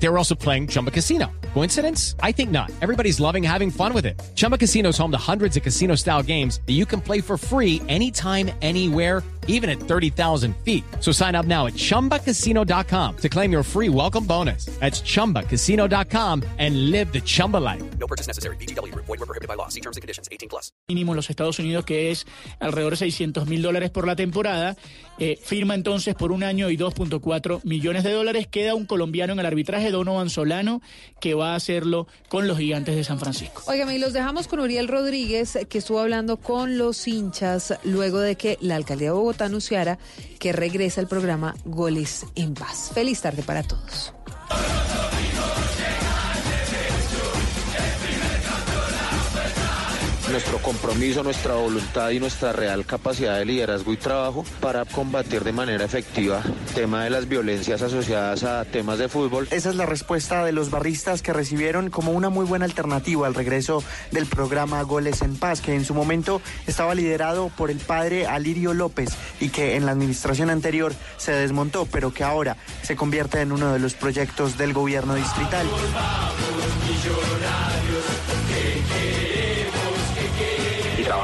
They were also playing Chumba Casino. Coincidence? I think not. Everybody's loving having fun with it. Chumba Casino is home to hundreds of casino style games that you can play for free anytime, anywhere, even at 30,000 feet. So sign up now at chumbacasino.com to claim your free welcome bonus. That's chumbacasino.com and live the Chumba life. No purchase necessary. BGW. Void were prohibited by law. See terms and conditions. 18 plus. mínimo en los Estados Unidos, que es alrededor de 600 mil dólares por la temporada. Eh, firma entonces por un año y 2.4 millones de dólares. Queda un colombiano en el arbitraje, Donovan Solano, que va a hacerlo con los gigantes de San Francisco. Óigame, y los dejamos con Uriel Rodríguez, que estuvo hablando con los hinchas luego de que la alcaldía de Bogotá anunciara que regresa el programa Goles en Paz. Feliz tarde para todos. Nuestro compromiso, nuestra voluntad y nuestra real capacidad de liderazgo y trabajo para combatir de manera efectiva el tema de las violencias asociadas a temas de fútbol. Esa es la respuesta de los barristas que recibieron como una muy buena alternativa al regreso del programa Goles en Paz, que en su momento estaba liderado por el padre Alirio López y que en la administración anterior se desmontó, pero que ahora se convierte en uno de los proyectos del gobierno distrital. y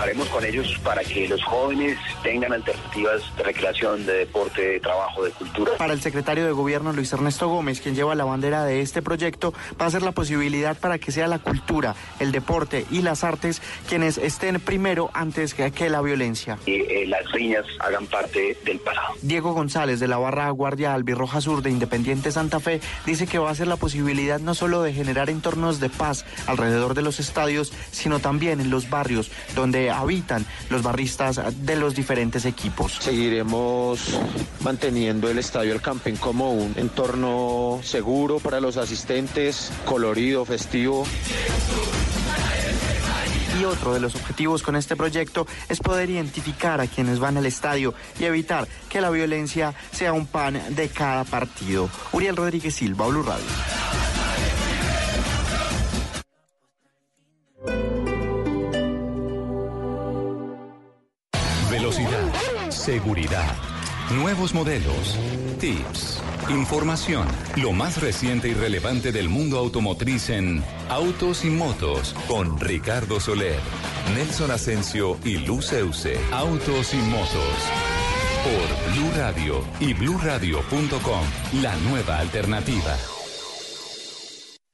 trabajaremos con ellos para que los jóvenes tengan alternativas de recreación, de deporte, de trabajo, de cultura. Para el secretario de gobierno Luis Ernesto Gómez, quien lleva la bandera de este proyecto, va a ser la posibilidad para que sea la cultura, el deporte y las artes quienes estén primero antes que, que la violencia. Y eh, las riñas hagan parte del pasado. Diego González de la barra Guardia Albirroja Sur de Independiente Santa Fe dice que va a ser la posibilidad no solo de generar entornos de paz alrededor de los estadios, sino también en los barrios donde habitan los barristas de los diferentes equipos. Seguiremos manteniendo el estadio El Campín como un entorno seguro para los asistentes, colorido, festivo. Y otro de los objetivos con este proyecto es poder identificar a quienes van al estadio y evitar que la violencia sea un pan de cada partido. Uriel Rodríguez Silva, Blue Radio. Velocidad, seguridad, nuevos modelos, tips, información, lo más reciente y relevante del mundo automotriz en Autos y Motos con Ricardo Soler, Nelson Asensio y Luceuse. Autos y Motos por Blue Radio y bluradio.com, la nueva alternativa.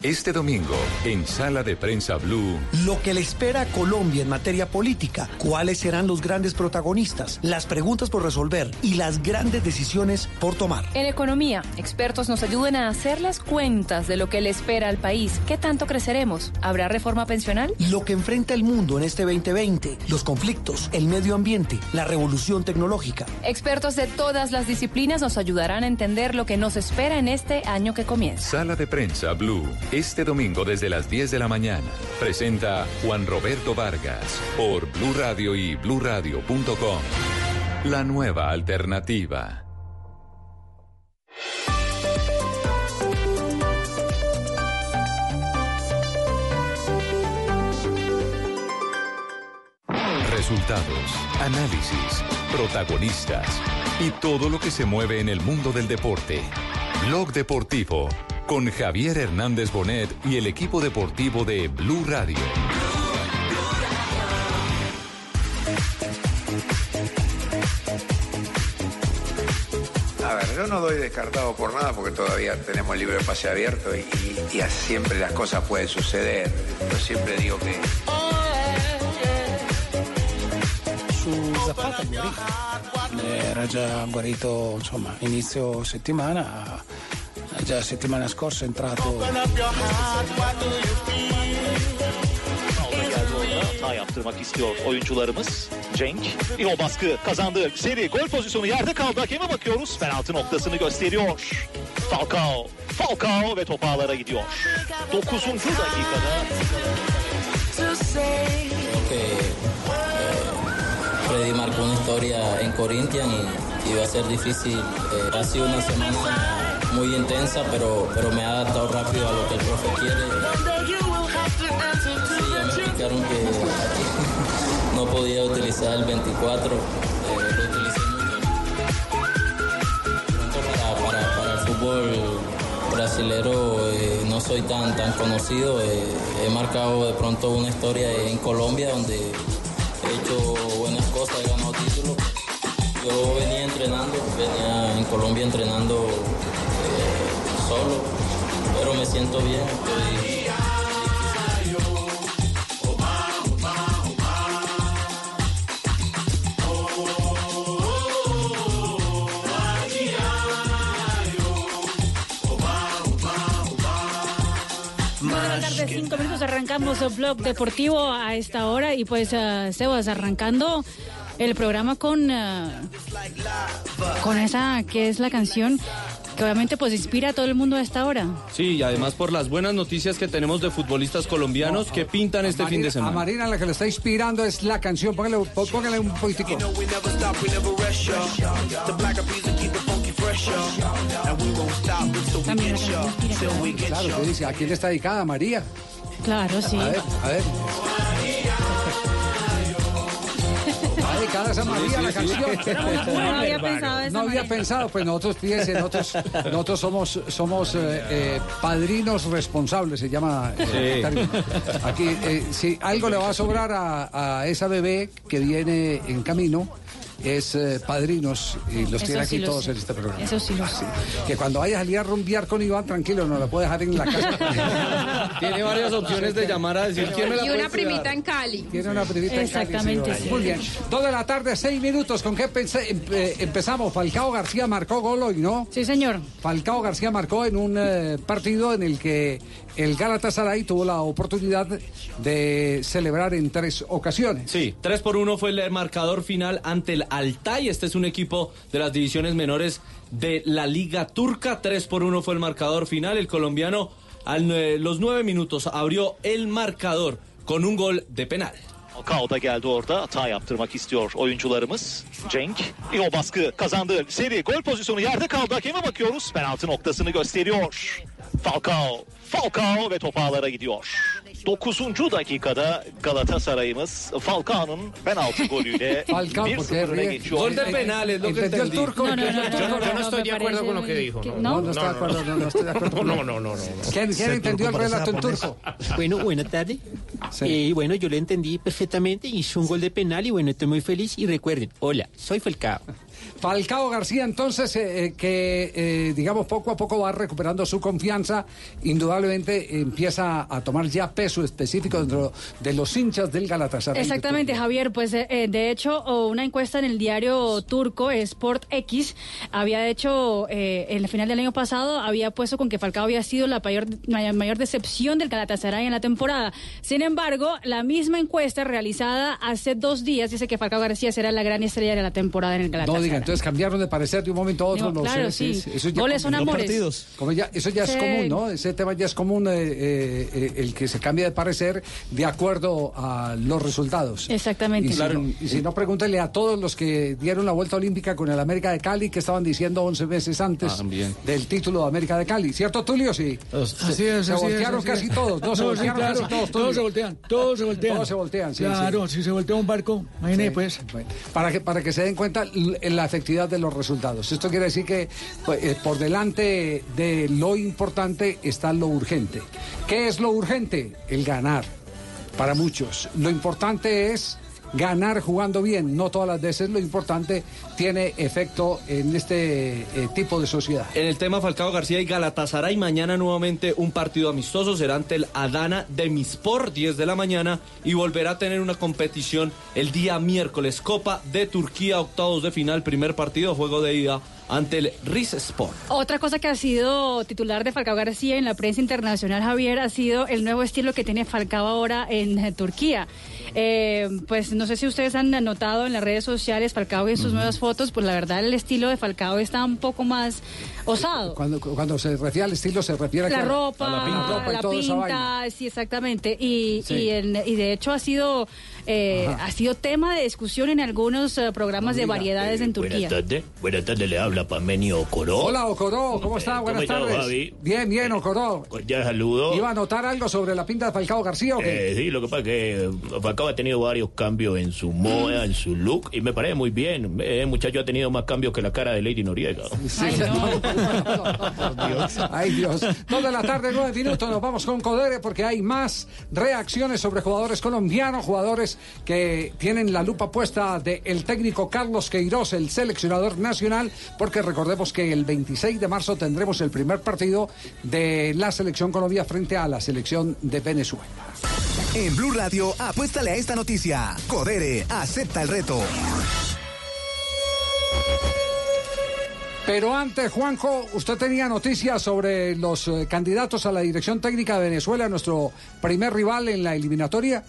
Este domingo, en Sala de Prensa Blue, Lo que le espera a Colombia en materia política, cuáles serán los grandes protagonistas, las preguntas por resolver y las grandes decisiones por tomar. En economía, expertos nos ayudan a hacer las cuentas de lo que le espera al país. ¿Qué tanto creceremos? ¿Habrá reforma pensional? Lo que enfrenta el mundo en este 2020, los conflictos, el medio ambiente, la revolución tecnológica. Expertos de todas las disciplinas nos ayudarán a entender lo que nos espera en este año que comienza. Sala de Prensa Blue, este domingo desde las 10 de la mañana. Presenta Juan Roberto Vargas por Blue Radio y bluradio.com. La nueva alternativa. Resultados, análisis, protagonistas y todo lo que se mueve en el mundo del deporte. Blog Deportivo con Javier Hernández Bonet y el equipo deportivo de Blue Radio. A ver, yo no doy descartado por nada porque todavía tenemos el libro de pase abierto y, y- y siempre las cosas pueden suceder. Yo siempre digo que su Zapata. Era già guarito insomma inizio settimana, già settimana scorsa è entrato. hata yaptırmak istiyor oyuncularımız. Cenk bir o baskı kazandı. Seri gol pozisyonu yerde kaldı. Hakeme bakıyoruz. Penaltı noktasını gösteriyor. Falcao. Falcao ve top ağlara gidiyor. 9. dakikada eh, Freddy marcó una historia en Corinthians y, y va a ser difícil. Eh, ha sido una semana muy intensa, pero, pero me ha adaptado rápido a lo que el profe quiere. Sí, ya me explicaron que podía utilizar el 24, eh, lo utilicé mucho. Para el fútbol brasilero eh, no soy tan, tan conocido. eh, he marcado de pronto una historia en Colombia donde he hecho Yo venía entrenando, venía en Colombia entrenando eh, solo, pero me siento bien. Cinco minutos, arrancamos el blog deportivo a esta hora y pues eh, Sebas arrancando el programa con, eh, con esa que es la canción que obviamente pues inspira a todo el mundo a esta hora. Sí, y además por las buenas noticias que tenemos de futbolistas colombianos que pintan este fin de A semana. Marina la que le está inspirando es la canción. Póngale, pó- póngale un poquitico. Claro, usted dice, ¿a quién está dedicada? María. Claro, sí. A ver, a ver. ¿Va dedicada a esa María la canción? No había pensado esa No había pensado, pues nosotros, fíjense, nosotros, nosotros somos, somos eh, eh, padrinos responsables, se llama eh, Sí. el. Aquí, eh, si algo le va a sobrar a, a esa bebé que viene en camino, es eh, padrinos, y los Eso tiene sí aquí lo todos sé. en este programa. Eso sí lo sé. Que cuando vaya a salir a rumbear con Iván, tranquilo, no la puede dejar en la casa. Tiene varias opciones de llamar a decir quién me la Y una primita en Cali. Tiene una primita en Cali, Exactamente, sí, sí. Muy bien. Dos de la tarde, seis minutos. ¿Con qué pense- empe- empezamos? Falcao García marcó gol hoy, ¿no? Sí, señor. Falcao García marcó en un eh, partido en el que el Galatasaray tuvo la oportunidad de celebrar en tres ocasiones. Sí, 3 por 1 fue el marcador final ante el Altay. Este es un equipo de las divisiones menores de la Liga Turca. 3 por 1 fue el marcador final. El colombiano a los nueve minutos abrió el marcador con un gol de penal. Falcao da geldi orada. Hata yaptırmak istiyor oyuncularımız. Cenk. İyi o baskı kazandı. Seri gol pozisyonu yerde kaldı. Hakeme bakıyoruz. Penaltı noktasını gösteriyor. Falcao. Falcao ve top ağlara gidiyor. 9. dakikada Galatasaray'ımız Falcao'nun penaltı golüyle Falcao, porque 1-0 öne ríe. geçiyor. Gol de penal es lo que ¿Entendió el turco? No, no, ¿Entendió no, no, no, Yo no estoy de acuerdo con lo que dijo. No, No, no está de acuerdo, no, no estoy de acuerdo. No, no, no, no. no. ¿Quién, quién entendió el relato en turco? Bueno, buena tarde. Sí. Eh, bueno, yo lo entendí perfectamente, hizo un gol de penal y bueno, estoy muy feliz. Y recuerden, hola, soy Falcao. Falcao García, entonces, eh, eh, que eh, digamos poco a poco va recuperando su confianza, indudablemente empieza a tomar ya peso específico dentro de los hinchas del Galatasaray. Exactamente, Javier. Pues eh, de hecho, una encuesta en el diario turco Sport X había hecho en la final del año pasado había puesto con que Falcao había sido la mayor, mayor, decepción del Galatasaray en la temporada. Sin embargo, la misma encuesta realizada hace dos días dice que Falcao García será la gran estrella de la temporada en el No Entonces cambiaron de parecer de un momento a otro. No, no claro, sé, sí. Eso ya Goles son amores. Como ya, eso ya es común, ¿no? Ese tema ya es común, eh, eh, eh, el que se cambia de parecer de acuerdo a los resultados. Exactamente. Y si, Claro. no, y si no, pregúntele a todos los que dieron la vuelta olímpica con el América de Cali, que estaban diciendo 11 meses antes También. del título de América de Cali. ¿Cierto, Tulio? Sí. Así es, se así es, voltearon así casi es. todos. No, se sí, voltearon claro, casi todos. Todos se voltean, todos se voltean. Todos se voltean, sí, Claro, sí. si se voltea un barco, imagínate pues. Para que, para que se den cuenta l- en la efectividad de los resultados. Esto quiere decir que pues, eh, por delante de lo importante está lo urgente. ¿Qué es lo urgente? El ganar. Para muchos. Lo importante es ganar jugando bien. No todas las veces lo importante tiene efecto en este eh, tipo de sociedad. En el tema Falcao García y Galatasaray, mañana nuevamente un partido amistoso será ante el Adana de Mispor, 10 de la mañana, y volverá a tener una competición el día miércoles, Copa de Turquía, octavos de final, primer partido, juego de ida ante el Rizespor. Otra cosa que ha sido titular de Falcao García en la prensa internacional, Javier, ha sido el nuevo estilo que tiene Falcao ahora en Turquía. Eh, pues no sé si ustedes han notado en las redes sociales Falcao y en sus nuevas fotos, pues la verdad el estilo de Falcao está un poco más osado. Cuando, cuando se refiere al estilo, se refiere a La que- ropa, a la pinta, ropa y la esa vaina. pinta, sí, exactamente. Y, Sí. y, en- y de hecho ha sido eh, ha sido tema de discusión en algunos eh, programas de variedades en Turquía. Buenas tardes. Buenas tardes, le habla Pamenio Coró. Hola, Ocoró, ¿cómo está? ¿cómo Buenas tardes. Javi? Bien, bien, Ocoró. Cordial saludo. ¿Iba a notar algo sobre la pinta de Falcao García o qué? Eh, sí, lo que pasa es que eh, Falcao ha tenido varios cambios en su moda, en su look, y me parece muy bien. Eh, El muchacho ha tenido más cambios que la cara de Lady Noriega. Ay, Dios. Dos de la tarde, nueve minutos. Nos vamos con Codere porque hay más reacciones sobre jugadores colombianos, jugadores que tienen la lupa puesta del técnico Carlos Queiroz, el seleccionador nacional, porque recordemos que el 26 de marzo tendremos el primer partido de la selección Colombia frente a la selección de Venezuela. En Blue Radio, apuéstale a esta noticia. Codere, acepta el reto. Pero antes, Juanjo, usted tenía noticias sobre los eh, candidatos a la dirección técnica de Venezuela, nuestro primer rival en la eliminatoria.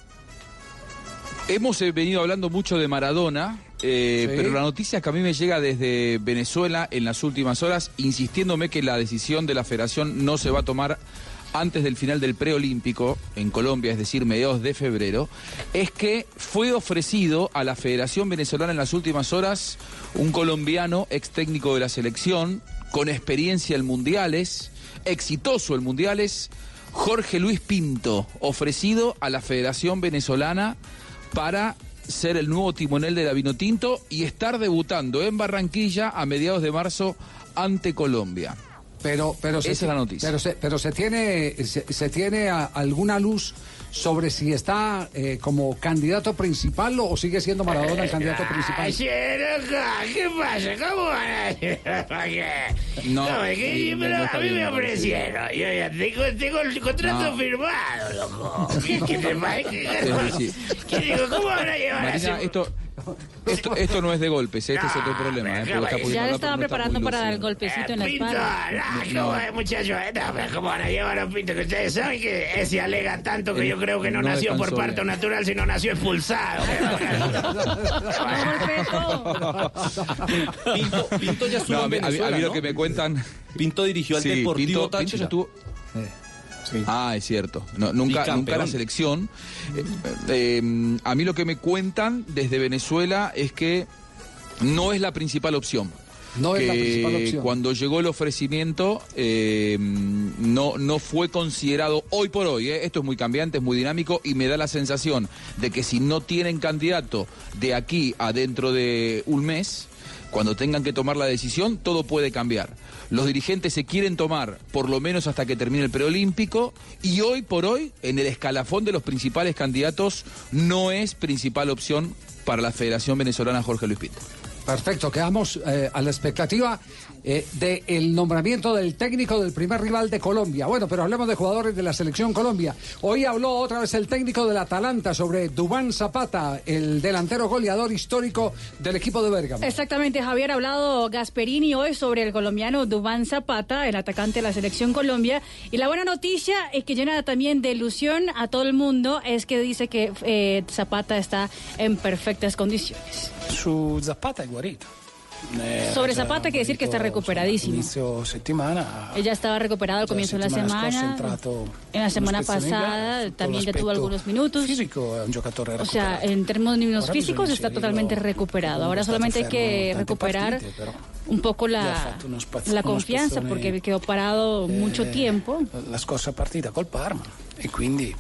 Hemos eh, venido hablando mucho de Maradona, eh, Sí. pero la noticia que a mí me llega desde Venezuela en las últimas horas, insistiéndome que la decisión de la federación no se va a tomar antes del final del preolímpico en Colombia, es decir, mediados de febrero, es que fue ofrecido a la Federación Venezolana en las últimas horas un colombiano, ex técnico de la selección, con experiencia en mundiales, exitoso en mundiales, Jorge Luis Pinto, ofrecido a la Federación Venezolana para ser el nuevo timonel de la Vinotinto y estar debutando en Barranquilla a mediados de marzo ante Colombia. Pero, pero se, Esa es la noticia. Pero se, pero se tiene, se, se tiene a- alguna luz sobre si está eh, como candidato principal o sigue siendo Maradona el candidato principal. ¿Qué pasa? ¿Cómo a? No, No, es que- no, a mí me ofrecieron. Yo ya tengo, tengo el contrato firmado, loco. ¿Qué, qué te pasa? ¿Qué digo? ¿Cómo van a llevar Marina, así? esto, esto, esto no es de golpes, este es otro problema. ¿eh? Porque está pudiendo Ya le estaba no preparando para dar el golpecito en la Pinto, espalda. No. ¿cómo, muchachos? eh, no, ¿Cómo van a llevar a un pinto? Que ustedes saben que ese alega tanto que yo creo que no, no nació por parto bien. natural, sino nació expulsado. Pinto, Pinto ya estuvo No, a en mí, a mí- a Venezuela, mí lo ¿no? que me cuentan. Pinto dirigió al Sí, Deportivo Pinto, Pinto Táchira. ya estuvo. Ah, es cierto. No, nunca, nunca la selección. Eh, eh, a mí lo que me cuentan desde Venezuela es que no es la principal opción. No es la principal opción. Cuando llegó el ofrecimiento, eh, no, no fue considerado hoy por hoy. eh, Esto es muy cambiante, es muy dinámico y me da la sensación de que si no tienen candidato de aquí a dentro de un mes, cuando tengan que tomar la decisión, todo puede cambiar. Los dirigentes se quieren tomar por lo menos hasta que termine el preolímpico y hoy por hoy, en el escalafón de los principales candidatos, no es principal opción para la Federación Venezolana Jorge Luis Pinto. Perfecto, quedamos eh, a la expectativa eh, del nombramiento del técnico del primer rival de Colombia. Bueno, pero hablemos de jugadores de la selección Colombia. Hoy habló otra vez el técnico del Atalanta sobre Dubán Zapata, el delantero goleador histórico del equipo de Bérgamo. Exactamente, Javier ha hablado Gasperini hoy sobre el colombiano Dubán Zapata, el atacante de la selección Colombia. Y la buena noticia es que llena también de ilusión a todo el mundo es que dice que eh, Zapata está en perfectas condiciones. Su Zapata è guarito. Eh, Sobre già Zapata hay que decir que está recuperadísimo. Inizio settimana. Ella estaba recuperado al comienzo de la semana. En la semana pasada también ya tuvo l'aspetto algunos minutos. Fisico è un giocatore O sea, en términos físicos está totalmente recuperado. Ahora solamente hay que recuperar un poco la, la confianza porque quedó parado mucho eh, tiempo. La scorsa partita col Parma e quindi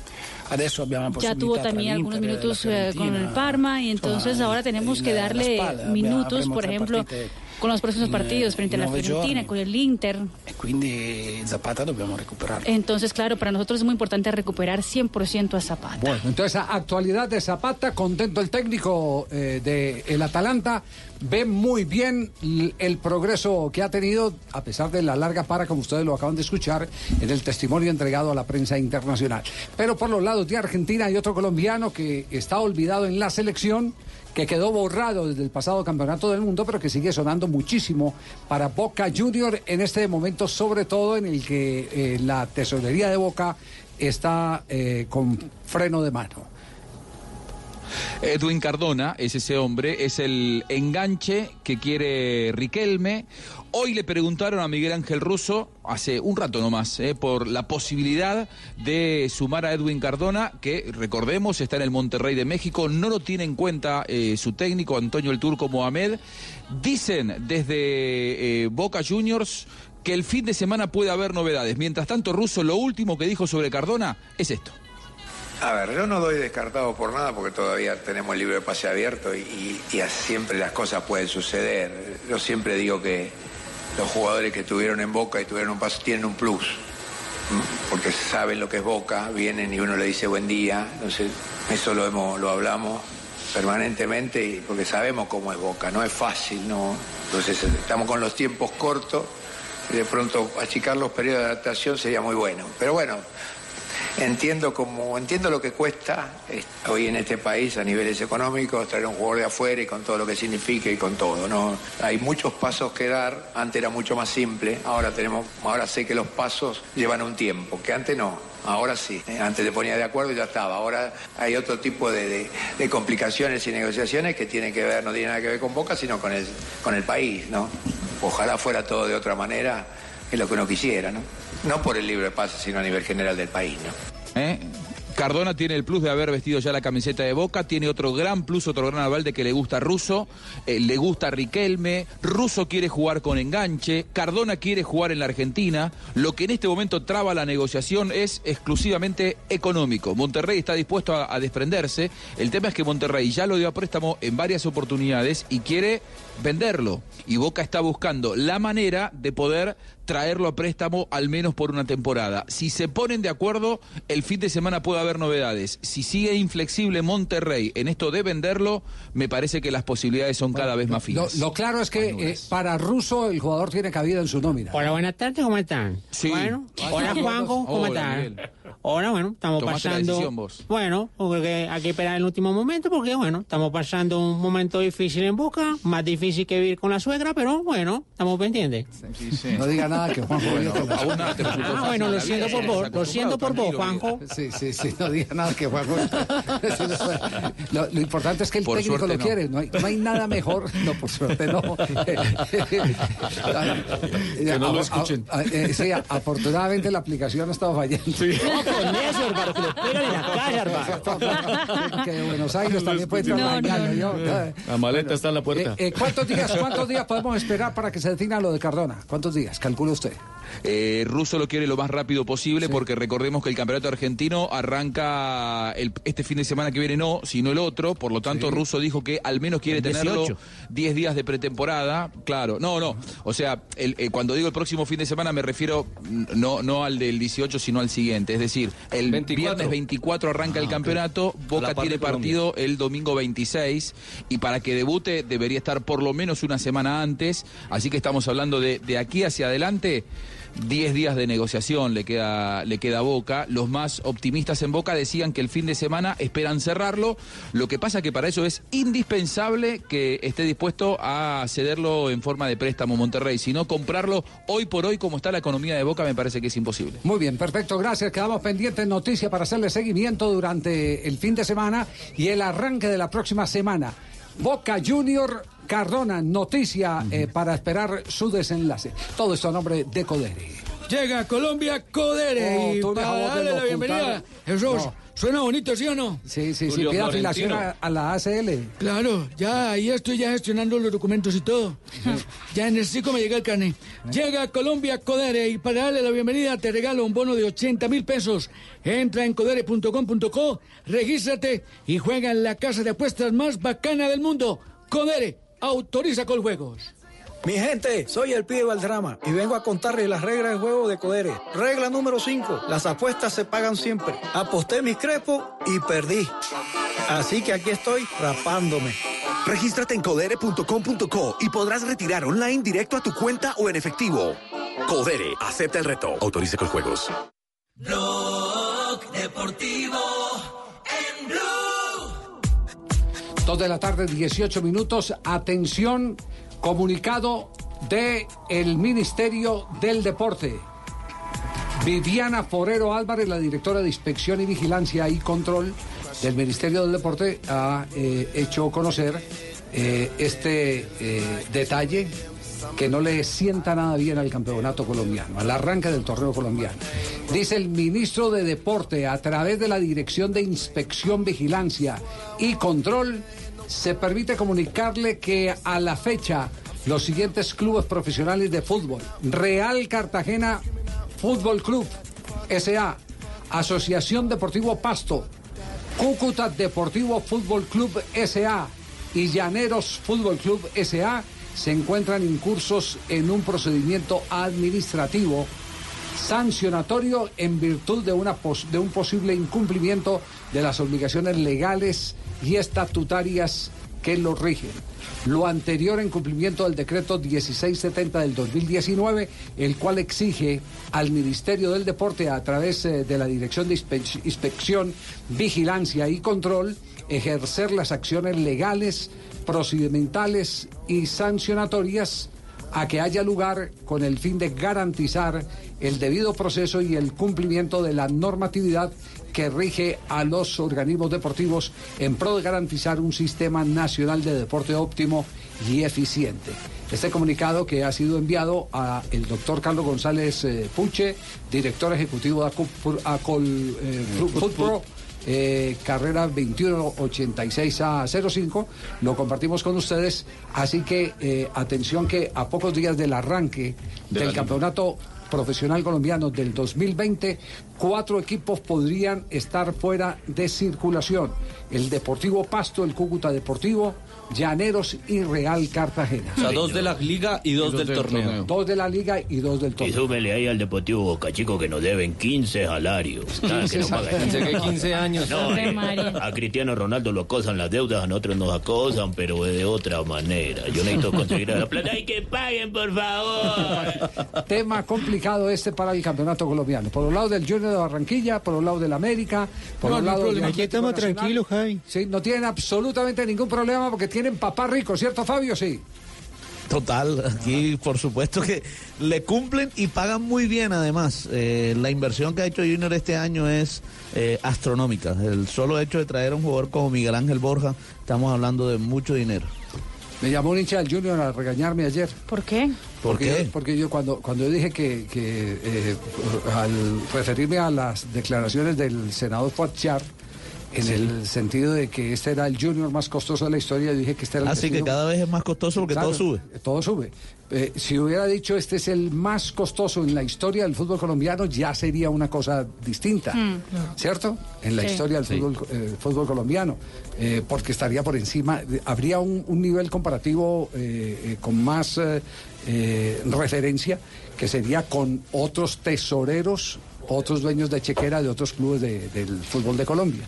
adesso Ya tuvo también algunos minutos eh, con el Parma y entonces ahora tenemos que darle minutos, por ejemplo, con los próximos partidos frente a la Fiorentina, giorni. con el Inter. e quindi Zapata dobbiamo recuperarlo. Entonces, claro, para nosotros es muy importante recuperar 100% a Zapata. Bueno, entonces, a- actualidad de Zapata, contento el técnico eh, de el Atalanta, ve muy bien el progreso que ha tenido, a pesar de la larga para, como ustedes lo acaban de escuchar, en el testimonio entregado a la prensa internacional. Pero por los lados de Argentina hay otro colombiano que está olvidado en la selección, que quedó borrado desde el pasado campeonato del mundo, pero que sigue sonando muchísimo para Boca Junior en este momento, sobre todo en el que eh, la tesorería de Boca está eh, con freno de mano. Edwin Cardona es ese hombre, es el enganche que quiere Riquelme. Hoy le preguntaron a Miguel Ángel Russo, hace un rato nomás, eh, por la posibilidad de sumar a Edwin Cardona, que recordemos está en el Monterrey de México, no lo tiene en cuenta eh, su técnico Antonio el Turco Mohamed. Dicen desde eh, Boca Juniors que el fin de semana puede haber novedades. Mientras tanto, Russo lo último que dijo sobre Cardona es esto. A ver, yo no doy descartado por nada porque todavía tenemos el libro de pase abierto y siempre las cosas pueden suceder. Yo siempre digo que los jugadores que estuvieron en Boca y tuvieron un paso tienen un plus, porque saben lo que es Boca, vienen y uno le dice buen día, entonces eso lo, hemos, lo hablamos permanentemente porque sabemos cómo es Boca, no es fácil, ¿no? Entonces estamos con los tiempos cortos y de pronto achicar los periodos de adaptación sería muy bueno. Pero bueno, Entiendo como entiendo lo que cuesta eh, hoy en este país a niveles económicos traer un jugador de afuera y con todo lo que significa y con todo, ¿no? Hay muchos pasos que dar, antes era mucho más simple, ahora tenemos ahora sé que los pasos llevan un tiempo, que antes no. Ahora sí, eh, antes te ponía de acuerdo y ya estaba. Ahora hay otro tipo de, de- complicaciones y negociaciones que tienen que ver, no tiene nada que ver con Boca, sino con el, con el país, ¿no? Ojalá fuera todo de otra manera, es lo que uno quisiera, ¿no? No por el libre pase, sino a nivel general del país, ¿no? ¿eh? Cardona tiene el plus de haber vestido ya la camiseta de Boca, tiene otro gran plus, otro gran aval de que le gusta Russo, eh, le gusta Riquelme, Russo quiere jugar con enganche, Cardona quiere jugar en la Argentina, lo que en este momento traba la negociación es exclusivamente económico. Monterrey está dispuesto a, a desprenderse, el tema es que Monterrey ya lo dio a préstamo en varias oportunidades y quiere venderlo, y Boca está buscando la manera de poder traerlo a préstamo al menos por una temporada. Si se ponen de acuerdo, el fin de semana puede haber novedades. Si sigue inflexible Monterrey en esto de venderlo, me parece que las posibilidades son cada vez más Lo, finas. lo claro es que eh, para Russo el jugador tiene cabida en su nómina. Hola, buenas tardes, ¿cómo están? Sí. Bueno, hola. Juanjo, ¿cómo Hola, están? Ahora, bueno, estamos Tomaste la pasando. decisión vos. Bueno, porque hay que esperar el último momento, porque bueno, estamos pasando un momento difícil en Boca, más difícil que vivir con la suegra, pero bueno, estamos pendientes. No diga nada que Juanjo la a nada te resultó Ah, fácil bueno, en lo la siento por vos, lo siento por vos, Juanjo. Sí, sí, sí, no diga nada que Juanjo. lo, lo importante es que el Por técnico lo no. quiere. No hay, no hay nada mejor. No, por suerte no. que no lo escuchen. sí, afortunadamente la aplicación ha estado fallando. No, con eso, hermano, que lo pegan en la casa, hermano. que de Buenos Aires también puede estar No, no, mañana. no. yo- La maleta está en la puerta. Eh, eh, ¿cuántos, días, ¿Cuántos días podemos esperar para que se defina lo de Cardona? ¿Cuántos días? Calcula usted. Eh, Russo lo quiere lo más rápido posible porque recordemos que el campeonato argentino arranca el- este fin de semana que viene, no, sino el otro. Por lo tanto, Russo dijo que al menos quiere tenerlo 18. 10 días de pretemporada. Claro, no, no. O sea, el- eh, cuando digo el próximo fin de semana me refiero no, no al del 18, sino al siguiente. Es decir, el 24. viernes 24 arranca el campeonato, Boca tiene partido el domingo 26 y para que debute debería estar por lo menos una semana antes. Así que estamos hablando de, de aquí hacia adelante. 10 días de negociación le queda, le queda Boca. Los más optimistas en Boca decían que el fin de semana esperan cerrarlo. Lo que pasa que para eso es indispensable que esté dispuesto a cederlo en forma de préstamo Monterrey. Si no, comprarlo hoy por hoy, como está la economía de Boca, me parece que es imposible. Muy bien, perfecto, gracias. Quedamos pendientes noticia para hacerle seguimiento durante el fin de semana y el arranque de la próxima semana. Boca Junior Cardona, noticia eh, para esperar su desenlace. Todo esto a nombre de Codere. Llega a Colombia Codere Oh, y para darle la bienvenida. Jesús, No. suena bonito, ¿sí o no? Sí, sí, sí, pide afiliación a, a la ACL. Claro, ya ahí estoy ya gestionando los documentos y todo. Ya en el CICO me llega el carnet. Llega a Colombia Codere y para darle la bienvenida te regalo un bono de 80 mil pesos. Entra en codere.com.co, regístrate y juega en la casa de apuestas más bacana del mundo. Codere, autoriza con juegos. Mi gente, soy el pibe Valdrama y vengo a contarles las reglas del juego de Codere. Regla número 5. Las apuestas se pagan siempre. Aposté mis crepos y perdí. Así que aquí estoy rapándome. Regístrate en codere.com.co y podrás retirar online directo a tu cuenta o en efectivo. Codere, acepta el reto. Autorice con juegos. Blog Deportivo Dos de la tarde, 18 minutos. Atención, comunicado de Ministerio del Deporte. Viviana Forero Álvarez, la directora de Inspección y Vigilancia y Control, del Ministerio del Deporte ha eh, hecho conocer eh, este eh, detalle que no le sienta nada bien al campeonato colombiano, al arranque del torneo colombiano. Dice el ministro de Deporte, a través de la Dirección de Inspección, Vigilancia y Control, se permite comunicarle que a la fecha los siguientes clubes profesionales de fútbol, Real Cartagena Fútbol Club, SA, Asociación Deportivo Pasto, Cúcuta Deportivo Fútbol Club SA y Llaneros Fútbol Club SA se encuentran incursos en un procedimiento administrativo sancionatorio en virtud de, una pos- de un posible incumplimiento de las obligaciones legales y estatutarias que lo rigen. Lo anterior en cumplimiento del decreto 1670 del 2019, el cual exige al Ministerio del Deporte a través eh, de la Dirección de Inspe- Inspección, Vigilancia y Control ejercer las acciones legales, procedimentales y sancionatorias a que haya lugar con el fin de garantizar el debido proceso y el cumplimiento de la normatividad que rige a los organismos deportivos en pro de garantizar un sistema nacional de deporte óptimo y eficiente. Este comunicado que ha sido enviado a el doctor Carlos González eh, Puche, director ejecutivo de Acol, eh, Futpro, eh, carrera 2186 a 05. Lo compartimos con ustedes. Así que eh, atención que a pocos días del arranque De del campeonato profesional colombiano del 2020, cuatro equipos podrían estar fuera de circulación. El Deportivo Pasto, el Cúcuta Deportivo, Llaneros y Real Cartagena. O sea, dos de la liga y dos, del, torneo. Dos de la liga y dos del Y torneo. súmele ahí al Deportivo Boca Chico que nos deben 15 salarios. Nada, que no pagan. Pensé que 15 años. No, eh, a Cristiano Ronaldo lo acosan las deudas, a nosotros nos acosan, pero de otra manera. Yo necesito conseguir la plata. ¡Ay, que paguen, por favor! Tema complicado este para el campeonato colombiano. Por un lado del Junior de Barranquilla, por un lado del América, por No, un lado problema. del Aquí estamos tranquilos, Javi. Sí, no tienen absolutamente ningún problema porque tienen papá rico, ¿cierto, Fabio? Sí. Total, aquí por supuesto que le cumplen y pagan muy bien además. Eh, la inversión que ha hecho Junior este año es eh, astronómica. El solo hecho de traer a un jugador como Miguel Ángel Borja, estamos hablando de mucho dinero. Me llamó un hincha del Junior a regañarme ayer. ¿Por qué? ¿Por porque qué? Yo, porque yo cuando, cuando yo dije que, que, eh, al referirme a las declaraciones del senador Pochar, en el sentido de que este era el Junior más costoso de la historia, yo dije que este era el Así que destino- cada vez es más costoso porque Claro, todo sube. Todo sube. Eh, si hubiera dicho este es el más costoso en la historia del fútbol colombiano, ya sería una cosa distinta, ¿cierto? En la Sí. historia del Sí. fútbol, eh, fútbol colombiano, eh, porque estaría por encima, habría un, un nivel comparativo eh, eh, con más eh, eh, referencia, que sería con otros tesoreros, otros dueños de chequera de otros clubes de- del fútbol de Colombia.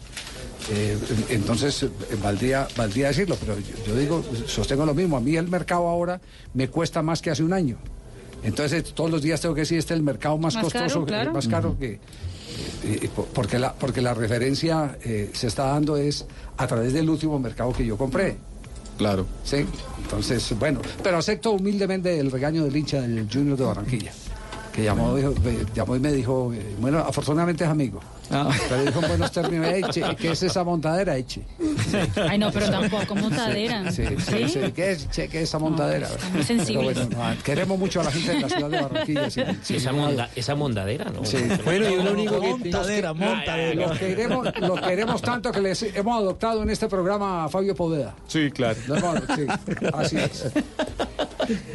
Eh, entonces, eh, valdría, valdría decirlo, pero yo, yo digo, sostengo lo mismo. A mí el mercado ahora me cuesta más que hace un año. Entonces, todos los días tengo que decir, este es el mercado más, Más costoso, caro, eh, claro. más caro que... eh, eh, por- porque, la, porque la referencia eh, se está dando es a través del último mercado que yo compré. Claro. Sí, entonces, bueno, pero acepto humildemente el regaño del hincha del Junior de Barranquilla, que llamó, dijo- eh, llamó y me dijo, eh, bueno, afortunadamente es amigo, pero dijo en buenos términos, "Ey, che, ¿qué es esa montadera, Eche? Ay, no, pero tampoco montadera. Sí, sí, sí, ¿Qué es, che, qué es esa montadera? muy bueno, no, queremos mucho a la gente de la ciudad de Barranquilla. esa, monda- esa mondadera, ¿no? Sí. Bueno, y lo único que- Montadera, montadera. Los queremos, los queremos tanto que les hemos adoptado en este programa a Fabio Poveda. Sí, claro. Sí, así es.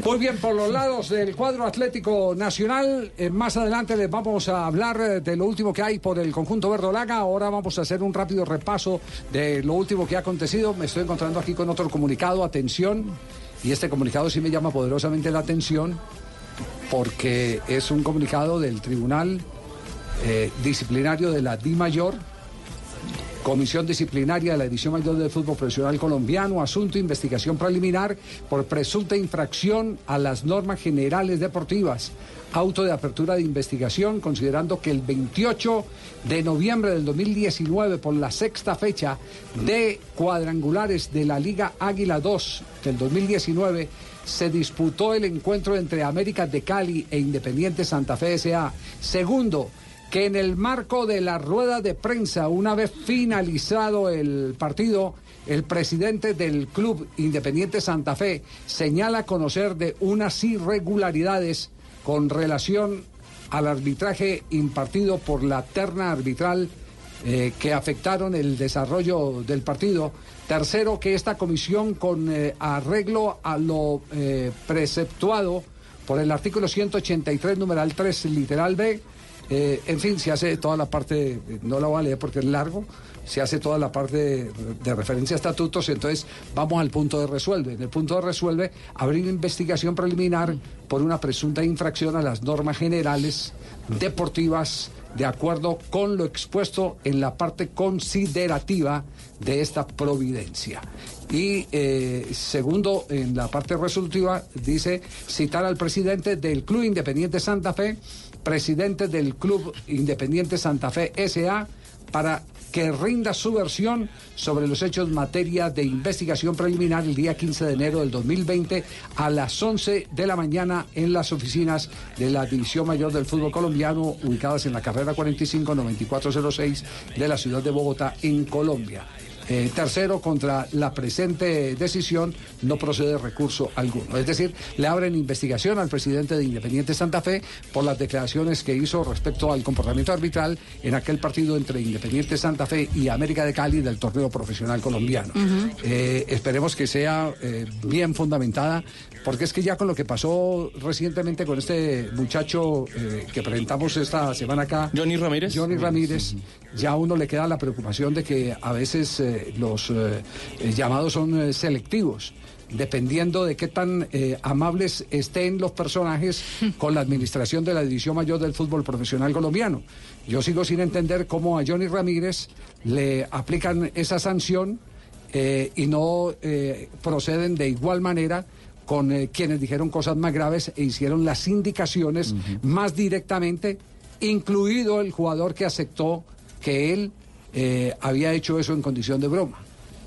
Muy bien, por los lados del cuadro Atlético Nacional, eh, más adelante les vamos a hablar eh, de lo último que hay por el conjunto verdolaga. Ahora vamos a hacer un rápido repaso de lo último que ha acontecido. Me estoy encontrando aquí con otro comunicado, atención, y este comunicado sí me llama poderosamente la atención porque es un comunicado del Tribunal eh, Disciplinario de la Di Mayor. Comisión Disciplinaria de la División Mayor del Fútbol Profesional Colombiano, asunto investigación preliminar por presunta infracción a las normas generales deportivas. Auto de apertura de investigación, considerando que el 28 de noviembre del 2019, por la sexta fecha de cuadrangulares de la Liga Águila 2 del 2019, se disputó el encuentro entre América de Cali e Independiente Santa Fe S.A. Segundo, que en el marco de la rueda de prensa, una vez finalizado el partido, el presidente del club Independiente Santa Fe señala conocer de unas irregularidades con relación al arbitraje impartido por la terna arbitral eh, que afectaron el desarrollo del partido. Tercero, que esta comisión con eh, arreglo a lo eh, preceptuado por el artículo 183, numeral 3, literal B, en fin, se hace toda la parte, no la voy a leer porque es largo, se hace toda la parte de, referencia a estatutos, entonces vamos al punto de resuelve. En el punto de resuelve, abrir investigación preliminar por una presunta infracción a las normas generales deportivas de acuerdo con lo expuesto en la parte considerativa de esta providencia. Y eh, segundo, en la parte resolutiva, dice citar al presidente del Club Independiente Santa Fe, presidente del Club Independiente Santa Fe SA, para que rinda su versión sobre los hechos en materia de investigación preliminar el día 15 de enero del 2020 a las 11 de la mañana en las oficinas de la División Mayor del Fútbol Colombiano ubicadas en la carrera 45-9406 de la ciudad de Bogotá en Colombia. Eh, tercero, contra la presente decisión no procede recurso alguno. Es decir, le abren investigación al presidente de Independiente Santa Fe por las declaraciones que hizo respecto al comportamiento arbitral en aquel partido entre Independiente Santa Fe y América de Cali del torneo profesional colombiano. Eh, esperemos que sea eh, bien fundamentada, porque es que ya con lo que pasó recientemente con este muchacho eh, que presentamos esta semana acá, Johnny Ramírez. Johnny Ramírez, ya a uno le queda la preocupación de que a veces eh, los eh, eh, llamados son eh, selectivos. Dependiendo de qué tan eh, amables estén los personajes con la administración de la División Mayor del Fútbol Profesional Colombiano. Yo sigo sin entender cómo a Johnny Ramírez le aplican esa sanción eh, y no eh, proceden de igual manera con quienes dijeron cosas más graves e hicieron las indicaciones más directamente, incluido el jugador que aceptó que él eh, había hecho eso en condición de broma,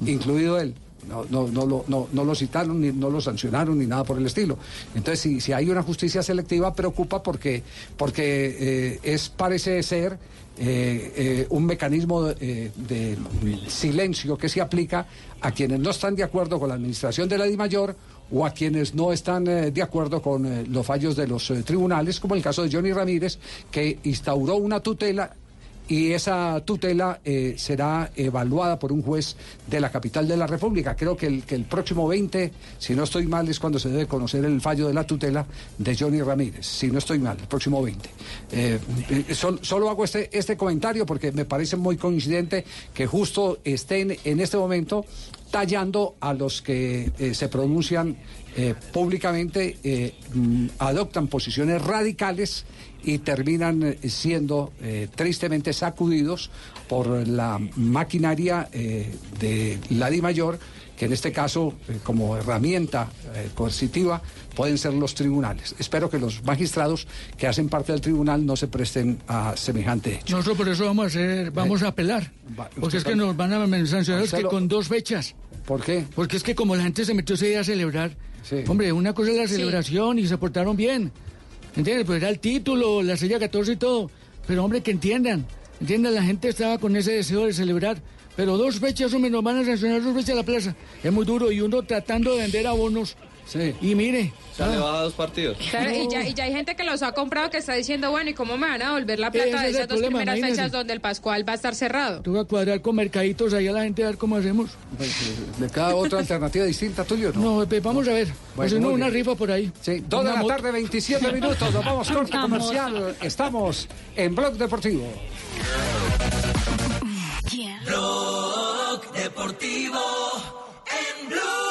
incluido él. No, no, no, lo, no, no lo citaron, ni no lo sancionaron, ni nada por el estilo. Entonces, si, si hay una justicia selectiva, preocupa porque, porque eh, es, parece ser eh, eh, un mecanismo de, silencio que se aplica a quienes no están de acuerdo con la administración de la DIMAYOR o a quienes no están de acuerdo con los fallos de los tribunales, como el caso de Johnny Ramírez, que instauró una tutela y esa tutela eh, será evaluada por un juez de la capital de la República. Creo que el, que el próximo 20, si no estoy mal, es cuando se debe conocer el fallo de la tutela de Johnny Ramírez. Si no estoy mal, el próximo 20. Eh, sol- solo hago este, este comentario porque me parece muy coincidente que justo estén en este momento tallando a los que eh, se pronuncian públicamente, mm, adoptan posiciones radicales y terminan eh, siendo eh, tristemente sacudidos por la maquinaria eh, de la Di Mayor, que en este caso, eh, como herramienta eh, coercitiva, pueden ser los tribunales. Espero que los magistrados que hacen parte del tribunal no se presten a semejante hecho. Nosotros por eso vamos a hacer, vamos a apelar. Porque es que nos van a sancionar es que con dos fechas. ¿Por qué? Porque es que como la gente se metió ese día a celebrar, hombre, una cosa es la Sí. celebración y se portaron bien. ¿Entiendes? Pues era el título, la sella 14 y todo. Pero hombre, que entiendan. Entiendan, la gente estaba con ese deseo de celebrar. Pero dos fechas, hombre, nos van a sancionar dos fechas a la plaza. Es muy duro. Y uno tratando de vender abonos. Y mire. O sea, le baja dos partidos. Claro, y, ya, y ya hay gente que los ha comprado que está diciendo, bueno, ¿y cómo me van a devolver la plata Ese de esas dos problema, primeras imagínese. fechas donde el Pascual va a estar cerrado? Tú vas a cuadrar con mercaditos ahí a la gente a ver cómo hacemos. ¿Le queda otra alternativa distinta tuyo? No, no pues vamos a ver. Bueno, si no, muy una rifa por ahí. Sí, dos de la tarde, 27 minutos. Nos vamos corte comercial. Estamos en Blog Deportivo. Blog Deportivo en Blue.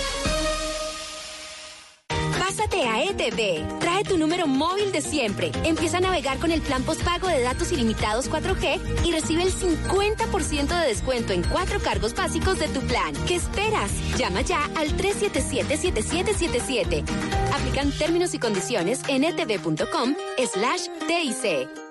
Pásate a ETV. Trae tu número móvil de siempre. Empieza a navegar con el plan postpago de datos ilimitados 4G y recibe el 50% de descuento en cuatro cargos básicos de tu plan. ¿Qué esperas? Llama ya al 377-7777. Aplican términos y condiciones en etv.com slash TIC.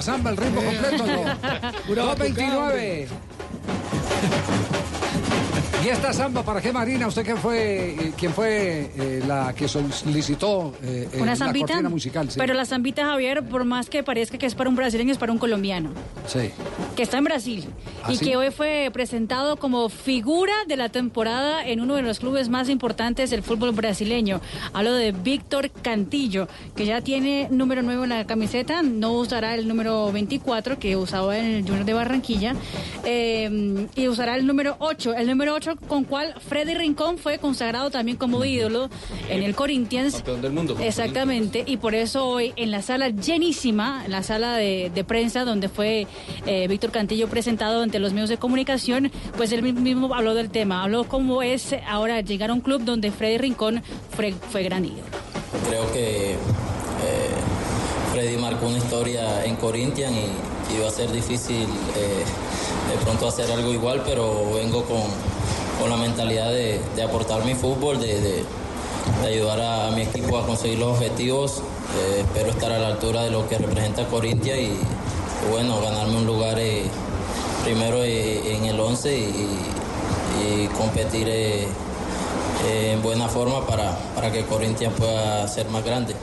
La samba el ritmo completo. Pura 229. ¿Y esta samba para qué, Marina? ¿Usted quién fue, eh, quién fue eh, la que solicitó eh, eh, Una la cortina musical? sí? Pero la zambita, Javier, por más que parezca que es para un brasileño, es para un colombiano. Sí. Que está en Brasil ¿Ah, y sí? que hoy fue presentado como figura de la temporada en uno de los clubes más importantes del fútbol brasileño. Hablo de Víctor Cantillo, que ya tiene número 9 en la camiseta, no usará el número 24 que usaba en el Junior de Barranquilla, eh, y usará el número 8, el número 8 con cual Freddy Rincón fue consagrado también como ídolo en el Corinthians. Campeón del mundo. Exactamente, y por eso hoy en la sala llenísima, en la sala de, de prensa donde fue eh, Víctor Cantillo presentado ante los medios de comunicación, pues él mismo habló del tema, habló cómo es ahora llegar a un club donde Freddy Rincón fue, fue gran ídolo. Creo que eh, Freddy marcó una historia en Corinthians y, y va a ser difícil eh, de pronto hacer algo igual, pero vengo con, con la mentalidad de, de aportar mi fútbol, de, de- de ayudar a, a mi equipo a conseguir los objetivos. Eh, espero estar a la altura de lo que representa Corinthians y, y bueno, ganarme un lugar eh, primero eh, en el 11 y, competir eh, en buena forma para, para que Corinthians pueda ser más grande.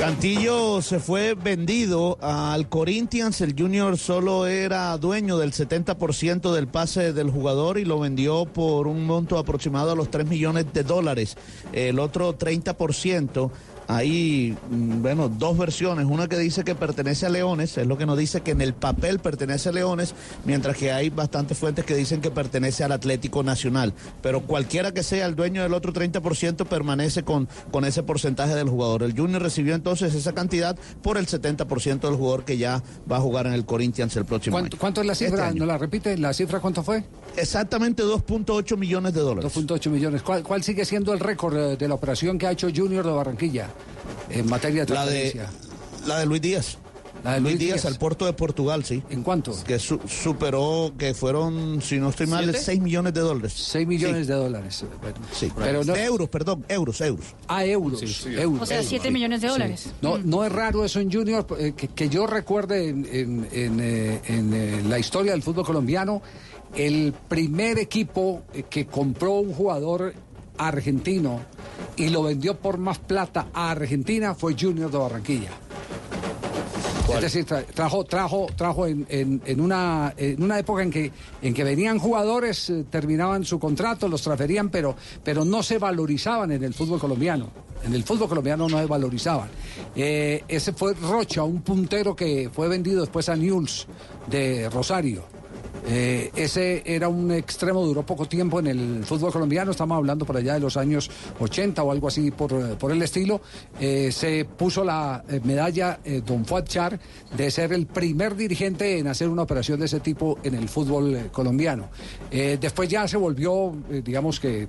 Cantillo se fue vendido al Corinthians, el Junior solo era dueño del 70% del pase del jugador y lo vendió por un monto aproximado a los 3 millones de dólares. El otro 30%, hay, mm, bueno, dos versiones, una que dice que pertenece a Leones, es lo que nos dice que en el papel pertenece a Leones, mientras que hay bastantes fuentes que dicen que pertenece al Atlético Nacional. Pero cualquiera que sea el dueño del otro 30% permanece con, con ese porcentaje del jugador. El Junior recibió entonces esa cantidad por el 70% del jugador que ya va a jugar en el Corinthians el próximo ¿Cuánto, año. cuánto es la Este cifra? ¿No la repite? ¿La cifra cuánto fue? Exactamente 2.8 millones de dólares. 2.8 millones. ¿Cuál, cuál sigue siendo el récord eh, de la operación que ha hecho Junior de Barranquilla en materia de La de, la de Luis Díaz. La de Luis, Luis Díaz, Díaz. al puerto de Portugal, sí. ¿En cuánto? Que su- superó, que fueron, si no estoy mal, ¿Siete? 6 millones de dólares. 6 millones de dólares. Bueno, Sí, pero no- de euros, perdón, euros, euros. Ah, euros. euros. O sea, 7 millones de dólares. No, no es raro eso en Junior, eh, que, que yo recuerde en, en- en, eh, en, eh, la historia del fútbol colombiano, el primer equipo eh, que compró un jugador argentino y lo vendió por más plata a Argentina fue Junior de Barranquilla. Es decir, tra- trajo, trajo, trajo en, en- en una, en una época en que, en que venían jugadores, eh, terminaban su contrato, los transferían, pero, pero no se valorizaban en el fútbol colombiano. En el fútbol colombiano no se valorizaban. Eh, ese fue Rocha, un puntero que fue vendido después a Newell's de Rosario. Eh, ese era un extremo, duró poco tiempo en el fútbol colombiano, estamos hablando por allá de los años 80 o algo así por, eh, por el estilo. Eh, se puso la medalla eh, Don Fuad Char de ser el primer dirigente en hacer una operación de ese tipo en el fútbol colombiano. Después ya se volvió, digamos que,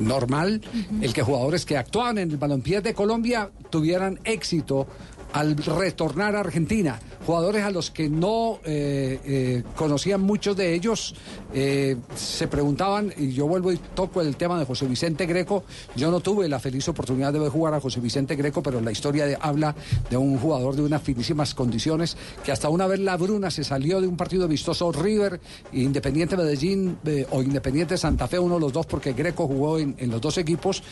normal el que jugadores que actuaban en el balompié de Colombia tuvieran éxito al retornar a Argentina. Jugadores a los que no eh, eh, conocían muchos de ellos, eh, se preguntaban, y yo vuelvo y toco el tema de José Vicente Greco. Yo no tuve la feliz oportunidad de ver jugar a José Vicente Greco, pero la historia habla de un jugador de unas finísimas condiciones, que hasta una vez la Bruna se salió de un partido amistoso River, Independiente Medellín o Independiente Santa Fe, uno de los dos, porque Greco jugó en, los dos equipos,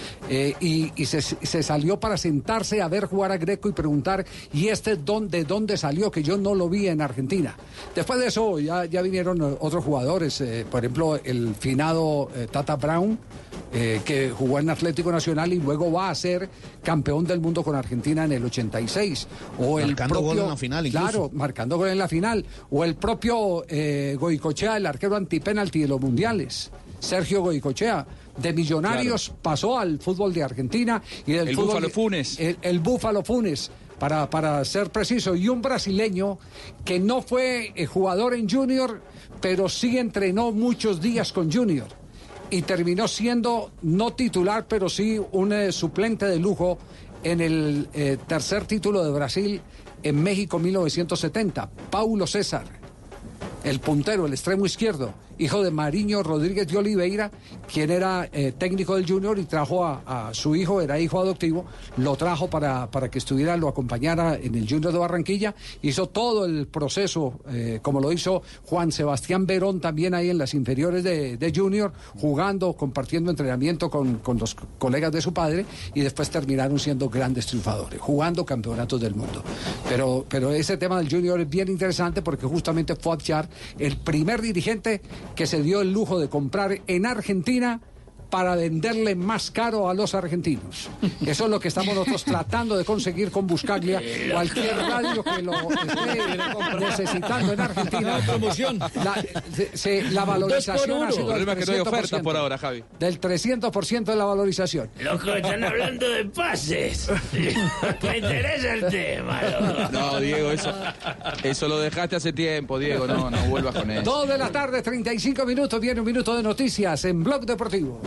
y, se salió para sentarse a ver jugar a Greco y preguntar, ¿y este don- de dónde salió? Que yo no lo vi en Argentina. Después de eso ya, ya vinieron eh, otros jugadores, eh, por ejemplo, el finado eh, Tata Brown, eh, que jugó en Atlético Nacional y luego va a ser campeón del mundo con Argentina en el 86. O el Marcando propio, gol en la final, incluso. Claro, marcando gol en la final. O el propio Goicochea, el arquero antipenalti de los mundiales. Sergio Goicochea. De Millonarios pasó al fútbol de Argentina y del El fútbol Búfalo Funes. El, el Búfalo Funes. Para, para ser preciso, y un brasileño que no fue eh, jugador en Junior, pero sí entrenó muchos días con Junior. Y terminó siendo no titular, pero sí un eh, suplente de lujo en el eh, tercer título de Brasil en México 1970, Paulo César, el puntero, el extremo izquierdo, hijo de Mariño Rodríguez de Oliveira, quien era eh, técnico del Junior y trajo a, a su hijo, era hijo adoptivo, lo trajo para, para que estuviera, lo acompañara en el Junior de Barranquilla, hizo todo el proceso, eh, como lo hizo Juan Sebastián Verón también ahí en las inferiores de, de Junior, jugando, compartiendo entrenamiento con, con los colegas de su padre y después terminaron siendo grandes triunfadores, jugando campeonatos del mundo. Pero, pero ese tema del Junior es bien interesante porque justamente fue Abchar el primer dirigente que se dio el lujo de comprar en Argentina para venderle más caro a los argentinos. Eso es lo que estamos nosotros tratando de conseguir con Buscaglia. Cualquier radio que lo esté necesitando en Argentina. Ah, promoción. La, se- se- la valorización ha El sido del problema es que no hay 300%. ofertas por ahora, Javi. Del 300% de la valorización. Loco, están hablando de pases. Me interesa el tema, loco. No, Diego, eso, eso lo dejaste hace tiempo, Diego. No, no vuelvas con eso. Dos de la tarde, 35 minutos. Viene un minuto de noticias en Blog Deportivo.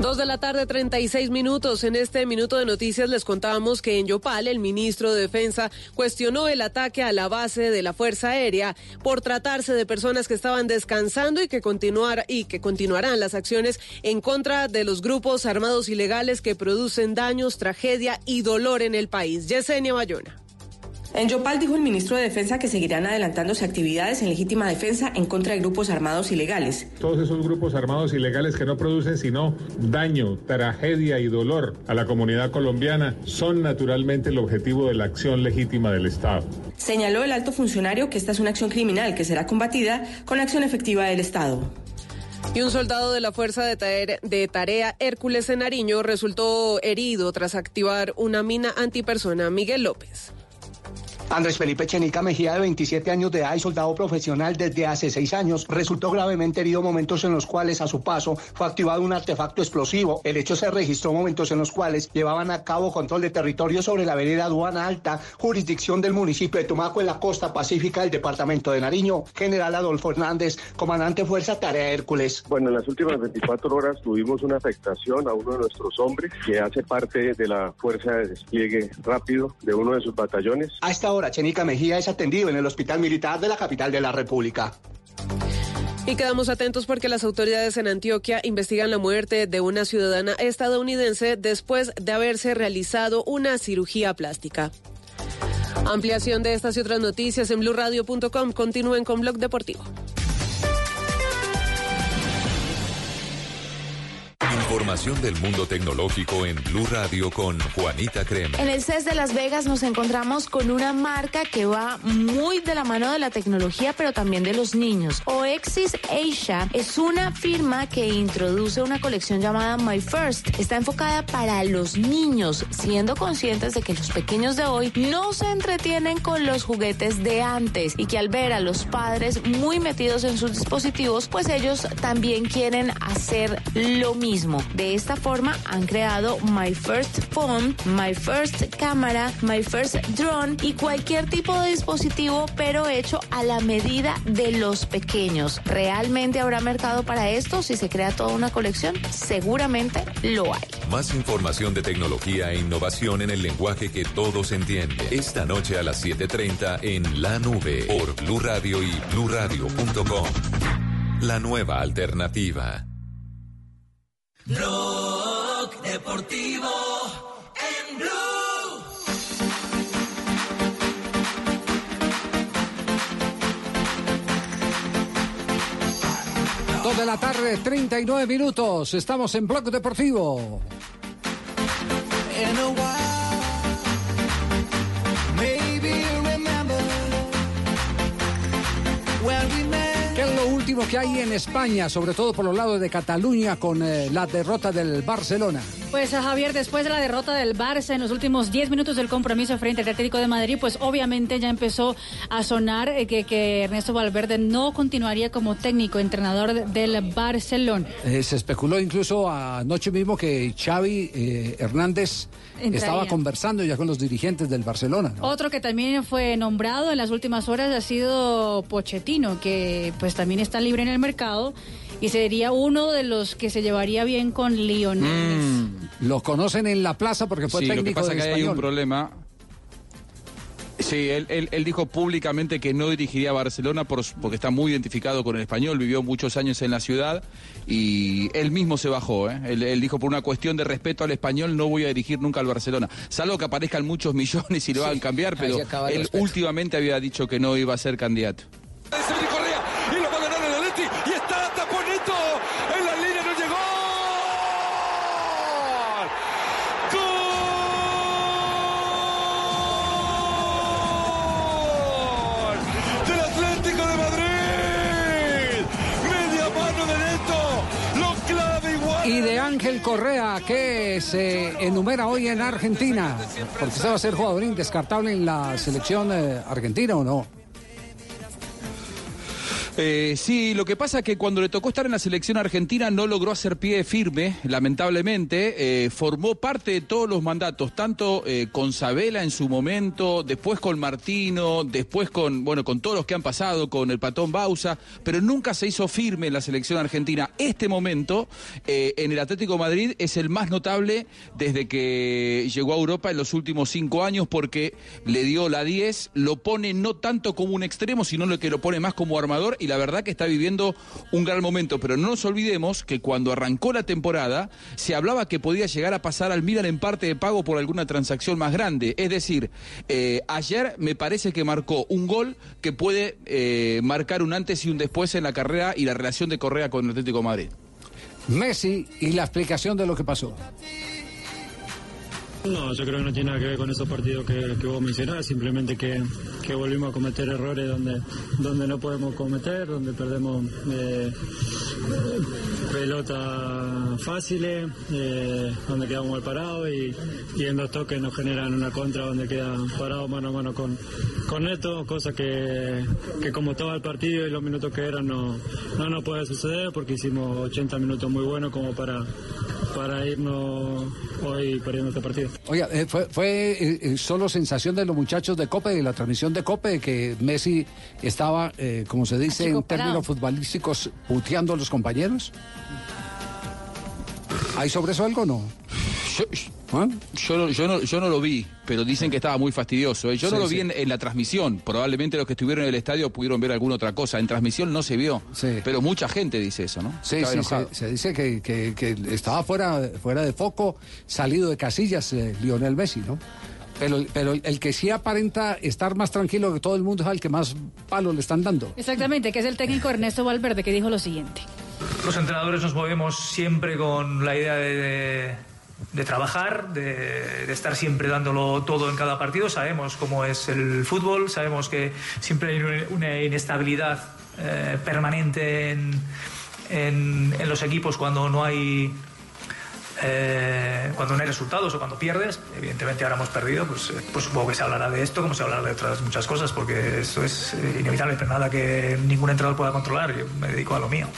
Dos de la tarde, 36 minutos. En este minuto de noticias les contábamos que en Yopal, el ministro de Defensa cuestionó el ataque a la base de la Fuerza Aérea por tratarse de personas que estaban descansando y que, continuar, y que continuarán las acciones en contra de los grupos armados ilegales que producen daños, tragedia y dolor en el país. Yesenia Bayona. En Yopal dijo el ministro de Defensa que seguirán adelantándose actividades en legítima defensa en contra de grupos armados ilegales. Todos esos grupos armados ilegales que no producen sino daño, tragedia y dolor a la comunidad colombiana son naturalmente el objetivo de la acción legítima del Estado. Señaló el alto funcionario que esta es una acción criminal que será combatida con la acción efectiva del Estado. Y un soldado de la Fuerza de Tarea, de Tarea Hércules en Nariño resultó herido tras activar una mina antipersona. Miguel López. Andrés Felipe Chenica Mejía, de 27 años de edad y soldado profesional desde hace seis años, resultó gravemente herido momentos en los cuales a su paso fue activado un artefacto explosivo. El hecho se registró momentos en los cuales llevaban a cabo control de territorio sobre la vereda Aduana Alta, jurisdicción del municipio de Tumaco en la costa pacífica del departamento de Nariño. General Adolfo Hernández, comandante Fuerza Tarea Hércules. Bueno, en las últimas 24 horas tuvimos una afectación a uno de nuestros hombres que hace parte de la fuerza de despliegue rápido de uno de sus batallones. A esta Chenica Mejía es atendido en el Hospital Militar de la capital de la República. Y quedamos atentos porque las autoridades en Antioquia investigan la muerte de una ciudadana estadounidense después de haberse realizado una cirugía plástica. Ampliación de estas y otras noticias en blurradio.com. Continúen con Blog Deportivo. Información del mundo tecnológico en Blue Radio con Juanita Crema. En el CES de Las Vegas nos encontramos con una marca que va muy de la mano de la tecnología, pero también de los niños. Oexis Asia es una firma que introduce una colección llamada My First. Está enfocada para los niños, siendo conscientes de que los pequeños de hoy no se entretienen con los juguetes de antes y que al ver a los padres muy metidos en sus dispositivos, pues ellos también quieren hacer lo mismo. De esta forma han creado My First Phone, My First Cámara, My First Drone y cualquier tipo de dispositivo, pero hecho a la medida de los pequeños. ¿Realmente habrá mercado para esto si se crea toda una colección? Seguramente lo hay. Más información de tecnología e innovación en el lenguaje que todos entienden. Esta noche a las 7:30 en La Nube por Blue Radio y bluradio.com. La nueva alternativa. Blog Deportivo en Blue. Dos de la tarde, 39 minutos. Estamos en Bloque Deportivo. ¿Qué es lo último que hay en España, sobre todo por los lados de Cataluña, con eh, la derrota del Barcelona? Pues a Javier, después de la derrota del Barça en los últimos 10 minutos del compromiso frente al Atlético de Madrid, pues obviamente ya empezó a sonar eh, que, que Ernesto Valverde no continuaría como técnico, entrenador del Barcelona. Eh, se especuló incluso anoche mismo que Xavi eh, Hernández Entraría. estaba conversando ya con los dirigentes del Barcelona. ¿no? Otro que también fue nombrado en las últimas horas ha sido Pochettino, que pues también está libre en el mercado y sería uno de los que se llevaría bien con Lionel Messi. Lo conocen en la plaza porque fue sí, lo que pasa del que ahí hay un español. problema. Sí, él, él- él dijo públicamente que no dirigiría a Barcelona por- porque está muy identificado con el español, vivió muchos años en la ciudad y él mismo se bajó. ¿eh? Él, él dijo por una cuestión de respeto al español no voy a dirigir nunca al Barcelona. Salvo que aparezcan muchos millones y lo hagan cambiar, pero él respeto. últimamente había dicho que no iba a ser candidato. Ángel Correa, que se enumera hoy en Argentina. Porque usted va a ser jugador indescartable en la selección eh, argentina o no. Eh, sí, lo que pasa es que cuando le tocó estar en la selección argentina no logró hacer pie firme, lamentablemente. Eh, formó parte de todos los mandatos, tanto eh, con Sabela en su momento, después con Martino, después con, bueno, con todos los que han pasado, con el Patón Bausa, pero nunca se hizo firme en la selección argentina. Este momento eh, en el Atlético Madrid es el más notable desde que llegó a Europa en los últimos cinco años porque le dio la 10, lo pone no tanto como un extremo, sino lo que lo pone más como armador la verdad que está viviendo un gran momento. Pero no nos olvidemos que cuando arrancó la temporada se hablaba que podía llegar a pasar al Milan en parte de pago por alguna transacción más grande. Es decir, eh, ayer me parece que marcó un gol que puede eh, marcar un antes y un después en la carrera y la relación de Correa con el Atlético de Madrid. Messi y la explicación de lo que pasó. No, yo creo que no tiene nada que ver con esos partidos que, que vos mencionás, simplemente que, que volvimos a cometer errores donde, donde no podemos cometer, donde perdemos eh, pelotas fáciles, eh, donde quedamos mal parados y, y en dos toques nos generan una contra donde queda parado mano a mano con, con Neto, cosa que, que como estaba el partido y los minutos que eran no, no nos puede suceder porque hicimos 80 minutos muy buenos como para, para irnos hoy perdiendo este partido. Oiga, eh, fue, fue eh, eh, solo sensación de los muchachos de Cope, de la transmisión de Cope, que Messi estaba, eh, como se dice en términos futbolísticos, puteando a los compañeros. ¿Hay sobre eso algo o no? Yo, yo, no, yo, no, yo no lo vi, pero dicen que estaba muy fastidioso. ¿eh? Yo no Sí, lo vi sí. en, en la transmisión. Probablemente los que estuvieron en el estadio pudieron ver alguna otra cosa. En transmisión no se vio. Pero mucha gente dice eso, ¿no? Sí, se, se dice que, que- que estaba fuera, fuera de foco, salido de casillas eh, Lionel Messi, ¿no? Pero, pero el que sí aparenta estar más tranquilo que todo el mundo es al que más palos le están dando. Exactamente, que es el técnico Ernesto Valverde que dijo lo siguiente. Los entrenadores nos movemos siempre con la idea de, de- trabajar, de, estar siempre dándolo todo en cada partido. Sabemos cómo es el fútbol, sabemos que siempre hay una- inestabilidad eh, permanente en, en- los equipos cuando no hay eh, cuando no hay resultados o cuando pierdes, evidentemente ahora hemos perdido, pues, eh, pues supongo que se hablará de esto como se hablará de otras muchas cosas, porque esto es inevitable, pero nada que ningún entrenador pueda controlar. Yo me dedico a lo mío.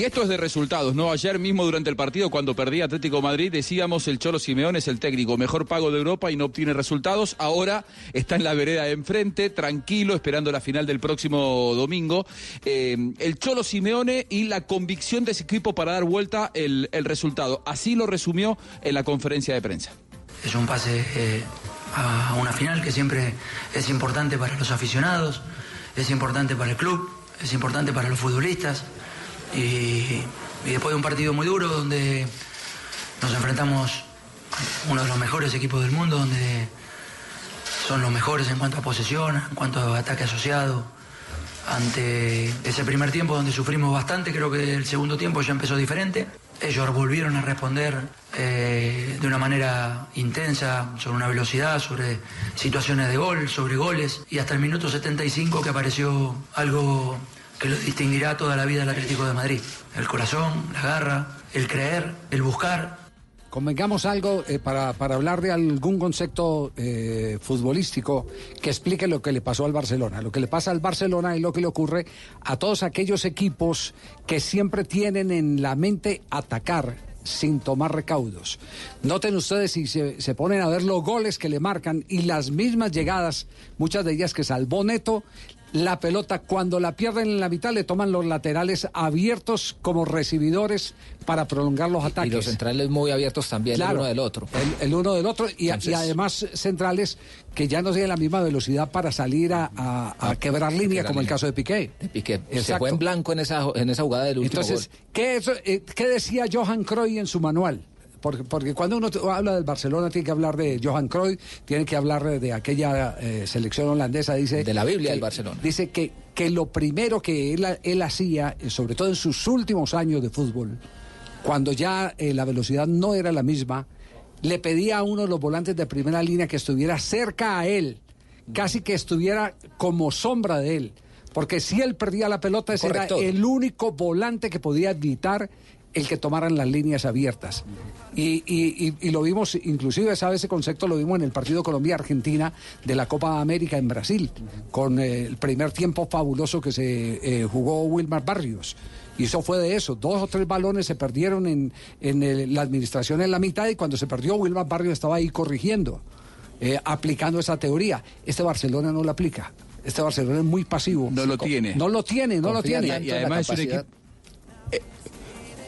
Y esto es de resultados, ¿no? Ayer mismo durante el partido, cuando perdía Atlético Madrid, decíamos el Cholo Simeone es el técnico mejor pago de Europa y no obtiene resultados. Ahora está en la vereda de enfrente, tranquilo, esperando la final del próximo domingo. Eh, el Cholo Simeone y la convicción de ese equipo para dar vuelta el, el resultado. Así lo resumió en la conferencia de prensa. Es un pase eh, a una final que siempre es importante para los aficionados, es importante para el club, es importante para los futbolistas. Y, después de un partido muy duro donde nos enfrentamos a uno de los mejores equipos del mundo, donde son los mejores en cuanto a posesión, en cuanto a ataque asociado. Ante ese primer tiempo donde sufrimos bastante, creo que el segundo tiempo ya empezó diferente. Ellos volvieron a responder eh, de una manera intensa, sobre una velocidad, sobre situaciones de gol, sobre goles, y hasta el minuto 75 que apareció algo que lo distinguirá toda la vida del Atlético de Madrid. El corazón, la garra, el creer, el buscar, Convengamos algo eh, para, para hablar de algún concepto eh, futbolístico que explique lo que le pasó al Barcelona. Lo que le pasa al Barcelona es lo que le ocurre a todos aquellos equipos que siempre tienen en la mente atacar sin tomar recaudos. Noten ustedes si se, se ponen a ver los goles que le marcan y las mismas llegadas, muchas de ellas que salvó Neto, la pelota cuando la pierden en la mitad le toman los laterales abiertos como recibidores para prolongar los ataques. Y los centrales muy abiertos también el uno del otro. El, el uno del otro y, Entonces- y además centrales que ya no tienen la misma velocidad para salir a, a- a quebrar línea, quebrar como el línea. caso de Piqué. Piqué se Exacto. fue en blanco en esa, en esa jugada del último Entonces, gol. ¿qué, es- eh, qué decía Johan Cruyff en su manual? Porque, porque cuando uno habla del Barcelona tiene que hablar de Johan Cruyff, tiene que hablar de, aquella eh, selección holandesa, dice... De la Biblia que- del Barcelona. Dice que, que lo primero que él, él hacía, sobre todo en sus últimos años de fútbol, cuando ya eh, la velocidad no era la misma, le pedía a uno de los volantes de primera línea que estuviera cerca a él, casi que estuviera como sombra de él. Porque si él perdía la pelota, ese era el único volante que podía evitar el que tomaran las líneas abiertas. Y, y- y- y lo vimos, inclusive, ¿sabe? Ese concepto lo vimos en el partido Colombia-Argentina de la Copa América en Brasil, con eh, el primer tiempo fabuloso que se eh, jugó Wilmar Barrios. Y eso fue de eso. Dos o tres balones se perdieron en, en el- la administración en la mitad y cuando se perdió, Wilmar Barrios estaba ahí corrigiendo, eh, aplicando esa teoría. Este Barcelona no la aplica. Este Barcelona es muy pasivo. No lo tiene. No lo tiene, no lo tiene. Y además es un capacidad. equipo-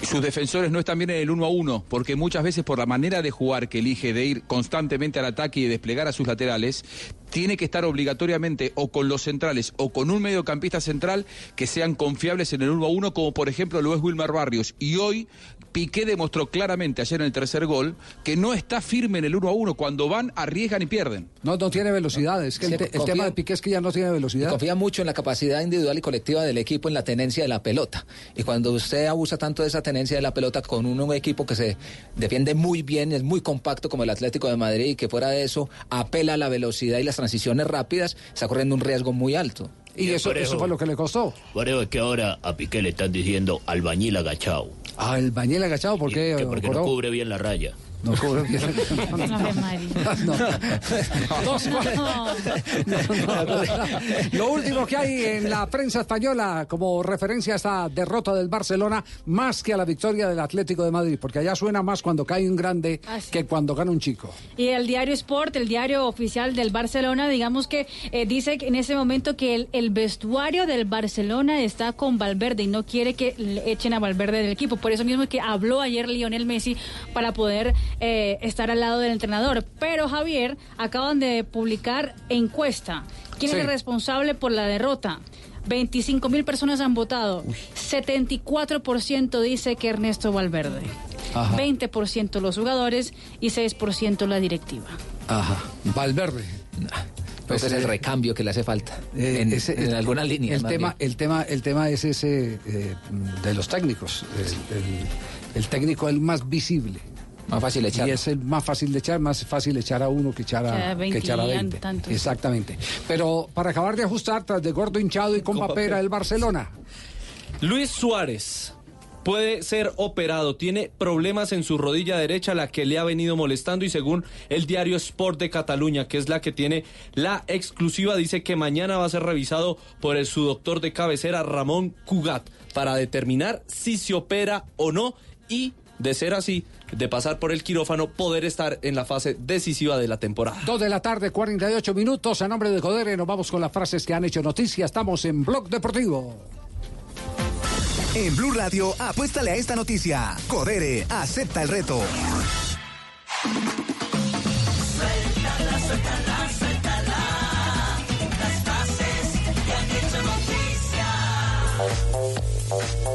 sus defensores no están bien en el uno a uno, porque muchas veces por la manera de jugar que elige de ir constantemente al ataque y desplegar a sus laterales, tiene que estar obligatoriamente o con los centrales o con un mediocampista central que sean confiables en el uno a uno, como por ejemplo lo es Wilmar Barrios. Y hoy Piqué demostró claramente ayer en el tercer gol que no está firme en el uno a uno. Cuando van, arriesgan y pierden. No, no tiene velocidad. Es que el, Sí, te- el confía- tema de Piqué es que ya no tiene velocidad. Confía mucho en la capacidad individual y colectiva del equipo en la tenencia de la pelota. Y cuando usted abusa tanto de esa tenencia de la pelota con un, un equipo que se defiende muy bien, es muy compacto como el Atlético de Madrid y que fuera de eso apela a la velocidad y las transiciones rápidas, está corriendo un riesgo muy alto. Y eso, eso fue lo que le costó. Creo es que ahora a Piqué le están diciendo albañil agachado. Ah, el bañel agachado, ¿por qué? Que porque no cubre bien la raya. No cubre bien. María. No. Dos, Lo último que hay en la prensa española como referencia a esta derrota del Barcelona, más que a la victoria del Atlético de Madrid, porque allá suena más cuando cae un grande que cuando gana un chico. Y el diario Sport, el diario oficial del Barcelona, digamos que eh, dice que en ese momento que el, el vestuario del Barcelona está con Valverde y no quiere que le echen a Valverde del equipo. Por eso mismo que habló ayer Lionel Messi para poder eh, estar al lado del entrenador. Pero Javier, acaban de publicar encuesta. ¿Quién Sí. es el responsable por la derrota? 25 mil personas han votado. 74% dice que Ernesto Valverde. Ajá. 20% los jugadores y 6% la directiva. Ajá. Valverde. Creo que es el recambio que le hace falta Eh, en, ese- en algunas líneas. El tema, bien. el tema, el tema es ese eh, de los técnicos. El, el- el técnico es el más visible. Más fácil echar. Y es el más fácil de echar, más fácil echar a uno que echar Que a, a 20 que echar a y 20. tantos. Exactamente. Pero para acabar de ajustar, tras de gordo hinchado y con papera, el Barcelona. Luis Suárez puede ser operado. Tiene problemas en su rodilla derecha, la que le ha venido molestando. Y según el diario Sport de Cataluña, que es la que tiene la exclusiva, dice que mañana va a ser revisado por el, su doctor de cabecera, Ramón Cugat, para determinar si se opera o no. Y de ser así, de pasar por el quirófano, poder estar en la fase decisiva de la temporada. Dos de la tarde, 48 minutos. A nombre de Codere, nos vamos con las frases que han hecho noticia. Estamos en Blog Deportivo. En Blue Radio, apuéstale a esta noticia. Codere, acepta el reto.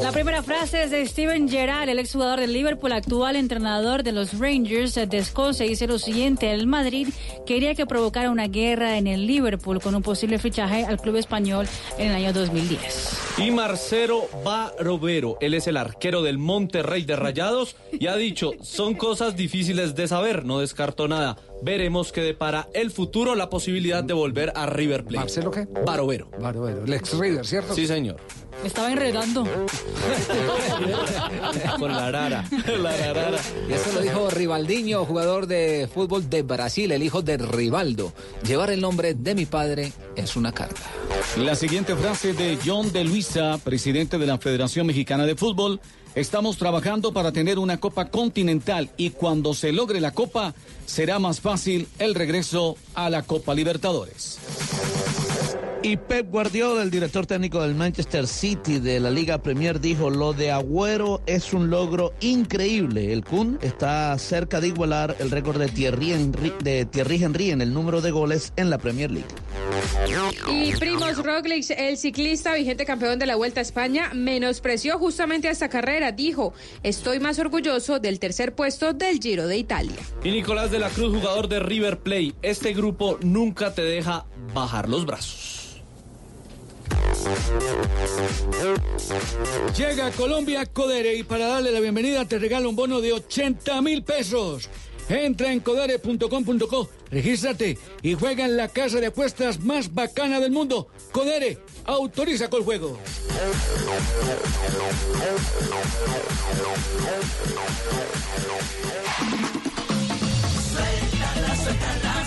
La primera frase es de Steven Gerrard, el exjugador del Liverpool, actual entrenador de los Rangers de Escocia. Dice lo siguiente, el Madrid quería que provocara una guerra en el Liverpool con un posible fichaje al club español en el año 2010. Y Marcelo Barovero, él es el arquero del Monterrey de Rayados y ha dicho, son cosas difíciles de saber, no descarto nada. Veremos que depara el futuro la posibilidad de volver a River Plate. ¿Marcelo qué? Barovero. Barovero, el ex River, ¿cierto? Sí, señor. Me estaba enredando. Con la rara. La rara. Y eso lo dijo Rivaldiño, jugador de fútbol de Brasil, el hijo de Rivaldo. Llevar el nombre de mi padre es una carga. La siguiente frase de John de Luisa, presidente de la Federación Mexicana de Fútbol. Estamos trabajando para tener una Copa Continental y cuando se logre la Copa será más fácil el regreso a la Copa Libertadores. Y Pep Guardiola, el director técnico del Manchester City de la Liga Premier, dijo, lo de Agüero es un logro increíble. El Kun está cerca de igualar el récord de Thierry Henry, de Thierry Henry en el número de goles en la Premier League. Y Primoz Roglic, el ciclista vigente campeón de la Vuelta a España, menospreció justamente a esta carrera. Dijo, estoy más orgulloso del tercer puesto del Giro de Italia. Y Nicolás de la Cruz, jugador de River Plate. Este grupo nunca te deja bajar los brazos. Llega a Colombia Codere y para darle la bienvenida te regalo un bono de 80 mil pesos. Entra en codere.com.co, regístrate y juega en la casa de apuestas más bacana del mundo. Codere, autoriza con el juego. Suéltala, suéltala.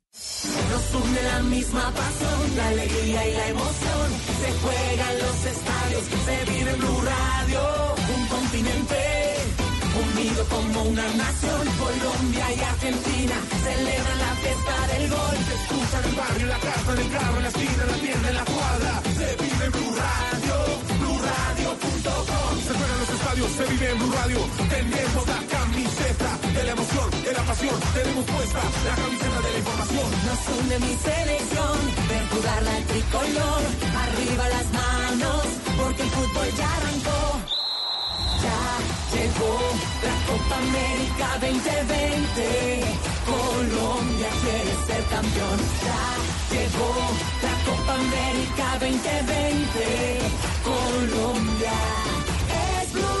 Nos une la misma pasión, la alegría y la emoción. Se juega en los estadios, se vive en Blue Radio. Un continente unido como una nación. Colombia y Argentina celebran la fiesta del gol. Se escucha en el barrio, la casa, en el carro, en la esquina, en la tienda, en la cuadra. Se vive se vive en Blue Radio. Tenemos la camiseta de la emoción, de la pasión. Tenemos puesta la camiseta de la información. Nos une mi selección, ver jugar la tricolor. Arriba las manos, porque el fútbol ya arrancó. Ya llegó la Copa América 2020. Colombia quiere ser campeón. Ya llegó la Copa América 2020. Colombia es blue.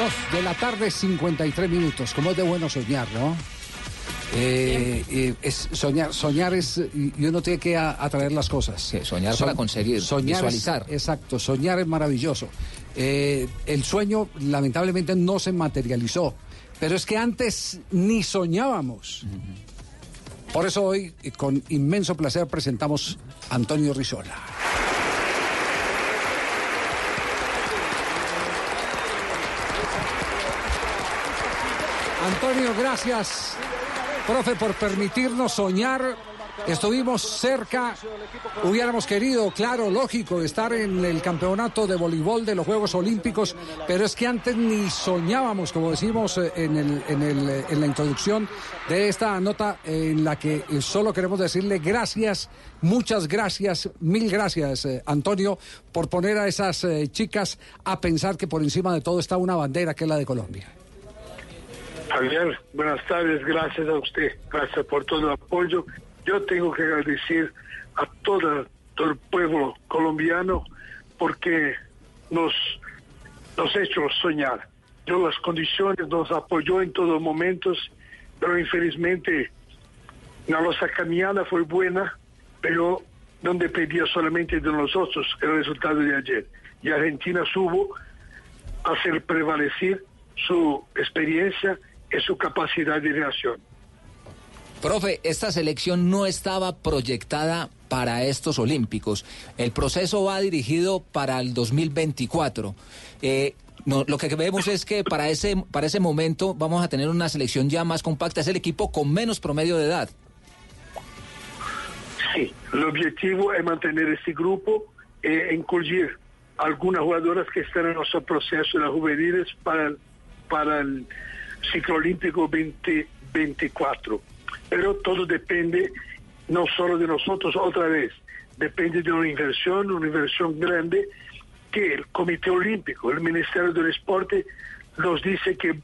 Dos de la tarde, 53 minutos. Como es de bueno soñar, ¿no? Eh, eh, es soñar, soñar es y uno tiene que a- atraer las cosas. soñar para conseguir, soñar es- visualizar. exacto, soñar es maravilloso. Eh, el sueño lamentablemente no se materializó, pero es que antes ni soñábamos. Por eso hoy, con inmenso placer, presentamos a Antonio Rizola. Antonio, gracias, profe, por permitirnos soñar. Estuvimos cerca, hubiéramos querido, claro, lógico, estar en el campeonato de voleibol de los Juegos Olímpicos, pero es que antes ni soñábamos, como decimos eh, en, el- en el, eh, en la introducción de esta nota, en la que eh, solo queremos decirle gracias, muchas gracias, mil gracias, Antonio, por poner a esas chicas a pensar que por encima de todo está una bandera que es la de Colombia. Javier, buenas tardes, gracias a usted, gracias por todo el apoyo. Yo tengo que agradecer a todo, el pueblo colombiano porque nos, nos hecho soñar. Yo las condiciones nos apoyó en todos momentos, pero infelizmente la nuestra caminada fue buena, pero no dependía solamente de nosotros el resultado de ayer. Y Argentina supo hacer prevalecer su experiencia y su capacidad de reacción. Profe, esta selección no estaba proyectada para estos Olímpicos. El proceso va dirigido para el 2024. Eh, no, lo que vemos es que para ese, para ese momento vamos a tener una selección ya más compacta. Es el equipo con menos promedio de edad. Sí, el objetivo es mantener este grupo e incluir algunas jugadoras que están en nuestro proceso de las juveniles para, para el ciclo olímpico 2024. Pero todo depende no solo de nosotros otra vez, depende de una inversión, una inversión grande que el Comité Olímpico, el Ministerio del Deporte nos dice que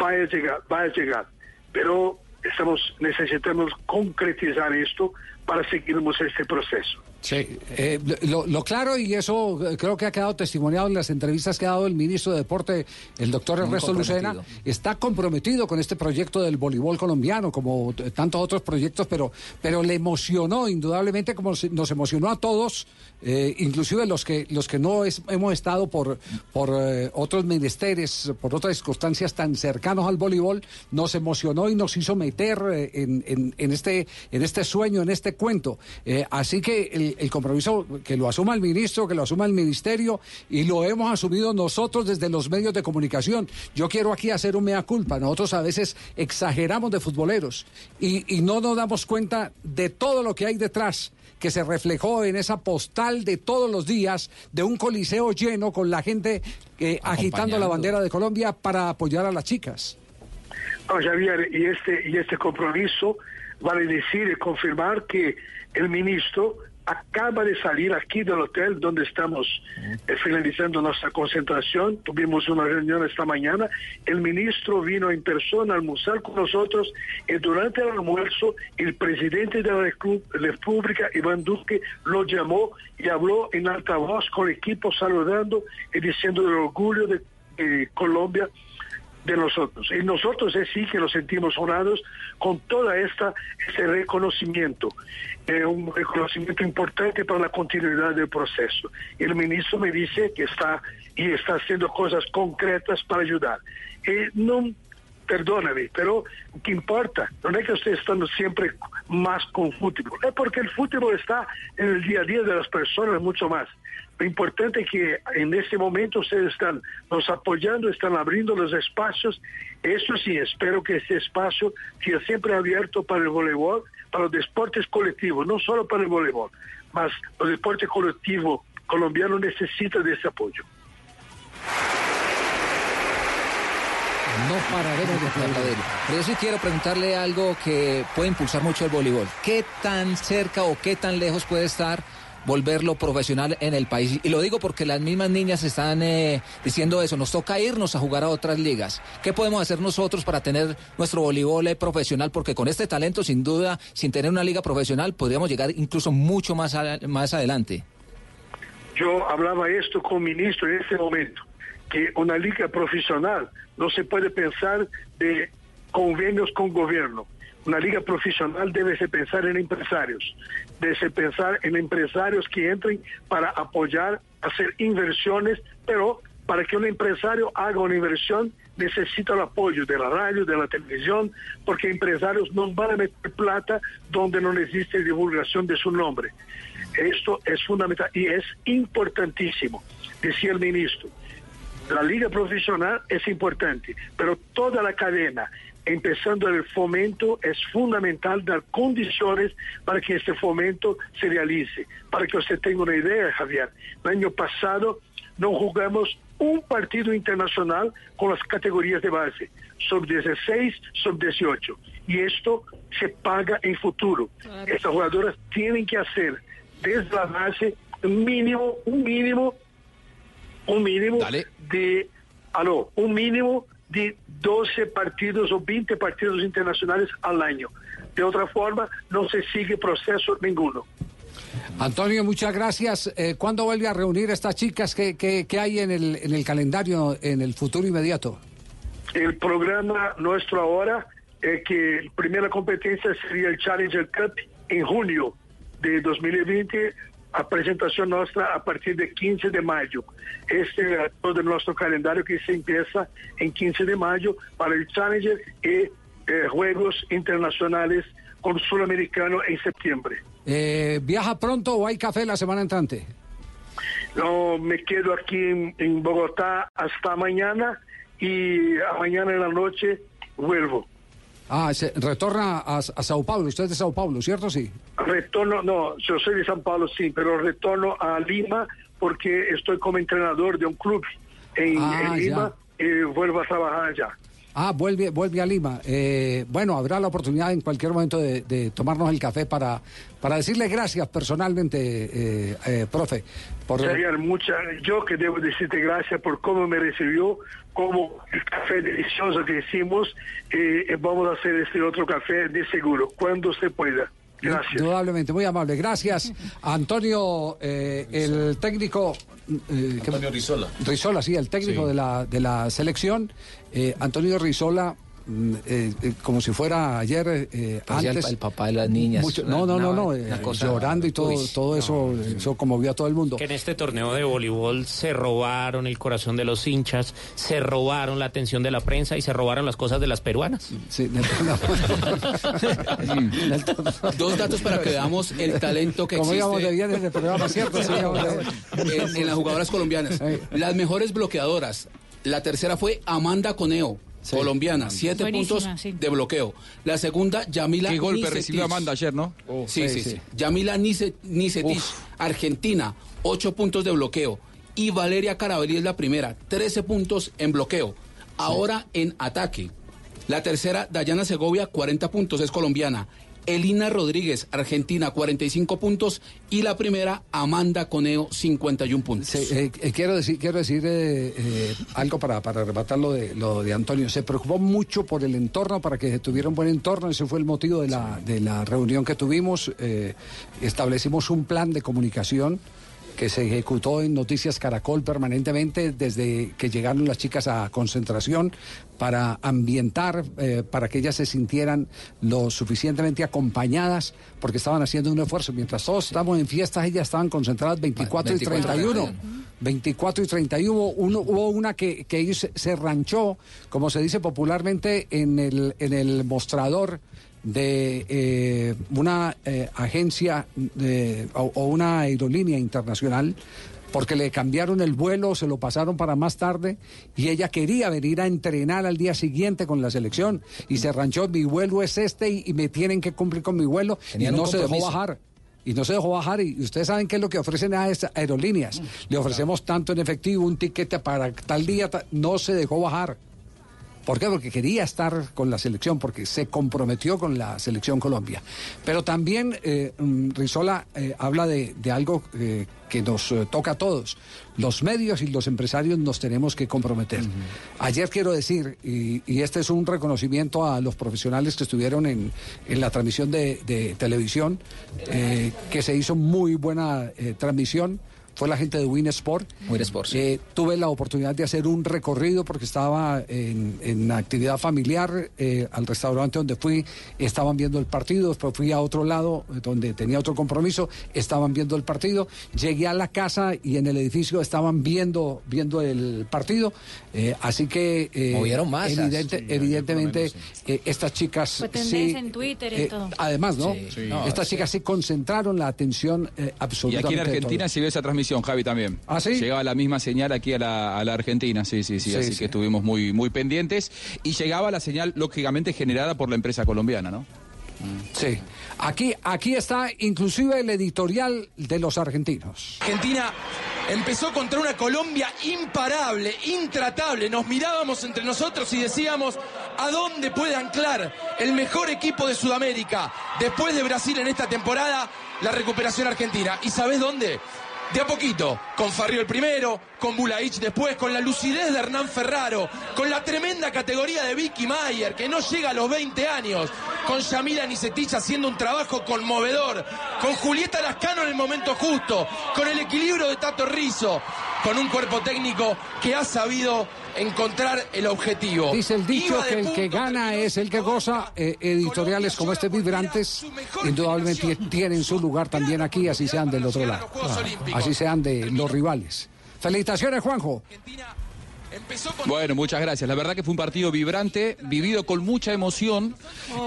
va a llegar, va a llegar. Pero estamos necesitamos concretizar esto para seguirnos este proceso. Sí, eh, lo, lo claro y eso eh, creo que ha quedado testimoniado en las entrevistas que ha dado el ministro de Deporte, el doctor Muy Ernesto Lucena, está comprometido con este proyecto del voleibol colombiano, como tantos otros proyectos, pero, pero le emocionó indudablemente como nos emocionó a todos, eh, inclusive los que los que no es- hemos estado por, por eh, otros menesteres, por otras circunstancias tan cercanos al voleibol, nos emocionó y nos hizo meter eh, en, en- en este, en este sueño, en este cuento. Eh, así que el, el compromiso que lo asuma el ministro, que lo asuma el ministerio y lo hemos asumido nosotros desde los medios de comunicación. Yo quiero aquí hacer un mea culpa. Nosotros a veces exageramos de futboleros y, y no nos damos cuenta de todo lo que hay detrás que se reflejó en esa postal de todos los días de un coliseo lleno con la gente eh, agitando la bandera de Colombia para apoyar a las chicas. No, Javier, y este, y este compromiso vale decir y confirmar que el ministro acaba de salir aquí del hotel donde estamos eh, finalizando nuestra concentración. Tuvimos una reunión esta mañana. El ministro vino en persona a almorzar con nosotros y durante el almuerzo el presidente de la República, Iván Duque, lo llamó y habló en altavoz con el equipo saludando y diciendo el orgullo de de Colombia de nosotros. Y nosotros es sí que nos sentimos honrados con toda esta este reconocimiento, eh, un reconocimiento importante para la continuidad del proceso. El ministro me dice que está y está haciendo cosas concretas para ayudar. Eh, no, perdóname, pero que importa no es que ustedes están siempre más con fútbol, es porque el fútbol está en el día a día de las personas mucho más. Lo importante es que en este momento ustedes están nos apoyando, están abriendo los espacios. Eso sí, espero que este espacio sea siempre abierto para el voleibol, para los deportes colectivos, no solo para el voleibol, mas los deportes colectivos colombianos necesitan de ese apoyo. No pararemos de aplaudir. Pero yo sí quiero preguntarle algo que puede impulsar mucho el voleibol. ¿Qué tan cerca o qué tan lejos puede estar volverlo profesional en el país? Y lo digo porque las mismas niñas están eh, diciendo eso. Nos toca irnos a jugar a otras ligas. ¿Qué podemos hacer nosotros para tener nuestro voleibol eh, profesional? Porque con este talento, sin duda, sin tener una liga profesional, podríamos llegar incluso mucho más, más adelante. Yo hablaba esto con ministro en ese momento, que una liga profesional no se puede pensar de convenios con gobierno. Una liga profesional debe pensar en empresarios, debe pensar en empresarios que entren para apoyar, hacer inversiones, pero para que un empresario haga una inversión necesita el apoyo de la radio, de la televisión, porque empresarios no van a meter plata donde no existe divulgación de su nombre. Esto es fundamental y es importantísimo, decía el ministro. La liga profesional es importante, pero toda la cadena, empezando el fomento, es fundamental dar condiciones para que este fomento se realice. Para que usted tenga una idea, Javier, el año pasado no jugamos un partido internacional con las categorías de base, sub 16, sub 18. Y esto se paga en futuro. Estas jugadoras tienen que hacer desde la base un mínimo, un mínimo, un mínimo de, aló, un mínimo de 12 partidos o 20 partidos internacionales al año. De otra forma, no se sigue proceso ninguno. Antonio, muchas gracias. Eh, ¿Cuándo vuelve a reunir a estas chicas que, que- que hay en el, en el calendario en el futuro inmediato? El programa nuestro ahora es que la primera competencia sería el Challenger Cup en junio de 2020, a presentación nuestra a partir de 15 de mayo. Este es todo nuestro calendario que se empieza en 15 de mayo para el Challenger y eh, Juegos Internacionales con Sudamericano en septiembre. Eh, ¿Viaja pronto o hay café la semana entrante? No, me quedo aquí en, en Bogotá hasta mañana y a mañana en la noche vuelvo. Ah, se retorna a, a Sao Paulo. Usted es de Sao Paulo, ¿cierto? Sí. Retorno, no, yo soy de San Paulo, sí, pero retorno a Lima porque estoy como entrenador de un club en, Ah, en Lima y vuelvo a trabajar allá. Ah, vuelve, vuelve a Lima. Eh, bueno, habrá la oportunidad en cualquier momento de, de tomarnos el café para, para decirle gracias personalmente, eh, eh, profe. Por, Javier, mucha, yo que debo decirte gracias por cómo me recibió, como el café delicioso que hicimos, eh, vamos a hacer este otro café de seguro, cuando se pueda. Gracias. Indudablemente, muy amable. Gracias, Antonio, eh, el técnico. eh, Antonio Rizola. Rizola, sí, el técnico Sí. de, la, de la selección. Eh, Antonio Rizola, eh, eh, como si fuera ayer, eh, el antes. el papá de las niñas. mucho- no, no, no, no, eh, cosa- llorando y todo, Uy, todo eso, eso conmovió a todo el mundo. Que en este torneo de voleibol se robaron el corazón de los hinchas, se robaron la atención de la prensa y se robaron las cosas de las peruanas. Sí, Dos datos para que veamos el talento que Como existe íbamos de bien en el programa, ¿cierto? Sí, íbamos de- en, en las jugadoras colombianas. Las mejores bloqueadoras. La tercera fue Amanda Coneo, colombiana, siete Buenísima, puntos sí. de bloqueo. La segunda, Yamila Qué golpe Nicetic. recibió Amanda ayer, ¿no? sí, sí, sí. Yamila Nice- Nicetic, Argentina, ocho puntos de bloqueo. Y Valeria Carabalí es la primera, 13 puntos en bloqueo. Ahora en ataque. La tercera, Dayana Segovia, 40 puntos, es colombiana. Elina Rodríguez, Argentina, 45 puntos. Y la primera, Amanda Coneo, 51 puntos. Sí, eh, eh, quiero decir, quiero decir eh, eh, algo para, para lo de, lo de Antonio. Se preocupó mucho por el entorno, para que tuviera un buen entorno. Ese fue el motivo de la, de la reunión que tuvimos. Eh, establecimos un plan de comunicación que se ejecutó en Noticias Caracol permanentemente desde que llegaron las chicas a concentración para ambientar, eh, para que ellas se sintieran lo suficientemente acompañadas, porque estaban haciendo un esfuerzo. Mientras todos estábamos en fiestas, ellas estaban concentradas 24, 24 y 31. 24 y 31. Hubo, uno- hubo una que, que se ranchó, como se dice popularmente, en el, en el mostrador de eh, una eh, agencia de- o, o una aerolínea internacional porque le cambiaron el vuelo, se lo pasaron para más tarde y ella quería venir a entrenar al día siguiente con la selección y se ranchó, mi vuelo es este y, y me tienen que cumplir con mi vuelo y Tenían no se dejó bajar. Y no se dejó bajar. Y ustedes saben qué es lo que ofrecen a estas aerolíneas. Le ofrecemos tanto en efectivo, un tiquete para tal día. No se dejó bajar. ¿Por qué? Porque quería estar con la selección, porque se comprometió con la selección Colombia. Pero también eh, mm, Rizola eh, habla de, de algo eh, que nos eh, toca a todos. Los medios y los empresarios nos tenemos que comprometer. Ayer quiero decir, y, y este es un reconocimiento a los profesionales que estuvieron en, en la transmisión de, de televisión, que se hizo muy buena transmisión. Fue la gente de Win Sport. Win Sport, sí. Eh, tuve la oportunidad de hacer un recorrido porque estaba en, en actividad familiar eh, al restaurante donde fui, estaban viendo el partido, después fui a otro lado eh, donde tenía otro compromiso, estaban viendo el partido, llegué a la casa y en el edificio estaban viendo, viendo el partido, eh, así que eh, Movieron masas. evidente- evidentemente eh, estas chicas Fue sí, en Twitter y eh, todo. además, ¿no? Sí. Sí. No, estas sí. chicas sí concentraron la atención eh, Y absolutamente aquí en Argentina se vio esa transmisión, Javi, también. ¿Ah, sí? Llegaba la misma señal aquí a la, a la Argentina, sí, sí, sí, Sí, así sí. que estuvimos muy, muy pendientes. Y llegaba la señal, lógicamente, generada por la empresa colombiana, ¿no? Sí. Aquí, aquí está inclusive el editorial de los argentinos. Argentina empezó contra una Colombia imparable, intratable. Nos mirábamos entre nosotros y decíamos, ¿a dónde puede anclar el mejor equipo de Sudamérica? Después de Brasil en esta temporada, la recuperación argentina. ¿Y sabes dónde? De a poquito, con Farrio el primero, con Bulaich después, con la lucidez de Hernán Ferraro, con la tremenda categoría de Vicky Mayer, que no llega a los 20 años, con Yamila Nisetich haciendo un trabajo conmovedor, con Julieta Lascano en el momento justo, con el equilibrio de Tato Rizzo, con un cuerpo técnico que ha sabido encontrar el objetivo. Dice el dicho que el que gana es el que goza. Eh, editoriales como este Vibrantes indudablemente tienen su lugar también aquí, así sean del otro lado. Así sean de los rivales. Felicitaciones, Juanjo. Bueno, muchas gracias. La verdad que fue un partido vibrante, vivido con mucha emoción,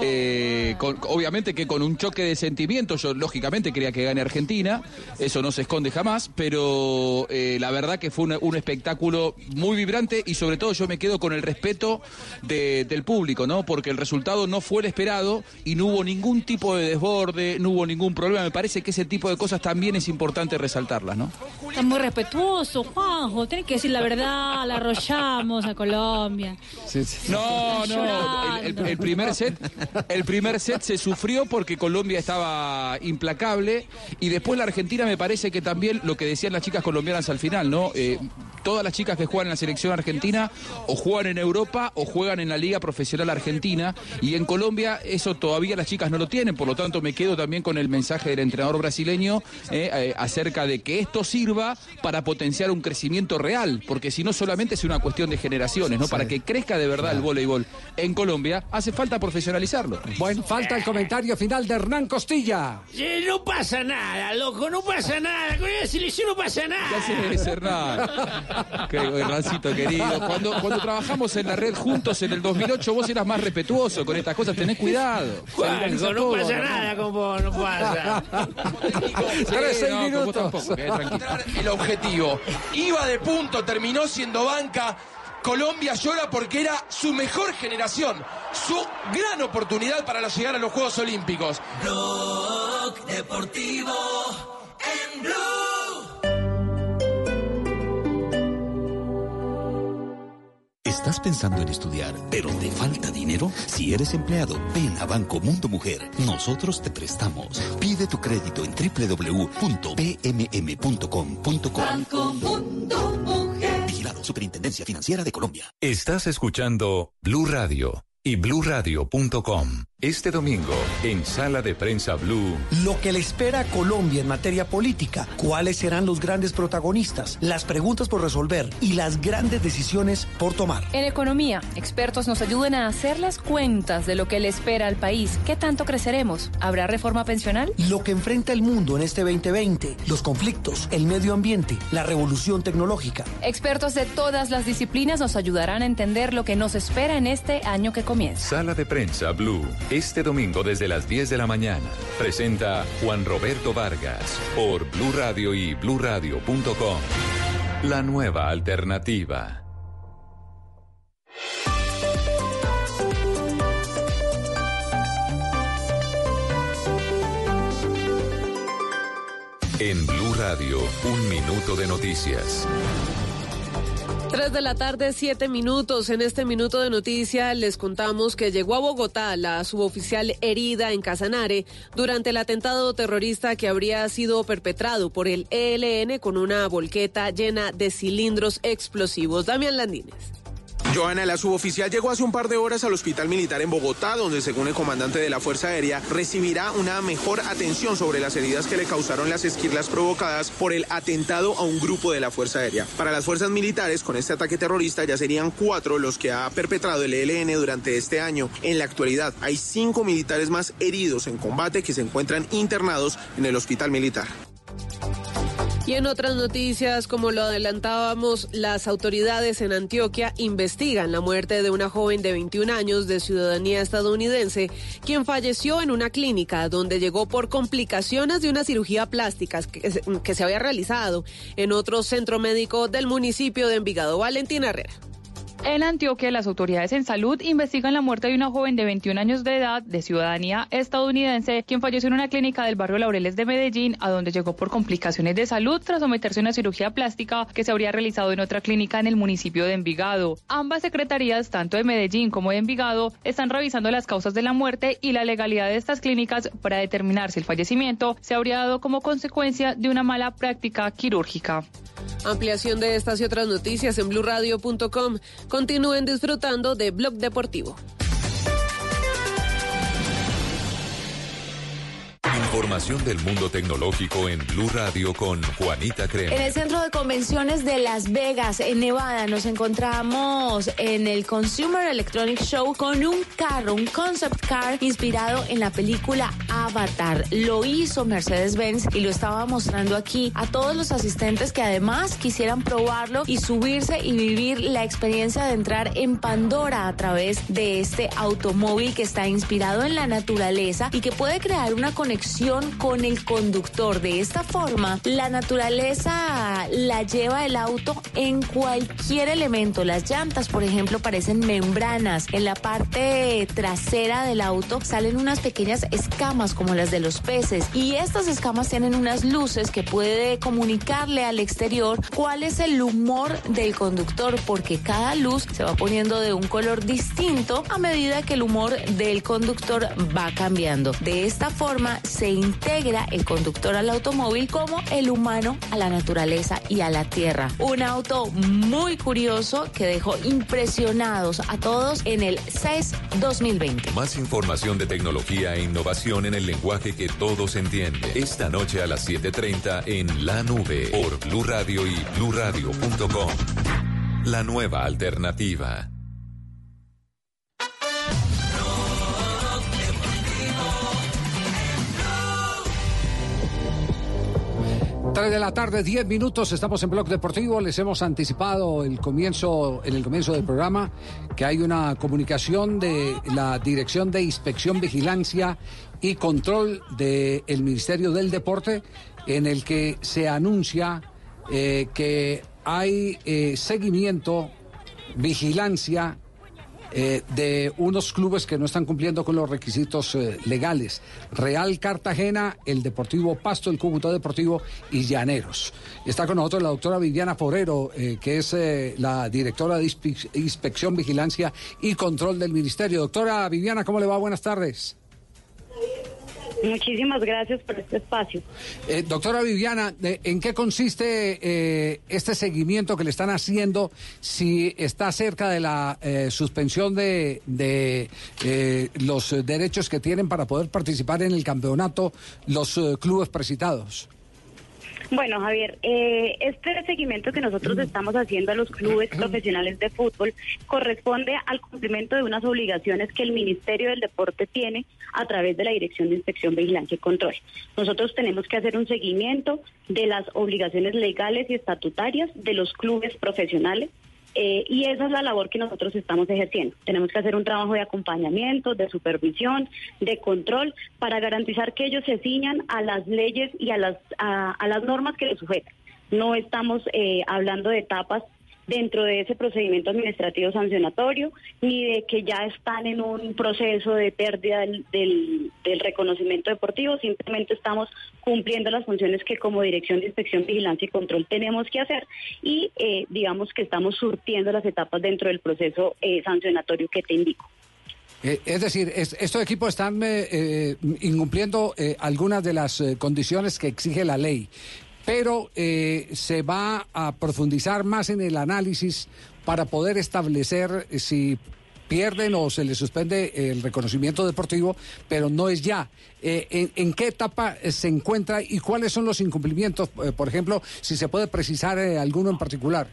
eh, con- obviamente que con un choque de sentimientos. Yo lógicamente quería que gane Argentina, eso no se esconde jamás, pero eh, la verdad que fue un, un espectáculo muy vibrante y sobre todo yo me quedo con el respeto de- del público, ¿no? Porque el resultado no fue el esperado y no hubo ningún tipo de desborde, no hubo ningún problema. Me parece que ese tipo de cosas también es importante resaltarlas, ¿no? Está muy respetuoso, Juanjo. Tiene que decir la verdad, la arrollamos a Colombia. No, no, el, el- el primer set, el primer set se sufrió porque Colombia estaba implacable y después la Argentina me parece que también lo que decían las chicas colombianas al final, ¿no? Eh, todas las chicas que juegan en la selección argentina o juegan en Europa o juegan en la liga profesional argentina y en Colombia eso todavía las chicas no lo tienen, por lo tanto me quedo también con el mensaje del entrenador brasileño eh, eh, acerca de que esto sirva para potenciar un crecimiento real, porque si no solamente es una cuestión de generaciones, ¿no? Para que crezca de verdad el voleibol en Colombia, hace falta profesionalizarlo. Bueno, falta el comentario final de Hernán Costilla. Sí, no pasa nada, loco, no pasa nada. Con la selección no pasa nada. ¿Qué haces, Hernán? Qué Hernancito querido. Cuando, cuando trabajamos en la red juntos en el 2008, vos eras más respetuoso con estas cosas. Tenés cuidado. Juanjo, no pasa nada con vos, no pasa. Tres, seis minutos. tranquilo. el objetivo. Iba de punto, terminó siendo banca. Colombia llora porque era su mejor generación, su gran oportunidad para llegar a los Juegos Olímpicos. Blog Deportivo en Blue. ¿Estás pensando en estudiar, pero te falta dinero? Si eres empleado, ven a Banco Mundo Mujer. Nosotros te prestamos. Pide tu crédito en www.pmm.com.co. Banco Mundo Mujer. Vigilado Superintendencia Financiera de Colombia. Estás escuchando Blue Radio y bluradio.com. Este domingo, en Sala de Prensa Blue, Lo que le espera a Colombia en materia política, cuáles serán los grandes protagonistas, las preguntas por resolver y las grandes decisiones por tomar. En economía, expertos nos ayudan a hacer las cuentas de lo que le espera al país. ¿Qué tanto creceremos? ¿Habrá reforma pensional? Lo que enfrenta el mundo en este 2020, los conflictos, el medio ambiente, la revolución tecnológica. Expertos de todas las disciplinas nos ayudarán a entender lo que nos espera en este año que comienza. Sala de Prensa Blue, este domingo desde las 10 de la mañana. Presenta Juan Roberto Vargas por Blue Radio y bluradio.com. La nueva alternativa. En Blue Radio, un minuto de noticias. Tres de la tarde, siete minutos. En este minuto de noticia les contamos que llegó a Bogotá la suboficial herida en Casanare durante el atentado terrorista que habría sido perpetrado por el ELN con una volqueta llena de cilindros explosivos. Damián Landines. Joana, la suboficial llegó hace un par de horas al hospital militar en Bogotá, donde según el comandante de la Fuerza Aérea recibirá una mejor atención sobre las heridas que le causaron las esquirlas provocadas por el atentado a un grupo de la Fuerza Aérea. Para las fuerzas militares, con este ataque terrorista ya serían cuatro los que ha perpetrado el ELN durante este año. En la actualidad hay cinco militares más heridos en combate que se encuentran internados en el hospital militar. Y en otras noticias, como lo adelantábamos, las autoridades en Antioquia investigan la muerte de una joven de 21 años de ciudadanía estadounidense, quien falleció en una clínica donde llegó por complicaciones de una cirugía plástica que, se- había realizado en otro centro médico del municipio de Envigado. Valentina Herrera. En Antioquia, las autoridades en salud investigan la muerte de una joven de 21 años de edad, de ciudadanía estadounidense, quien falleció en una clínica del barrio Laureles de Medellín, a donde llegó por complicaciones de salud tras someterse a una cirugía plástica que se habría realizado en otra clínica en el municipio de Envigado. Ambas secretarías, tanto de Medellín como de Envigado, están revisando las causas de la muerte y la legalidad de estas clínicas para determinar si el fallecimiento se habría dado como consecuencia de una mala práctica quirúrgica. Ampliación de estas y otras noticias en blurradio.com. Continúen disfrutando de Blog Deportivo. Información del mundo tecnológico en Blue Radio con Juanita En Crema. el centro de convenciones de Las Vegas, en Nevada, nos encontramos en el Consumer Electronic Show con un carro, un concept car inspirado en la película Avatar. Lo hizo Mercedes-Benz y lo estaba mostrando aquí a todos los asistentes que además quisieran probarlo y subirse y vivir la experiencia de entrar en Pandora a través de este automóvil que está inspirado en la naturaleza y que puede crear una conexión con el conductor. De esta forma, la naturaleza la lleva el auto en cualquier elemento. Las llantas, por ejemplo, parecen membranas. En la parte trasera del auto salen unas pequeñas escamas como las de los peces y estas escamas tienen unas luces que puede comunicarle al exterior cuál es el humor del conductor porque cada luz se va poniendo de un color distinto a medida que el humor del conductor va cambiando. De esta forma se integra el conductor al automóvil como el humano a la naturaleza y a la tierra. Un auto muy curioso que dejó impresionados a todos en el CES 2020. Más información de tecnología e innovación en el lenguaje que todos entienden. Esta noche a las 7:30 en La Nube por Blue Radio y bluradio.com. La nueva alternativa. Tres de la tarde, 10 minutos, estamos en Blog Deportivo. Les hemos anticipado el comienzo, en el comienzo del programa que hay una comunicación de la Dirección de Inspección, Vigilancia y Control del Ministerio del Deporte en el que se anuncia eh, que hay eh, seguimiento, vigilancia eh, de unos clubes que no están cumpliendo con los requisitos eh, legales. Real Cartagena, el Deportivo Pasto, el Cúcuta Deportivo y Llaneros. Está con nosotros la doctora Viviana Forero, eh, que es eh, la directora de Inspe- Inspección, Vigilancia y Control del Ministerio. Doctora Viviana, ¿cómo le va? Buenas tardes. Muchísimas gracias por este espacio. Eh, doctora Viviana, eh, ¿en qué consiste eh, este seguimiento que le están haciendo? Si está cerca de la eh, suspensión de, de, eh, los derechos que tienen para poder participar en el campeonato los clubes precitados. Bueno, Javier, eh, este seguimiento que nosotros estamos haciendo a los clubes profesionales de fútbol corresponde al cumplimiento de unas obligaciones que el Ministerio del Deporte tiene a través de la Dirección de Inspección, Vigilancia y Control. Nosotros tenemos que hacer un seguimiento de las obligaciones legales y estatutarias de los clubes profesionales Eh, y esa es la labor que nosotros estamos ejerciendo. Tenemos que hacer un trabajo de acompañamiento, de supervisión, de control, para garantizar que ellos se ciñan a las leyes y a las, a, a las normas que les sujetan. No estamos eh, hablando de etapas dentro de ese procedimiento administrativo sancionatorio, ni de que ya están en un proceso de pérdida del, del- reconocimiento deportivo, simplemente estamos cumpliendo las funciones que como Dirección de Inspección, Vigilancia y Control tenemos que hacer y eh, digamos que estamos surtiendo las etapas dentro del proceso eh, sancionatorio que te indico. Eh, es decir, es- estos equipos están eh, eh, incumpliendo algunas de las condiciones que exige la ley, pero eh, se va a profundizar más en el análisis para poder establecer eh, si pierden o se les suspende el reconocimiento deportivo, pero no es ya. Eh, en, en qué etapa eh, se encuentra y cuáles son los incumplimientos? Por ejemplo, si se puede precisar eh, alguno en particular.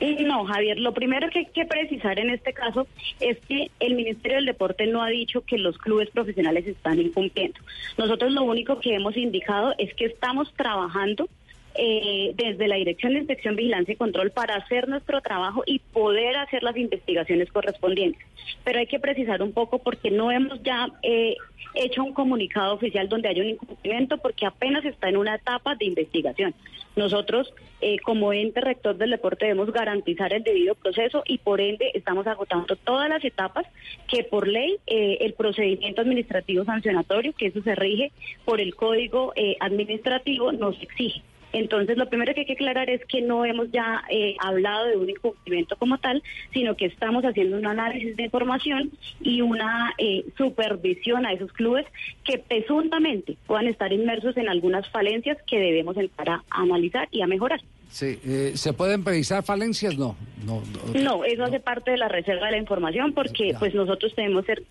No, Javier, lo primero que hay que precisar en este caso es que el Ministerio del Deporte no ha dicho que los clubes profesionales están incumpliendo. Nosotros lo único que hemos indicado es que estamos trabajando eh, desde la Dirección de Inspección, Vigilancia y Control para hacer nuestro trabajo y poder hacer las investigaciones correspondientes. Pero hay que precisar un poco porque no hemos ya eh, hecho un comunicado oficial donde haya un incumplimiento porque apenas está en una etapa de investigación. Nosotros, eh, como ente rector del deporte, debemos garantizar el debido proceso y por ende estamos agotando todas las etapas que por ley eh, el procedimiento administrativo sancionatorio, que eso se rige por el código eh, administrativo, nos exige. Entonces, lo primero que hay que aclarar es que no hemos ya eh, hablado de un incumplimiento como tal, sino que estamos haciendo un análisis de información y una eh, supervisión a esos clubes que presuntamente puedan estar inmersos en algunas falencias que debemos entrar a analizar y a mejorar. Sí, eh, ¿Se pueden precisar falencias? No, no, no. No, eso hace parte de la reserva de la información porque pues nosotros tenemos que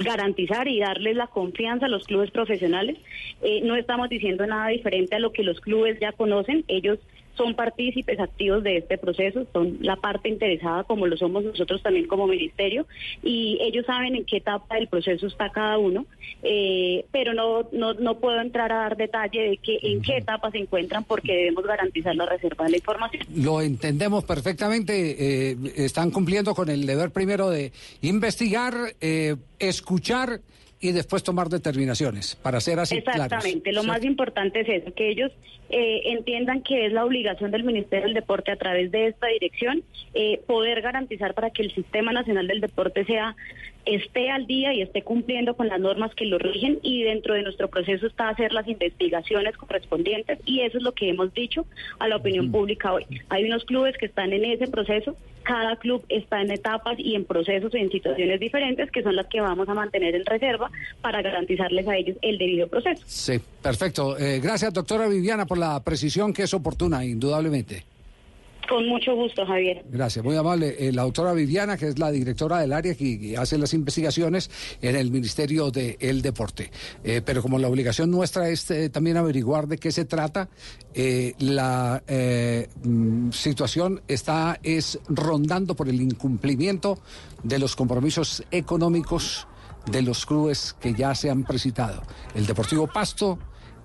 garantizar y darles la confianza a los clubes profesionales. Eh, no estamos diciendo nada diferente a lo que los clubes ya conocen. Ellos son partícipes activos de este proceso, son la parte interesada como lo somos nosotros también como ministerio y ellos saben en qué etapa del proceso está cada uno, eh, pero no, no, no puedo entrar a dar detalle de que en qué etapa se encuentran porque debemos garantizar la reserva de la información. Lo entendemos perfectamente. eh, están cumpliendo con el deber primero de investigar, eh, escuchar y después tomar determinaciones, para ser así claros. Exactamente, lo más importante es eso, que ellos eh, entiendan que es la obligación del Ministerio del Deporte a través de esta dirección eh, poder garantizar para que el Sistema Nacional del Deporte sea esté al día y esté cumpliendo con las normas que lo rigen y dentro de nuestro proceso está hacer las investigaciones correspondientes y eso es lo que hemos dicho a la opinión pública hoy. Hay unos clubes que están en ese proceso, cada club está en etapas y en procesos y en situaciones diferentes que son las que vamos a mantener en reserva para garantizarles a ellos el debido proceso. Sí, perfecto. Eh, gracias, doctora Viviana, por la precisión que es oportuna, indudablemente. Con mucho gusto, Javier. Gracias, muy amable. Eh, la doctora Viviana, que es la directora del área que, hace las investigaciones en el Ministerio del Deporte. Eh, pero como la obligación nuestra es eh, también averiguar de qué se trata, la mm, situación está es rondando por el incumplimiento de los compromisos económicos de los clubes que ya se han presentado. El Deportivo Pasto,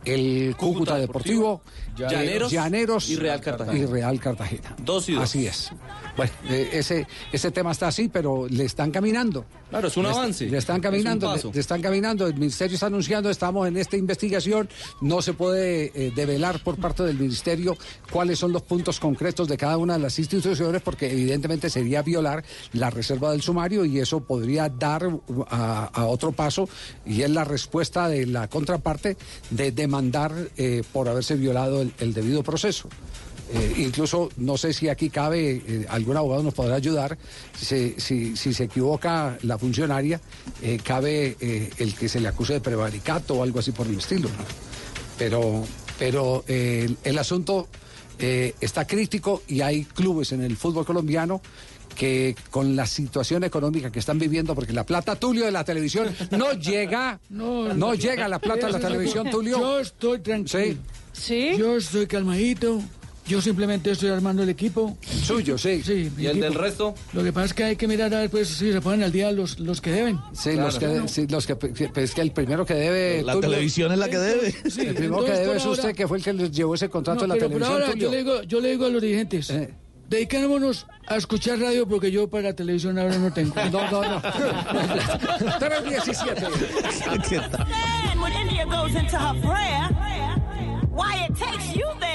el Cúcuta, Deportivo, Llaneros Llaneros y Real Cartagena. y Real Cartagena. Dos y dos. Así es. Bueno, eh, ese, ese tema está así, pero le están caminando. Claro, es un Le avance. Le están caminando, le están caminando. El ministerio está anunciando, estamos en esta investigación. No se puede eh, develar por parte del ministerio cuáles son los puntos concretos de cada una de las instituciones, porque evidentemente sería violar la reserva del sumario y eso podría dar a, a otro paso, y es la respuesta de la contraparte de demandar eh, por haberse violado el- debido proceso. Eh, incluso no sé si aquí cabe, eh, algún abogado nos podrá ayudar, si, se equivoca la funcionaria, cabe el que se le acuse de prevaricato o algo así por el estilo. Pero, pero el, asunto está crítico y hay clubes en el fútbol colombiano que con la situación económica que están viviendo, porque la plata Tulio de la televisión no llega, no, llega la plata de la televisión Tulio. Yo estoy tranquilo. Yo estoy calmadito. Yo simplemente estoy armando el equipo. Suyo, sí. Sí. ¿Y el del resto? Lo que pasa es que hay que mirar a ver pues, si se ponen al día los, los que deben. Sí, los que, sí, los que, pues es que el primero que debe. La televisión es la que debe. Sí, el primero que debe es ahora- usted, que fue el que les llevó ese contrato No, de la pero por televisión. ahora yo le, digo, yo le digo a los dirigentes, dedicémonos a escuchar radio porque yo para televisión ahora no tengo. No, no, no. 317. And when India goes into her prayer, why it takes you there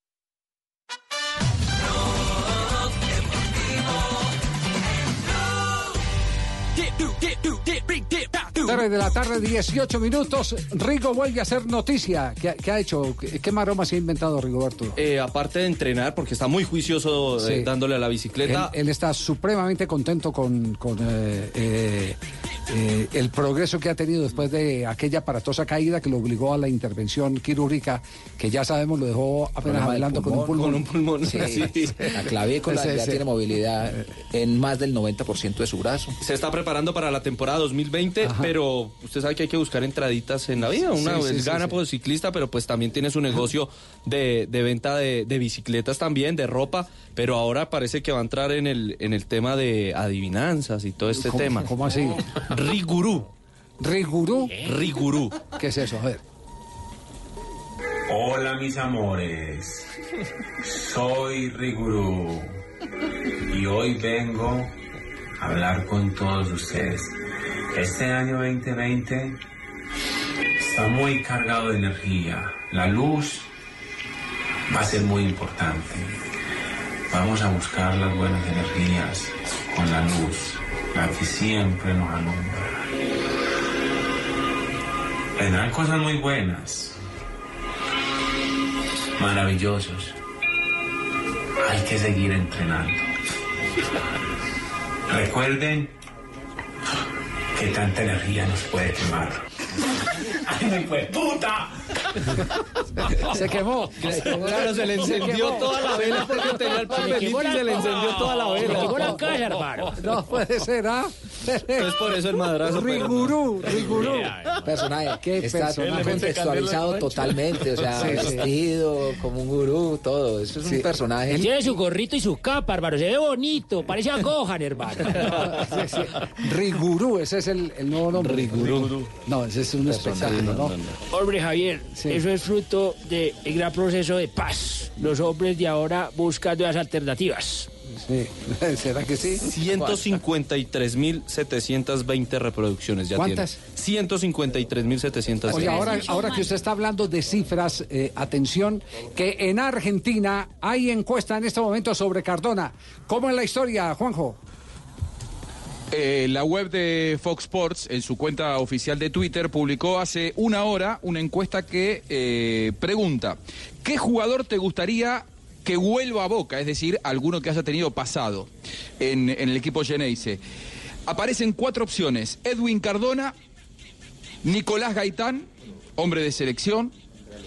Tarde de la tarde, 18 minutos. Rigo vuelve a hacer noticia. ¿Qué, qué ha hecho? ¿Qué, qué maroma se ha inventado Rigoberto? Eh, aparte de entrenar, porque está muy juicioso eh, Sí. dándole a la bicicleta. Él, él está supremamente contento con, con, eh, eh, el progreso que ha tenido después de aquella aparatosa caída que lo obligó a la intervención quirúrgica, que ya sabemos lo dejó apenas adelante con un pulmón, con un pulmón, sí. La clavícula Sí, ya sí. tiene movilidad en más del 90% de su brazo. Se está preparando para la temporada 2020, pero usted sabe que hay que buscar entraditas en la vida. Una Sí, sí, vez sí, gana sí. por ciclista, pero pues también tiene su negocio de, de venta de, de bicicletas también, de ropa, pero ahora parece que va a entrar en el, en el tema de adivinanzas y todo este ¿Cómo- tema. cómo así? Rigurú. ¿Rigurú? Rigurú. ¿Qué es eso? A ver. Hola mis amores, soy Rigurú y hoy vengo a hablar con todos ustedes. Este año 2020 está muy cargado de energía. La luz va a ser muy importante. Vamos a buscar las buenas energías con la luz, la que siempre nos alumbra. Vendrán cosas muy buenas, maravillosos. Hay que seguir entrenando. Recuerden que tanta energía nos puede quemar. ¡Ay, fue puta! Se quemó. Claro, se le encendió toda la vela porque tenía el papelito y se le encendió toda la vela. Se quemó la casa, hermano. No puede ser, ¿ah? Es por eso el madrazo. pero- Rigurú, rigurú. Personaje, ¿Qué está personaje? contextualizado totalmente, o sea, Sí, sí. vestido como un gurú, todo. Eso es un personaje. Él tiene su gorrito y su capa, hermano. Se ve bonito. Parece a Gohan, hermano. Rigurú, ese es el, el nuevo nombre. Rigurú. No, ese es un espectáculo, ¿no? Hombre, Javier, eso es fruto del gran proceso de paz. Los hombres de ahora buscan nuevas alternativas. Sí. ¿Será que sí? 153.720 reproducciones ya ¿Cuántas? tiene. 153.720. Oye, ahora, ahora que usted está hablando de cifras, eh, atención, que en Argentina hay encuesta en este momento sobre Cardona. ¿Cómo es la historia, Juanjo? Eh, la web de Fox Sports, en su cuenta oficial de Twitter, publicó hace una hora una encuesta que eh, pregunta, ¿qué jugador te gustaría que vuelva a Boca? Es decir, alguno que haya tenido pasado en, el equipo Geneise. Aparecen cuatro opciones, Edwin Cardona, Nicolás Gaitán, hombre de selección,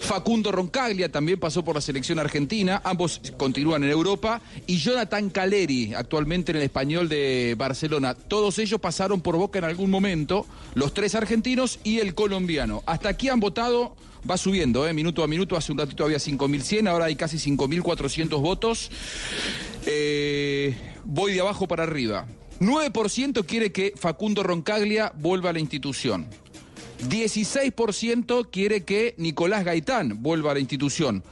Facundo Roncaglia también pasó por la selección argentina, ambos continúan en Europa, y Jonathan Caleri, actualmente en el español de Barcelona. Todos ellos pasaron por Boca en algún momento, los tres argentinos y el colombiano. Hasta aquí han votado, va subiendo, ¿eh? minuto a minuto, hace un ratito había 5.100, ahora hay casi 5.400 votos. Eh, voy de abajo para arriba. 9% quiere que Facundo Roncaglia vuelva a la institución. 16% quiere que Nicolás Gaitán vuelva a la institución.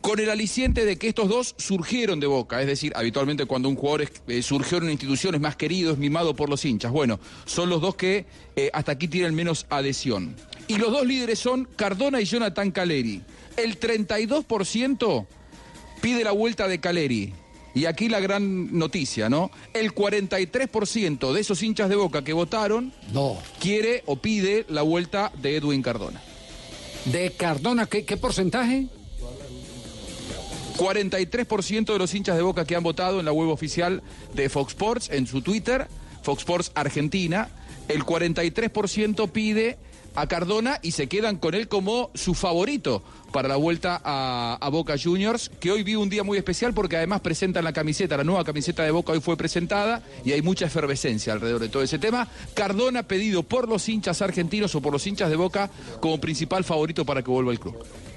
Con el aliciente de que estos dos surgieron de boca, es decir, habitualmente cuando un jugador es- eh, surgió en una institución es más querido, es mimado por los hinchas. Bueno, son los dos que eh, hasta aquí tienen menos adhesión. Y los dos líderes son Cardona y Jonathan Caleri. El 32% pide la vuelta de Caleri. Y aquí la gran noticia, ¿no? El 43% de esos hinchas de Boca que votaron no. quiere o pide la vuelta de Edwin Cardona. ¿De Cardona qué, qué porcentaje? 43% de los hinchas de Boca que han votado en la web oficial de Fox Sports, en su Twitter, Fox Sports Argentina, el 43% pide a Cardona y se quedan con él como su favorito para la vuelta a, Boca Juniors, que hoy vi un día muy especial porque además presentan la camiseta, la nueva camiseta de Boca hoy fue presentada y hay mucha efervescencia alrededor de todo ese tema. Cardona pedido por los hinchas argentinos o por los hinchas de Boca como principal favorito para que vuelva al club.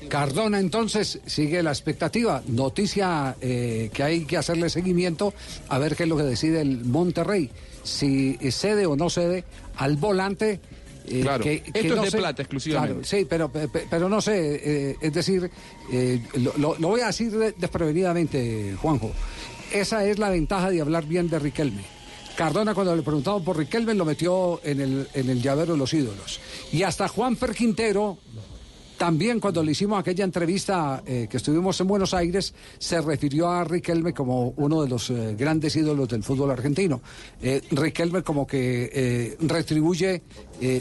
Cardona entonces sigue la expectativa. Noticia eh, que hay que hacerle seguimiento a ver qué es lo que decide el Monterrey. Si cede o no cede al volante. Eh, Claro, que- que esto no es de sé- plata exclusivamente. Claro, sí, pero, pe- pe- pero no sé, eh, es decir, eh, lo, voy a decir de- desprevenidamente, Juanjo. Esa es la ventaja de hablar bien de Riquelme. Cardona cuando le preguntaban por Riquelme lo metió en el, en el llavero de los ídolos. Y hasta Juan Quintero, también cuando le hicimos aquella entrevista eh, que estuvimos en Buenos Aires, se refirió a Riquelme como uno de los eh, grandes ídolos del fútbol argentino. Eh, Riquelme como que retribuye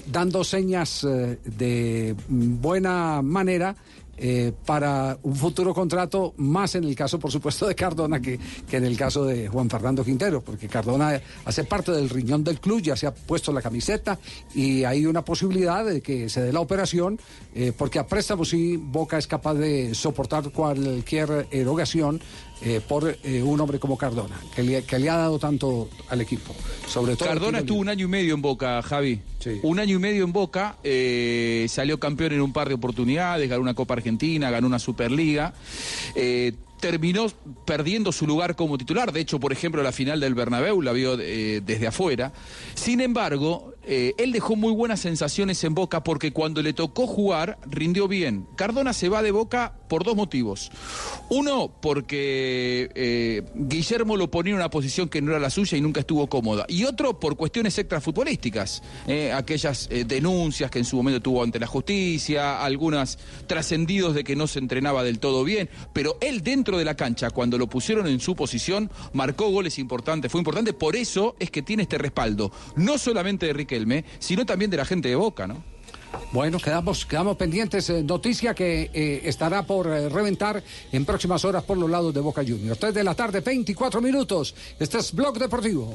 dando señas de buena manera. Eh, para un futuro contrato, más en el caso, por supuesto, de Cardona que, que en el caso de Juan Fernando Quintero, porque Cardona hace parte del riñón del club, ya se ha puesto la camiseta y hay una posibilidad de que se dé la operación, eh, porque a préstamo sí Boca es capaz de soportar cualquier erogación eh, por eh, un hombre como Cardona, que le, que le ha dado tanto al equipo. Sobre todo Cardona estuvo un año y medio en Boca, Javi. Un año y medio en Boca, eh, salió campeón en un par de oportunidades, ganó una Copa Argentina, ganó una Superliga. terminó perdiendo su lugar como titular. De hecho, por ejemplo, la final del Bernabéu la vio desde afuera. Sin embargo, él dejó muy buenas sensaciones en Boca porque cuando le tocó jugar rindió bien. Cardona se va de Boca por dos motivos. Uno, porque eh, Guillermo lo ponía en una posición que no era la suya y nunca estuvo cómoda. Y otro, por cuestiones extrafutbolísticas. Eh, aquellas eh, denuncias que en su momento tuvo ante la justicia, algunas trascendidos de que no se entrenaba del todo bien. Pero él dentro de la cancha, cuando lo pusieron en su posición, marcó goles importantes. Fue importante. Por eso es que tiene este respaldo. No solamente de Riquelme, sino también de la gente de Boca, ¿no? Bueno, quedamos, quedamos pendientes. eh, noticia que eh, estará por eh, reventar en próximas horas por los lados de Boca Juniors. 3 de la tarde, 24 minutos. Este es Blog Deportivo.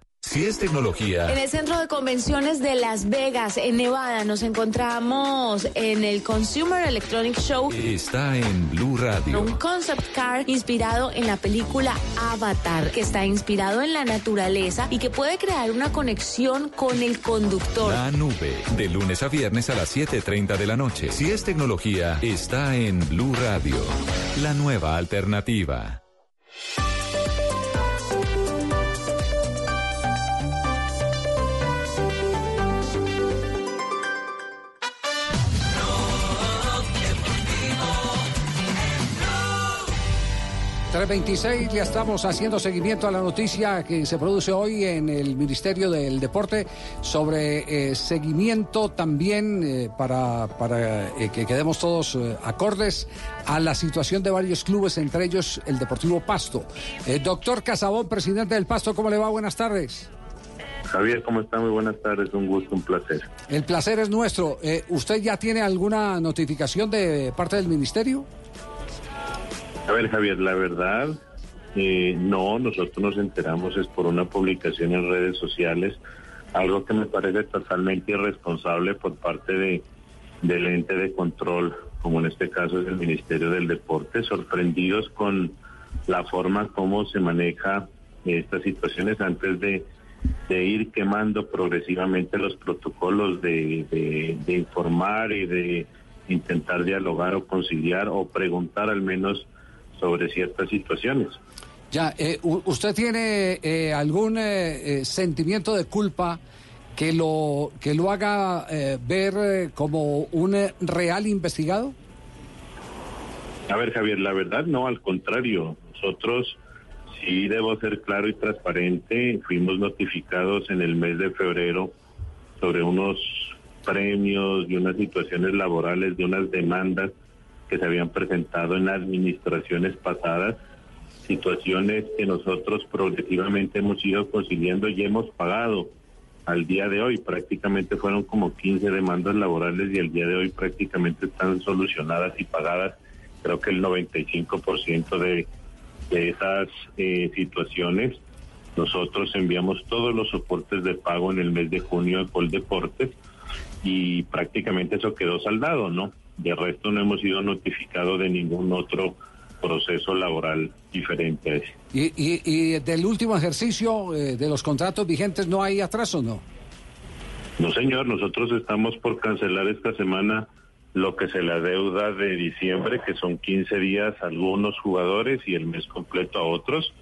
Si es tecnología, En el centro de convenciones de Las Vegas, en Nevada, nos encontramos en el Consumer Electronic Show. está en Blue Radio. Un concept car inspirado en la película Avatar, que está inspirado en la naturaleza y que puede crear una conexión con el conductor. La nube, de lunes a viernes a las 7.30 de la noche. Si es tecnología, está en Blue Radio, la nueva alternativa. 326, ya estamos haciendo seguimiento a la noticia que se produce hoy en el Ministerio del Deporte sobre eh, seguimiento también eh, para, para eh, que quedemos todos acordes a la situación de varios clubes, entre ellos el Deportivo Pasto. Doctor Casabón, presidente del Pasto, ¿cómo le va? Buenas tardes. Javier, ¿cómo está? Muy buenas tardes, un gusto, un placer. El placer es nuestro. ¿Usted ya tiene alguna notificación de parte del Ministerio? A ver, Javier, la verdad, eh, no, nosotros nos enteramos es por una publicación en redes sociales, algo que me parece totalmente irresponsable por parte de, del ente de control, como en este caso es el Ministerio del Deporte, sorprendidos con la forma como se maneja estas situaciones antes de, de ir quemando progresivamente los protocolos de, de- de informar y de intentar dialogar o conciliar o preguntar al menos sobre ciertas situaciones. Ya, eh, ¿usted tiene eh, algún eh, eh, sentimiento de culpa que lo, que lo haga eh, ver eh, como un real investigado? A ver, Javier, la verdad no, al contrario. Nosotros, sí debo ser claro y transparente, fuimos notificados en el mes de febrero sobre unos premios y unas situaciones laborales de unas demandas que se habían presentado en administraciones pasadas, situaciones que nosotros progresivamente hemos ido consiguiendo y hemos pagado al día de hoy. Prácticamente fueron como 15 demandas laborales y al día de hoy prácticamente están solucionadas y pagadas. Creo que el 95% de, de esas eh, situaciones nosotros enviamos todos los soportes de pago en el mes de junio a Coldeportes y prácticamente eso quedó saldado, ¿no? De resto no hemos sido notificados de ningún otro proceso laboral diferente a ese. Y, y, y del último ejercicio eh, de los contratos vigentes no hay atraso, ¿no? No, señor, nosotros estamos por cancelar esta semana lo que se la deuda de diciembre, que son 15 días a algunos jugadores y el mes completo a otros,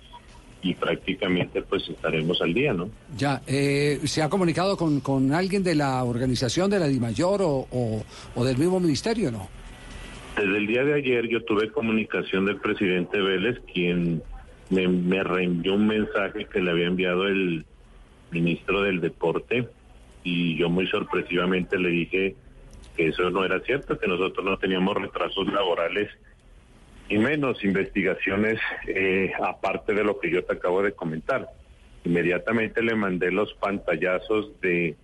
y prácticamente pues estaremos al día, ¿no? Ya, eh, ¿se ha comunicado con, con alguien de la organización de la DIMAYOR o, o, o del mismo ministerio, no? Desde el día de ayer yo tuve comunicación del presidente Vélez, quien me, me reenvió un mensaje que le había enviado el ministro del Deporte y yo muy sorpresivamente le dije que eso no era cierto, que nosotros no teníamos retrasos laborales y menos investigaciones eh, aparte de lo que yo te acabo de comentar. Inmediatamente le mandé los pantallazos de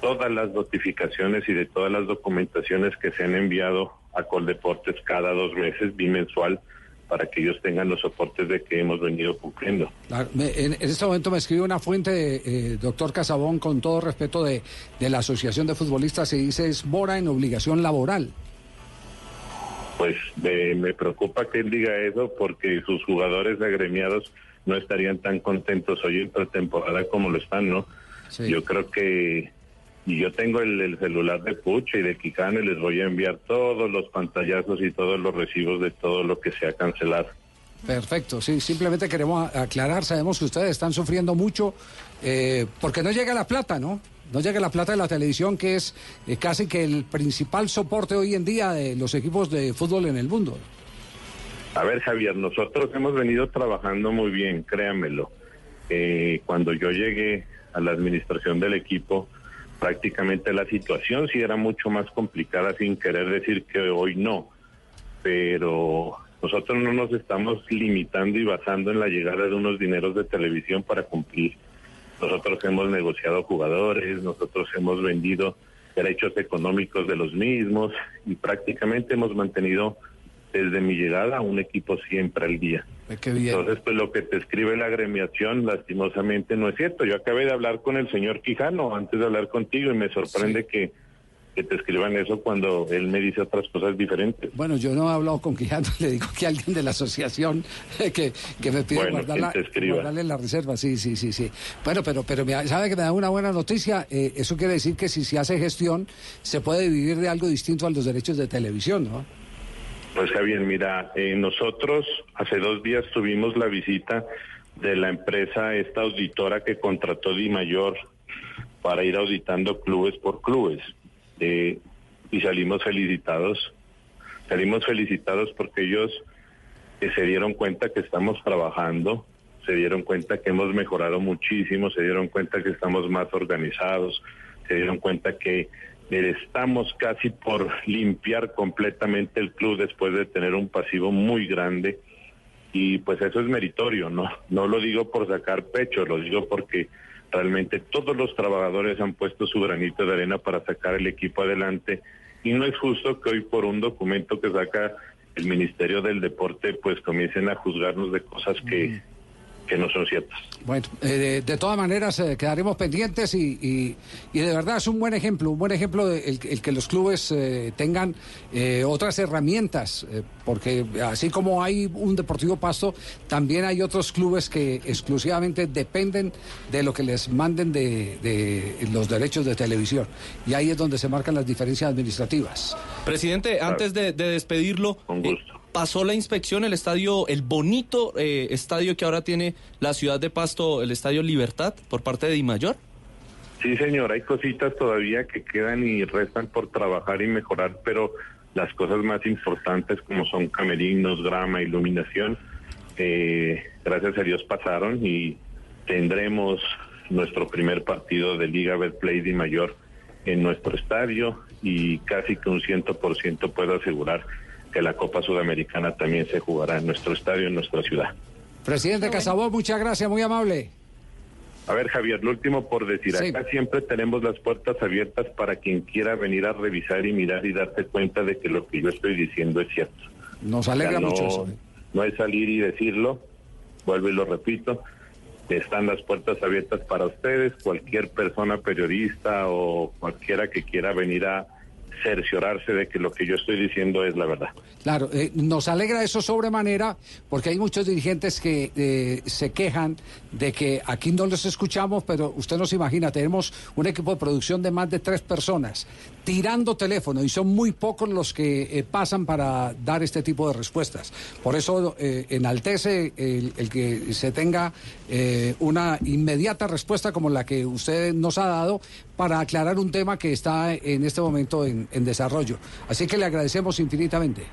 todas las notificaciones y de todas las documentaciones que se han enviado a Coldeportes cada dos meses, bimensual, para que ellos tengan los soportes de que hemos venido cumpliendo. Claro, me- en, en este momento me escribe una fuente, eh, doctor Casabón, con todo respeto de, de la Asociación de Futbolistas, y dice es mora en obligación laboral. Pues eh, me preocupa que él diga eso porque sus jugadores agremiados no estarían tan contentos hoy en pretemporada como lo están, ¿no? Yo creo que y yo tengo el, el celular de Pucho y de Quijano y les voy a enviar todos los pantallazos y todos los recibos de todo lo que se ha cancelado. Perfecto, sí, simplemente queremos aclarar, sabemos que ustedes están sufriendo mucho eh, porque no llega la plata, ¿no? No llega la plata de la televisión, que es eh, casi que el principal soporte hoy en día de los equipos de fútbol en el mundo. A ver, Javier, nosotros hemos venido trabajando muy bien, créanmelo. Eh, cuando yo llegué a la administración del equipo, prácticamente la situación sí era mucho más complicada, sin querer decir que hoy no. Pero nosotros no nos estamos limitando y basando en la llegada de unos dineros de televisión para cumplir. Nosotros hemos negociado jugadores, nosotros hemos vendido derechos económicos de los mismos y prácticamente hemos mantenido desde mi llegada un equipo siempre al día. Entonces, pues lo que te escribe la agremiación, lastimosamente no es cierto. Yo acabé de hablar con el señor Quijano antes de hablar contigo y me sorprende que, que te escriban eso cuando él me dice otras cosas diferentes. Bueno, yo no he hablado con Quijano, le digo que alguien de la asociación que, que me pide Bueno, guardar quien la- te escriba. guardarle la reserva, sí, sí, sí, sí. Bueno, pero, pero me- sabe que me da una buena noticia, eh, eso quiere decir que si se hace gestión, se puede vivir de algo distinto a los derechos de televisión, ¿no? Pues Javier, mira, eh, nosotros hace dos días tuvimos la visita de la empresa, esta auditora que contrató Di Mayor para ir auditando clubes por clubes. Eh, y salimos felicitados. Salimos felicitados porque ellos eh, se dieron cuenta que estamos trabajando, se dieron cuenta que hemos mejorado muchísimo, se dieron cuenta que estamos más organizados, se dieron cuenta que eh, estamos casi por limpiar completamente el club después de tener un pasivo muy grande y pues eso es meritorio, no no lo digo por sacar pecho, lo digo porque realmente todos los trabajadores han puesto su granito de arena para sacar el equipo adelante y no es justo que hoy por un documento que saca el Ministerio del Deporte pues comiencen a juzgarnos de cosas que, que no son ciertas. Bueno, eh, de, de todas maneras eh, quedaremos pendientes y, y- y de verdad es un buen ejemplo, un buen ejemplo de el, el que los clubes eh, tengan eh, otras herramientas, eh, porque así como hay un Deportivo Pasto, también hay otros clubes que exclusivamente dependen de lo que les manden de, de los derechos de televisión. Y ahí es donde se marcan las diferencias administrativas. Presidente, antes de, de despedirlo, eh, pasó la inspección el estadio, el bonito eh, estadio que ahora tiene la ciudad de Pasto, el estadio Libertad, por parte de Di Mayor. Sí, señor, hay cositas todavía que quedan y restan por trabajar y mejorar, pero las cosas más importantes como son camerinos, grama, iluminación, eh, gracias a Dios pasaron y tendremos nuestro primer partido de Liga Betplay de Mayor en nuestro estadio y casi que un ciento por ciento puedo asegurar que la Copa Sudamericana también se jugará en nuestro estadio, en nuestra ciudad. Presidente Casabó, muchas gracias, muy amable. A ver, Javier, lo último por decir, Sí. acá siempre tenemos las puertas abiertas para quien quiera venir a revisar y mirar y darse cuenta de que lo que yo estoy diciendo es cierto. Nos O sea, alegra no, mucho eso. No es salir y decirlo, vuelvo y lo repito, están las puertas abiertas para ustedes, cualquier persona periodista o cualquiera que quiera venir a cerciorarse de que lo que yo estoy diciendo es la verdad. Claro, eh, nos alegra eso sobremanera porque hay muchos dirigentes que eh, se quejan de que aquí no los escuchamos, pero usted nos imagina, tenemos un equipo de producción de más de tres personas tirando teléfono y son muy pocos los que eh, pasan para dar este tipo de respuestas. Por eso eh, enaltece el, el que se tenga eh, una inmediata respuesta como la que usted nos ha dado para aclarar un tema que está en este momento en, en desarrollo. Así que le agradecemos infinitamente.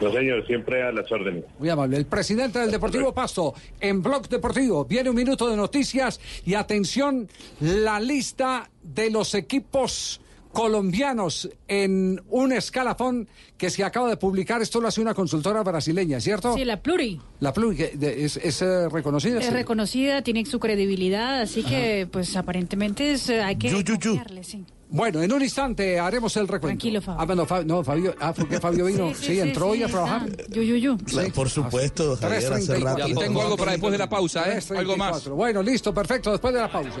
No, señor, siempre a las órdenes. Muy amable. El presidente del Deportivo Pasto, en Blog Deportivo, viene un minuto de noticias y atención, la lista de los equipos colombianos en un escalafón que se acaba de publicar. Esto lo hace una consultora brasileña, ¿cierto? Sí, la Pluri. La Pluri, es, es, eh, reconocida. Es sí. reconocida, tiene su credibilidad, así que pues aparentemente es, eh, hay que Yu, yu, yu. confiarle, sí. Bueno, en un instante haremos el recuento. Tranquilo, Fabio. Ah, bueno, Fa- no, Fabio, ah, ¿por qué Fabio vino? Sí, entró hoy a trabajar. Yu, yu. Claro, por supuesto, Javier, hace 3:34. rato. Y tengo algo para después de la pausa, ¿eh? 3:34. Algo más. Bueno, listo, perfecto, después de la pausa.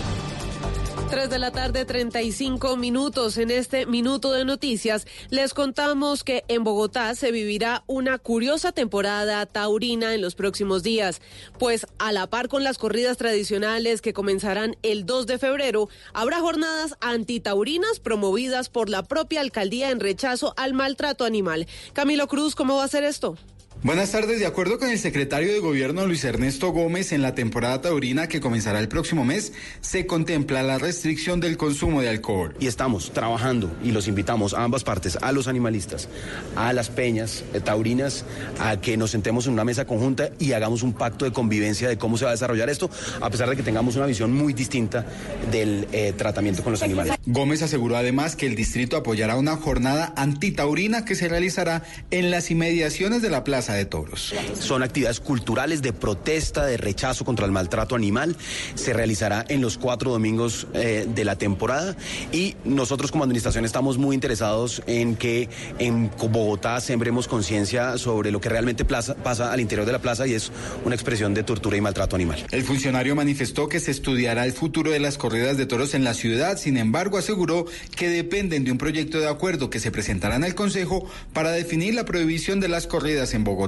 3 de la tarde, 35 minutos. En este minuto de noticias les contamos que en Bogotá se vivirá una curiosa temporada taurina en los próximos días, pues a la par con las corridas tradicionales que comenzarán el 2 de febrero, habrá jornadas antitaurinas promovidas por la propia alcaldía en rechazo al maltrato animal. Camilo Cruz, ¿cómo va a ser esto? Buenas tardes. De acuerdo con el secretario de Gobierno Luis Ernesto Gómez, en la temporada taurina que comenzará el próximo mes, se contempla la restricción del consumo de alcohol. Y estamos trabajando y los invitamos a ambas partes, a los animalistas, a las peñas eh, taurinas, a que nos sentemos en una mesa conjunta y hagamos un pacto de convivencia de cómo se va a desarrollar esto, a pesar de que tengamos una visión muy distinta del eh, tratamiento con los animales. Gómez aseguró además que el distrito apoyará una jornada antitaurina que se realizará en las inmediaciones de la Plaza de Toros. Son actividades culturales de protesta, de rechazo contra el maltrato animal. Se realizará en los cuatro domingos eh, de la temporada y nosotros como administración estamos muy interesados en que en Bogotá sembremos conciencia sobre lo que realmente pasa al interior de la plaza y es una expresión de tortura y maltrato animal. El funcionario manifestó que se estudiará el futuro de las corridas de toros en la ciudad, sin embargo aseguró que dependen de un proyecto de acuerdo que se presentará en el Consejo para definir la prohibición de las corridas en Bogotá.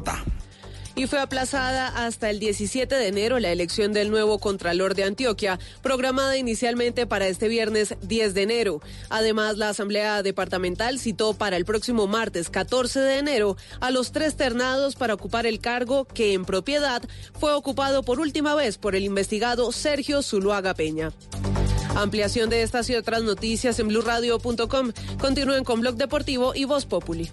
Y fue aplazada hasta el 17 de enero la elección del nuevo Contralor de Antioquia, programada inicialmente para este viernes 10 de enero. Además, la Asamblea Departamental citó para el próximo martes 14 de enero a los tres ternados para ocupar el cargo que en propiedad fue ocupado por última vez por el investigado Sergio Zuluaga Peña. Ampliación de estas y otras noticias en blurradio.com. Continúen con Blog Deportivo y Voz Populi.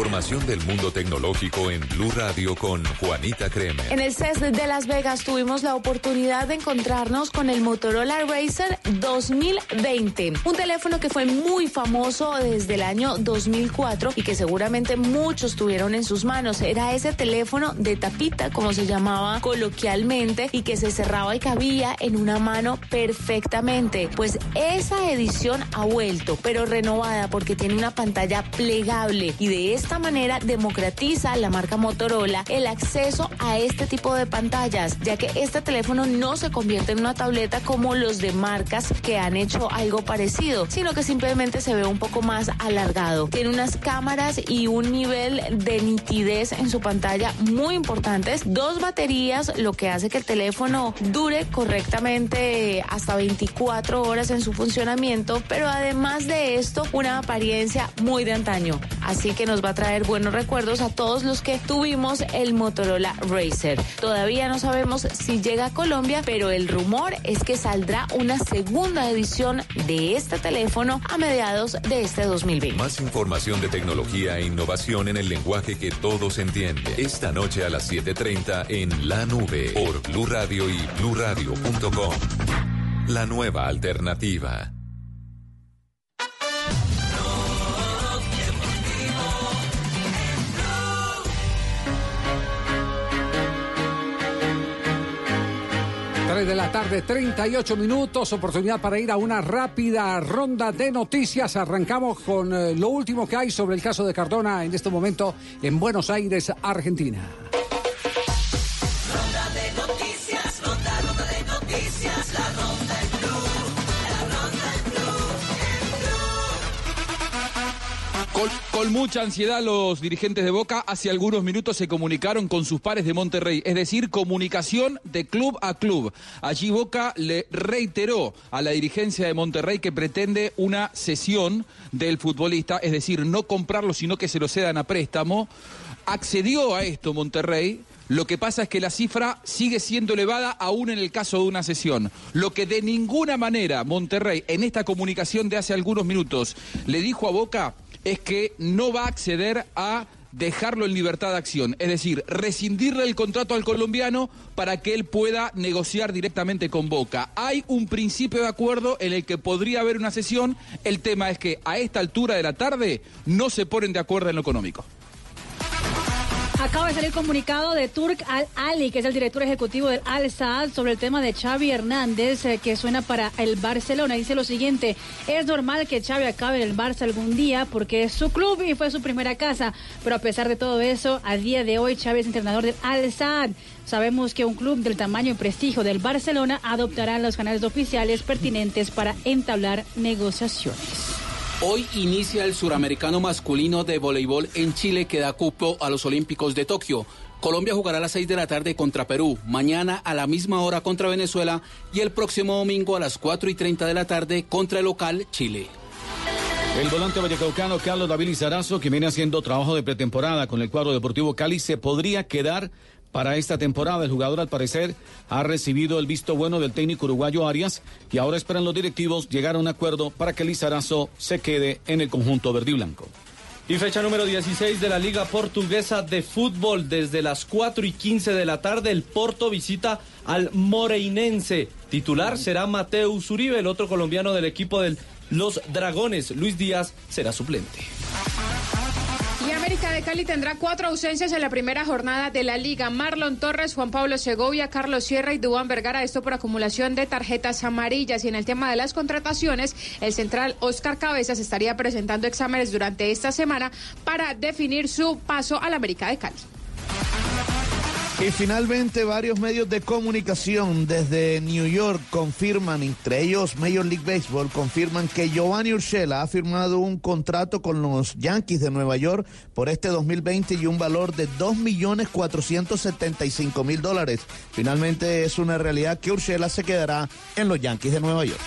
Información del mundo tecnológico en Blue Radio con Juanita Kremer. En el CES de Las Vegas tuvimos la oportunidad de encontrarnos con el Motorola Racer 2020, un teléfono que fue muy famoso desde el año 2004 y que seguramente muchos tuvieron en sus manos. Era ese teléfono de tapita, como se llamaba coloquialmente, y que se cerraba y cabía en una mano perfectamente. Pues esa edición ha vuelto, pero renovada porque tiene una pantalla plegable y de esta manera democratiza la marca Motorola el acceso a este tipo de pantallas, ya que este teléfono no se convierte en una tableta como los de marcas que han hecho algo parecido, sino que simplemente se ve un poco más alargado. Tiene unas cámaras y un nivel de nitidez en su pantalla muy importantes, dos baterías, lo que hace que el teléfono dure correctamente hasta 24 horas en su funcionamiento, pero además de esto, una apariencia muy de antaño. Así que nos va a traer buenos recuerdos a todos los que tuvimos el Motorola Racer. Todavía no sabemos si llega a Colombia, pero el rumor es que saldrá una segunda edición de este teléfono a mediados de este 2020. Más información de tecnología e innovación en el lenguaje que todos entienden. Esta noche a las 7:30 en La Nube por Blue Radio y bluradio.com. La nueva alternativa. Tres de la tarde, 38 minutos, oportunidad para ir a una rápida ronda de noticias. Arrancamos con eh, lo último que hay sobre el caso de Cardona en este momento en Buenos Aires, Argentina. Con, mucha ansiedad los dirigentes de Boca hace algunos minutos se comunicaron con sus pares de Monterrey, es decir, comunicación de club a club. Allí Boca le reiteró a la dirigencia de Monterrey que pretende una cesión del futbolista, es decir, no comprarlo, sino que se lo cedan a préstamo. Accedió a esto Monterrey, lo que pasa es que la cifra sigue siendo elevada aún en el caso de una sesión. Lo que de ninguna manera Monterrey en esta comunicación de hace algunos minutos le dijo a Boca es que no va a acceder a dejarlo en libertad de acción, es decir, rescindirle el contrato al colombiano para que él pueda negociar directamente con Boca. Hay un principio de acuerdo en el que podría haber una sesión, el tema es que a esta altura de la tarde no se ponen de acuerdo en lo económico. Acaba de salir comunicado de Turk Al Ali, que es el director ejecutivo del Al Saad, sobre el tema de Xavi Hernández, eh, que suena para el Barcelona. Dice lo siguiente: es normal que Xavi acabe en el Barça algún día porque es su club y fue su primera casa. Pero a pesar de todo eso, a día de hoy Xavi es entrenador del Al Saad. Sabemos que un club del tamaño y prestigio del Barcelona adoptará los canales oficiales pertinentes para entablar negociaciones. Hoy inicia el suramericano masculino de voleibol en Chile que da cupo a los Olímpicos de Tokio. Colombia jugará a las 6 de la tarde contra Perú, mañana a la misma hora contra Venezuela y el próximo domingo a las 4 y 30 de la tarde contra el local Chile. El volante vallecaucano Carlos David Lizarazo, que viene haciendo trabajo de pretemporada con el cuadro deportivo Cali, se podría quedar para esta temporada. El jugador, al parecer, ha recibido el visto bueno del técnico uruguayo Arias y ahora esperan los directivos llegar a un acuerdo para que Lizarazo se quede en el conjunto verde y blanco. Y fecha número 16 de la Liga Portuguesa de Fútbol. Desde las 4 y 15 de la tarde, el Porto visita al Moreinense. Titular será Mateus Uribe, el otro colombiano del equipo de los Dragones. Luis Díaz será suplente. América de Cali tendrá cuatro ausencias en la primera jornada de la liga. Marlon Torres, Juan Pablo Segovia, Carlos Sierra y Dubán Vergara. Esto por acumulación de tarjetas amarillas. Y en el tema de las contrataciones, el central Oscar Cabezas estaría presentando exámenes durante esta semana para definir su paso al América de Cali. Y finalmente varios medios de comunicación desde New York confirman, entre ellos Major League Baseball, confirman que Giovanni Urshela ha firmado un contrato con los Yankees de Nueva York por este 2020 y un valor de 2.475.000 dólares. Finalmente es una realidad que Urshela se quedará en los Yankees de Nueva York.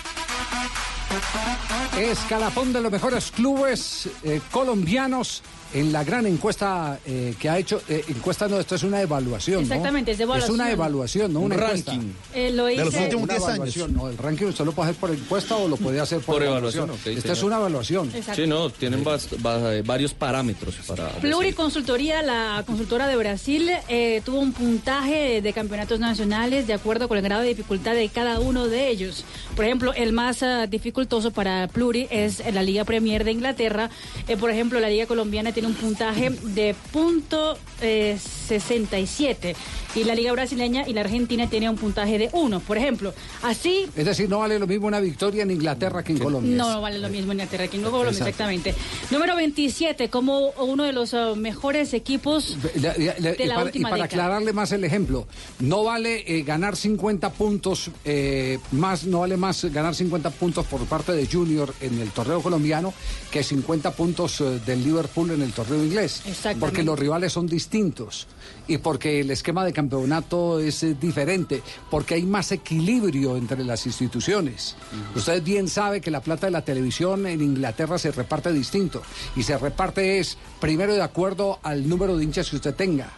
Escalafón de los mejores clubes eh, colombianos en la gran encuesta eh, que ha hecho. eh, encuesta no, esto es una evaluación. ¿no? Exactamente, es de Es una evaluación. evaluación, no Un una ranking. encuesta. Eh, lo De los hice- últimos Una 10 años. evaluación. No, el ranking usted lo puede hacer por encuesta o lo puede hacer por, Por evaluación. evaluación, ok, Esta es una evaluación. Exacto. Sí, no, tienen bas- ba- varios parámetros para... Pluriconsultoría, la consultora de Brasil, eh, tuvo un puntaje de campeonatos nacionales de acuerdo con el grado de dificultad de cada uno de ellos. Por ejemplo, el más ah, dificultoso para Pluri es la Liga Premier de Inglaterra. Eh, por ejemplo, la Liga Colombiana tiene un puntaje de punto eh, 67 y la Liga Brasileña y la Argentina tiene un puntaje de 1. Por ejemplo, así Es decir, no vale lo mismo una victoria en Inglaterra que en Colombia. no vale lo mismo en Inglaterra que en Colombia, Exacto. exactamente. Número 27, como uno de los ah, mejores equipos de y la para, y última para década. aclararle más el ejemplo, no vale eh, ganar 50 puntos eh, más, no vale más ganar 50 puntos por parte de Junior en el torneo colombiano que 50 puntos eh, del Liverpool en el torneo inglés. Porque los rivales son distintos y porque el esquema de campeonato es eh, diferente, porque hay más equilibrio entre las instituciones. Usted bien sabe que la plata de la televisión en Inglaterra se reparte distinto y se reparte es primero de acuerdo al número de hinchas que usted tenga.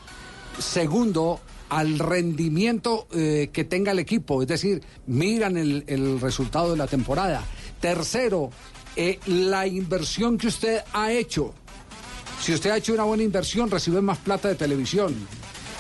Segundo, al rendimiento eh, que tenga el equipo, es decir, miran el, el resultado de la temporada. Tercero, eh, la inversión que usted ha hecho. Si usted ha hecho una buena inversión, recibe más plata de televisión.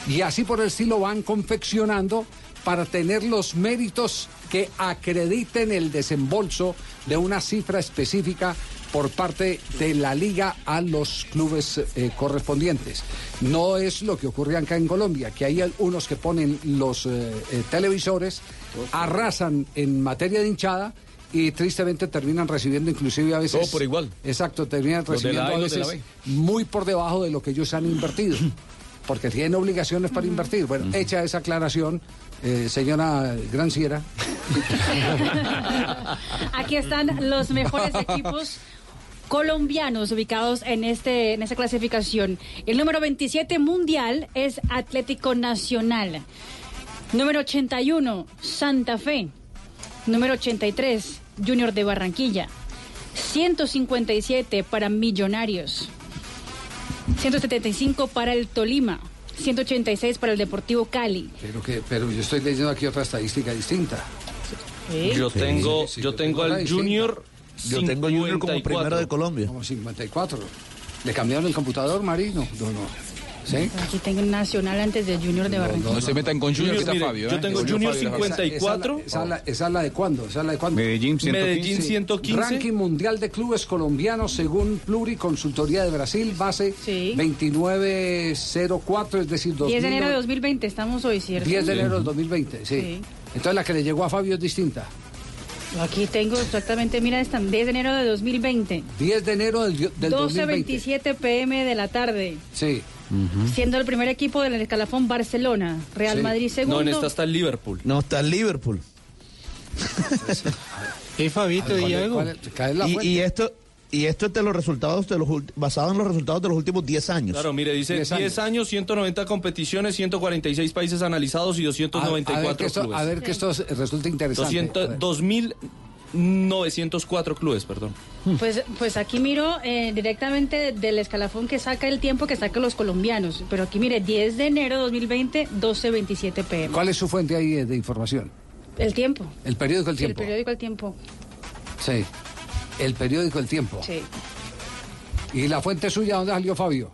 Y así por el estilo van confeccionando para tener los méritos que acrediten el desembolso de una cifra específica por parte de la liga a los clubes eh, correspondientes. No es lo que ocurre acá en Colombia, que hay unos que ponen los eh, eh, televisores, arrasan en materia de hinchada y tristemente terminan recibiendo inclusive a veces... Todo por igual. Exacto, terminan recibiendo A veces muy por debajo de lo que ellos han invertido, porque tienen obligaciones para invertir. Bueno, hecha esa aclaración, eh, señora Granciera. Aquí están los mejores equipos colombianos ubicados en este en esta clasificación. El número 27 mundial es Atlético Nacional. Número 81 Santa Fe. Número 83 Junior de Barranquilla. 157 para Millonarios. 175 para el Tolima. 186 para el Deportivo Cali. Pero, que, pero yo estoy leyendo aquí otra estadística distinta. Yo tengo, Sí, yo tengo al distinta. Junior. Yo tengo Junior como 54. primero de Colombia. Como 54. ¿Le cambiaron el computador, Marino? No, no. ¿Sí? Aquí tengo Nacional antes de Junior de Barranquilla. No se metan con Junior, que está mire, Fabio. yo ¿eh? tengo Que Junior Fabio la- 54. Esa, esa, esa, esa es la de cuándo? ¿Esa es la de cuándo? Medellín 115. Medellín 115. Ranking mundial de clubes colombianos según Pluriconsultoría de Brasil, base 2904, es decir, 10 de enero de 2000, 2020, estamos hoy, ¿cierto? 10 de enero del 2020, sí. Sí. Entonces la que le llegó a Fabio es distinta. Aquí tengo exactamente, mira, esta, 10 de enero de 2020. 10 de enero del, del 2020. 12.27 pm de la tarde. Sí. Siendo el primer equipo del escalafón Barcelona. Real Sí. Madrid segundo. No, en esta está el Liverpool. No, está el Liverpool. ¿Y Fabito ¿Cuál es- Diego? cuál es- cae la Y, fuente? y esto y esto es de los resultados de los basado en los resultados de los últimos 10 años. Claro, mire, dice 10 10 años. 190 competiciones, 146 países analizados y A- a, ver 294 que esto, clubes. a ver que esto resulta interesante. 200 A ver. 2.904 clubes, perdón. Pues, pues aquí miro eh, directamente del escalafón que saca el tiempo que sacan los colombianos. Pero aquí mire, 10 de enero de 2020, 12.27 pm. ¿Cuál es su fuente ahí de información? El tiempo. El periódico El Sí, el Tiempo. periódico El Tiempo. Sí. El periódico El Tiempo. Sí. ¿Y la fuente suya dónde salió Fabio?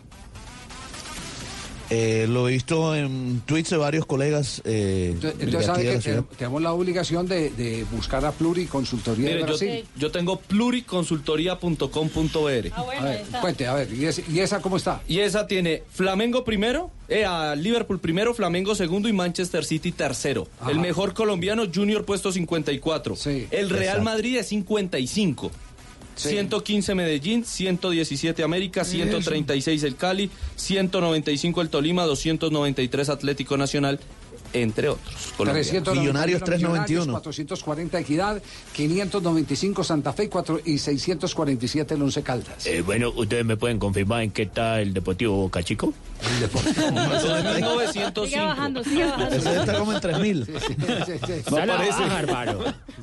Eh, lo he visto en tweets de varios colegas. eh, Entonces, entonces sabe que tenemos la obligación de, de buscar a Pluriconsultoría Mire, de yo, Brasil. yo tengo pluriconsultoría.com.br. Ah, bueno, A ver, está. cuente, a ver, ¿y, esa cómo está? Y esa tiene Flamengo primero, eh, a Liverpool primero, Flamengo segundo y Manchester City tercero. Ajá. El mejor colombiano, Junior puesto 54. Sí. el Real Exacto. Madrid es 55. Sí. 115 Medellín, 117 América, 136 el Cali, 195 el Tolima, 293 Atlético Nacional entre otros. Colombia. 391 440 Equidad, 595 Santa Fe cuatro- y 647 el Once Caldas. Eh, bueno, ¿ustedes me pueden confirmar en qué está el Deportivo Boca Chico? El Deportivo. Sigue bajando, sigue bajando. Ese está como en 3000. No aparece. hermano.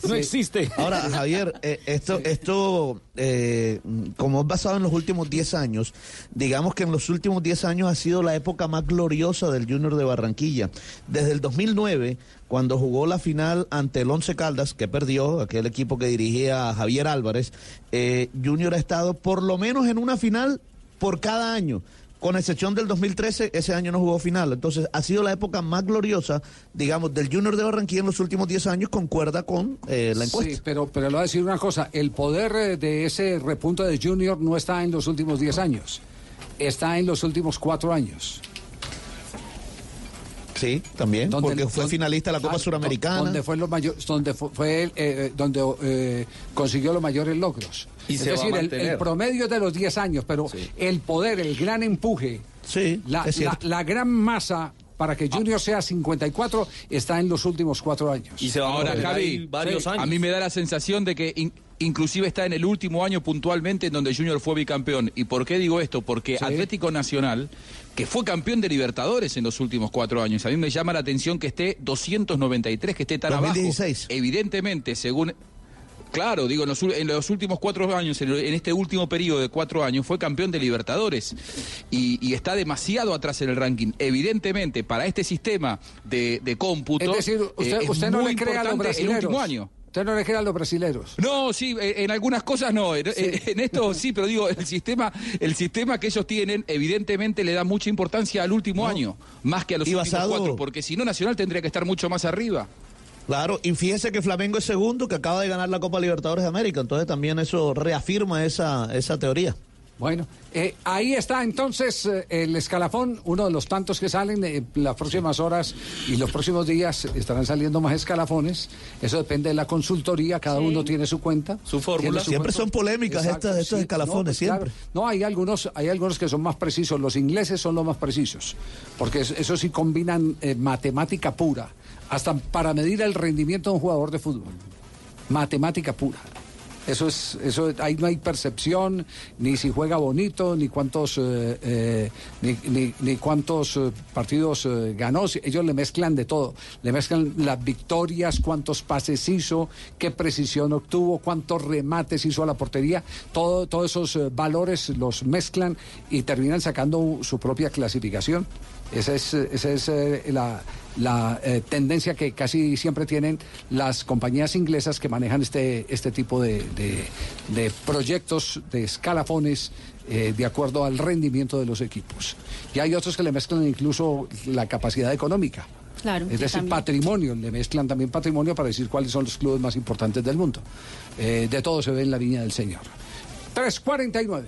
No existe. Ahora, Javier, eh, esto, esto eh, como es basado en los últimos 10 años, digamos que en los últimos 10 años ha sido la época más gloriosa del Junior de Barranquilla. Desde el 2009, cuando jugó la final ante el Once Caldas, que perdió, aquel equipo que dirigía Javier Álvarez, eh, Junior ha estado por lo menos en una final por cada año. Con excepción del 2013, ese año no jugó final. Entonces, ha sido la época más gloriosa, digamos, del Junior de Barranquilla en los últimos 10 años, concuerda con eh, la encuesta. Sí, pero, pero le voy a decir una cosa, el poder eh, de ese repunte de Junior no está en los últimos 10 años, está en los últimos 4 años. Sí, también, Donde- porque fue donde- finalista de la Copa claro, Suramericana. Donde fue, los mayo- donde fue, fue el, eh, donde eh, consiguió los mayores logros. Y es se va a decir, el, el promedio es de los 10 años, pero el poder, el gran empuje, la, es la, la gran masa para que Junior sea 54 está en los últimos 4 años. Y se va a Ahora, Javi, varios sí, años. a mí me da la sensación de que in- inclusive está en el último año puntualmente en donde Junior fue bicampeón. ¿Y por qué digo esto? Porque Atlético Nacional, que fue campeón de Libertadores en los últimos cuatro años, a mí me llama la atención que esté 293, que esté tan 2016. abajo. Evidentemente, según... Claro, digo, en los, ul- en los últimos cuatro años, en, en este último periodo de cuatro años, fue campeón de Libertadores y, y está demasiado atrás en el ranking. Evidentemente, para este sistema de, de cómputo, Es decir, usted, eh, es no muy le cree a los el último año. Usted no le cree a los brasileros. No, sí, eh, en algunas cosas no. En, en esto sí, pero digo, el sistema, el sistema que ellos tienen, evidentemente le da mucha importancia al último año, más que a los Y últimos basado- cuatro, porque si no, Nacional tendría que estar mucho más arriba. Claro, y fíjese que Flamengo es segundo, que acaba de ganar la Copa Libertadores de América, entonces también eso reafirma esa, esa teoría. Bueno, eh, ahí está entonces eh, el escalafón, uno de los tantos que salen en las próximas horas y los próximos días estarán saliendo más escalafones. Eso depende de la consultoría, cada uno tiene su cuenta. Su su Siempre cuenta. son polémicas estas- estos escalafones, no, pues, siempre. No, hay algunos, hay algunos que son más precisos. Los ingleses son los más precisos, porque es- eso sí combinan eh, matemática pura, hasta para medir el rendimiento de un jugador de fútbol. Matemática pura. Eso es, eso ahí no hay percepción, ni si juega bonito, ni cuántos, eh, eh, ni, ni- ni cuántos eh, partidos ganó. Ellos le mezclan de todo, le mezclan las victorias, cuántos pases hizo, qué precisión obtuvo, cuántos remates hizo a la portería. Todo, todos esos valores los mezclan y terminan sacando su propia clasificación. Esa es, esa es la, la, eh, tendencia que casi siempre tienen las compañías inglesas que manejan este, este tipo de, de- de proyectos, de escalafones, eh, de acuerdo al rendimiento de los equipos. Y hay otros que le mezclan incluso la capacidad económica. Claro. Es decir, también. patrimonio, le mezclan también patrimonio para decir cuáles son los clubes más importantes del mundo. Eh, de todo se ve en la viña del Señor. 349.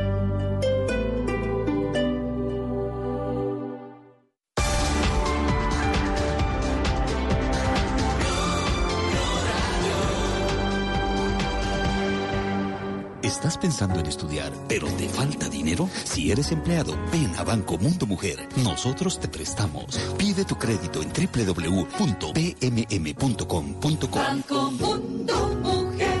¿Estás pensando en estudiar, pero te falta dinero? Si eres empleado, ven a Banco Mundo Mujer. Nosotros te prestamos. Pide tu crédito en www.pmm.com.co. Banco Mundo Mujer.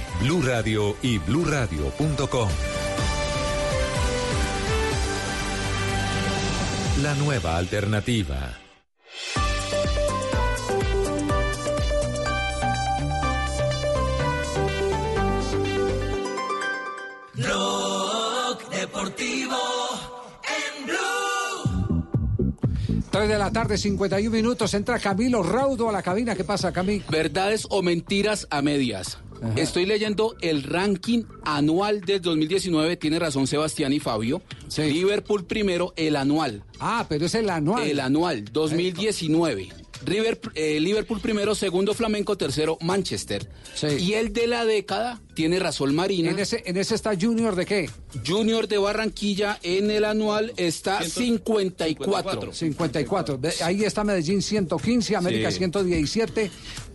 Blue Radio y bluradio.com. La nueva alternativa. Blog Deportivo en Blue. 3 de la tarde, 51 minutos. Entra Camilo Raudo a la cabina. ¿Qué pasa, Camilo? Verdades o mentiras a medias. Estoy leyendo el ranking anual del 2019. Tiene razón Sebastián y Fabio. Liverpool primero, el anual. Ah, pero es el anual. El anual, 2019. River, eh, Liverpool primero, segundo Flamenco, tercero Manchester. Y el de la década tiene razón Marina. ¿En ese, ¿En ese está Junior de qué? Junior de Barranquilla en el anual está 54. 54. Ve, Ahí está Medellín 115, América Sí. 117,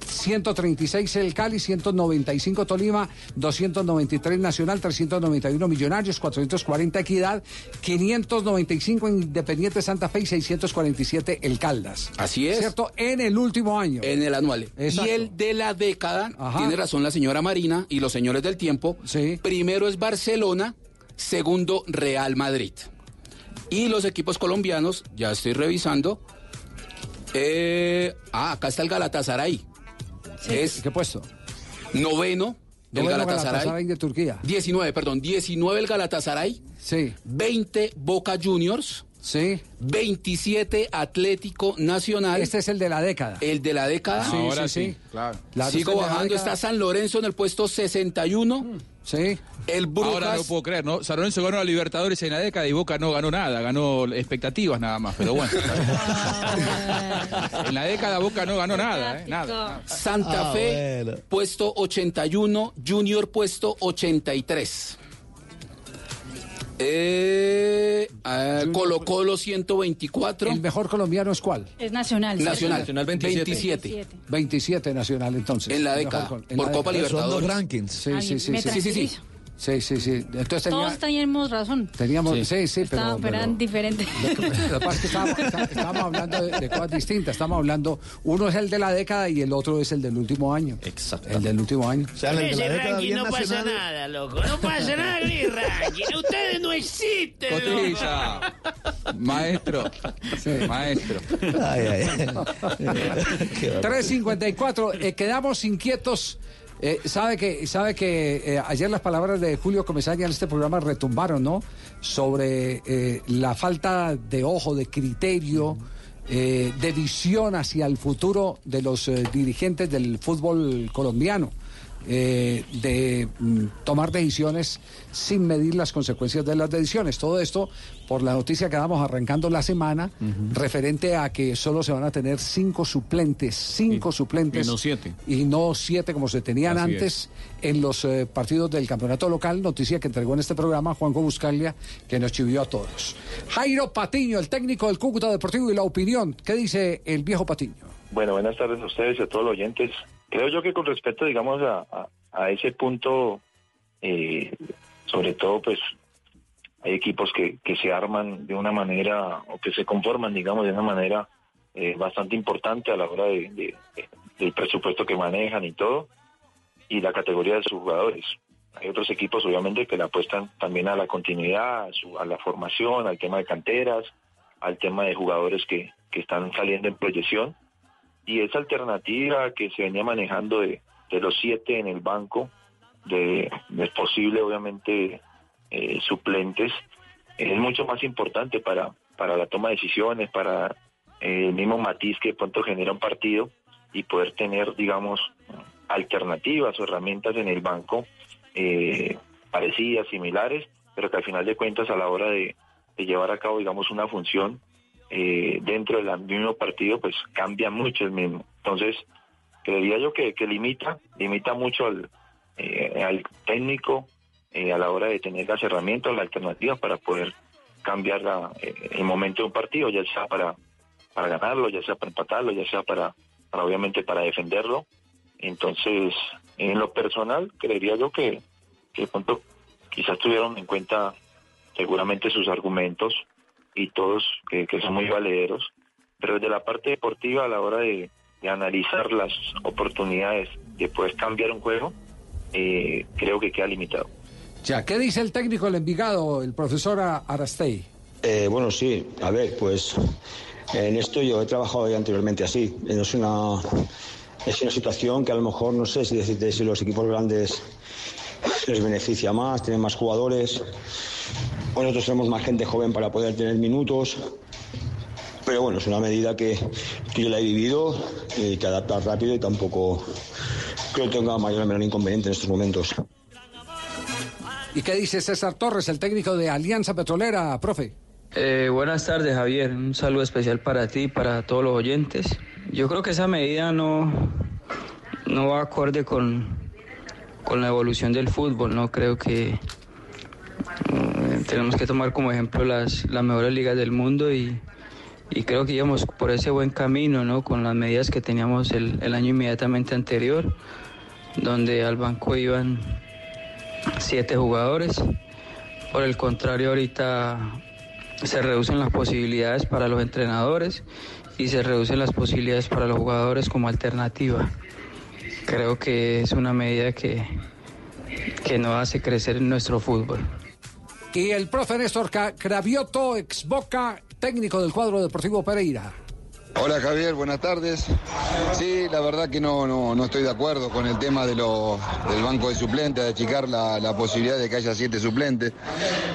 136 el Cali, 195 Tolima, 293 Nacional, 391 Millonarios, 440 Equidad, 595 Independiente Santa Fe y 647 el Caldas. Así es. ¿Cierto? En el último año. En el anual. Exacto. Y el de la década, Ajá. tiene razón la señora Marina y los señores del tiempo. Primero es Barcelona, segundo Real Madrid. Y los equipos colombianos, ya estoy revisando. eh, ah, acá está el Galatasaray. Es ¿Qué puesto? Noveno del Noveno Galatasaray. Galatasaray de Turquía. 19, perdón, 19 el Galatasaray. Sí. 20 Boca Juniors. Sí. 27 Atlético Nacional. Este es el de la década. El de la década. Sí, Ahora sí, sí. sí. claro. Sigo bajando, está San Lorenzo en el puesto 61. Sí. El Brujas. Ahora no puedo creer, ¿no? San Lorenzo ganó a Libertadores en la década y Boca no ganó nada, ganó expectativas nada más, pero bueno. en la década Boca no ganó nada, ¿eh? Nada. Santa Ah, Fe, bueno. puesto 81. Junior, puesto 83. Eh, ah, Colo Colo 124. ¿El mejor colombiano es cuál? Es nacional. Nacional. Nacional 27. 27 nacional entonces. En la década, mejor col- en por la Copa década. Libertadores. Son dos rankings. Sí, Ay, sí, sí. sí, sí, sí. Sí, sí, sí. Entonces tenía- Todos teníamos razón. teníamos, sí, sí, pero, Estaban, pero eran diferentes. Lo que pasa es que estábamos, está- estábamos hablando de, de cosas distintas. Estamos hablando, uno es el de la década y el otro es el del último año. Exacto. El del último año. O sea, el de Ese la década ranking bien no pasa nada, loco. No pasa nada el ranking. Ustedes no existen. loco. Maestro. Maestro. Ay, ay, ay. Qué barbaridad. 354, eh, quedamos inquietos. Eh, sabe que, sabe que eh, ayer las palabras de Julio Comesaña en este programa retumbaron, ¿no? Sobre eh, la falta de ojo, de criterio, eh, de visión hacia el futuro de los eh, dirigentes del fútbol colombiano. Eh, de mm, tomar decisiones sin medir las consecuencias de las decisiones. Todo esto por la noticia que damos arrancando la semana, referente a que solo se van a tener cinco suplentes, cinco suplentes. y no siete. Y no siete como se tenían Así antes en los eh, partidos del campeonato local. Noticia que entregó en este programa Juanjo Buscalia, que nos chivió a todos. Jairo Patiño, el técnico del Cúcuta Deportivo y la opinión. ¿Qué dice el viejo Patiño? Bueno, buenas tardes a ustedes y a todos los oyentes. Creo yo que con respecto, digamos, a, a- ese punto, eh, sobre todo, pues, hay equipos que, que se arman de una manera, o que se conforman, digamos, de una manera eh, bastante importante a la hora de, de- de- del presupuesto que manejan y todo, y la categoría de sus jugadores. Hay otros equipos, obviamente, que le apuestan también a la continuidad, a, a la formación, al tema de canteras, al tema de jugadores que, que están saliendo en proyección y esa alternativa que se venía manejando de, de los siete en el banco, de, de posible obviamente eh, suplentes, es mucho más importante para, para la toma de decisiones, para eh, el mismo matiz que de pronto genera un partido y poder tener, digamos, alternativas o herramientas en el banco eh, parecidas, similares, pero que al final de cuentas a la hora de, de llevar a cabo, digamos, una función eh, dentro del mismo partido, pues cambia mucho el mismo. Entonces, creería yo que, limita, limita mucho al, eh, técnico eh, a la hora de tener las herramientas, las alternativas para poder cambiar eh, el momento de un partido, ya sea para, para ganarlo, ya sea para empatarlo, ya sea para, obviamente para defenderlo. Entonces, en lo personal, creería yo que, que pronto quizás tuvieron en cuenta seguramente sus argumentos y todos que, que son muy valederos, pero desde la parte deportiva a la hora de, de analizar las oportunidades de poder cambiar un juego, eh, creo que queda limitado. Ya, ¿qué dice el técnico del Envigado, el profesor Arastey? Eh, bueno, sí, a ver, pues en esto yo he trabajado ya anteriormente así. Es una, es una situación que a lo mejor no sé si decirte si los equipos grandes les beneficia más, tienen más jugadores, o nosotros tenemos más gente joven para poder tener minutos. Pero bueno, es una medida que, que yo la he vivido y que adaptar rápido y tampoco creo que tenga mayor o menor inconveniente en estos momentos. ¿Y qué dice César Torres, el técnico de Alianza Petrolera, profe? Eh, buenas tardes, Javier. Un saludo especial para ti y para todos los oyentes. Yo creo que esa medida no, no va acorde con, con la evolución del fútbol. No creo que tenemos que tomar como ejemplo las, las mejores ligas del mundo y, y creo que íbamos por ese buen camino, ¿no? Con las medidas que teníamos el, el año inmediatamente anterior, donde al banco iban siete jugadores. Por el contrario, ahorita se reducen las posibilidades para los entrenadores y se reducen las posibilidades para los jugadores como alternativa. Creo que es una medida que, que no hace crecer nuestro fútbol. Y el profe Néstor Cravioto, ex Boca, técnico del cuadro deportivo Pereira. Hola Javier, buenas tardes. Sí, la verdad que no, no, no estoy de acuerdo con el tema de lo- del banco de suplentes, de achicar la, la posibilidad de que haya siete suplentes,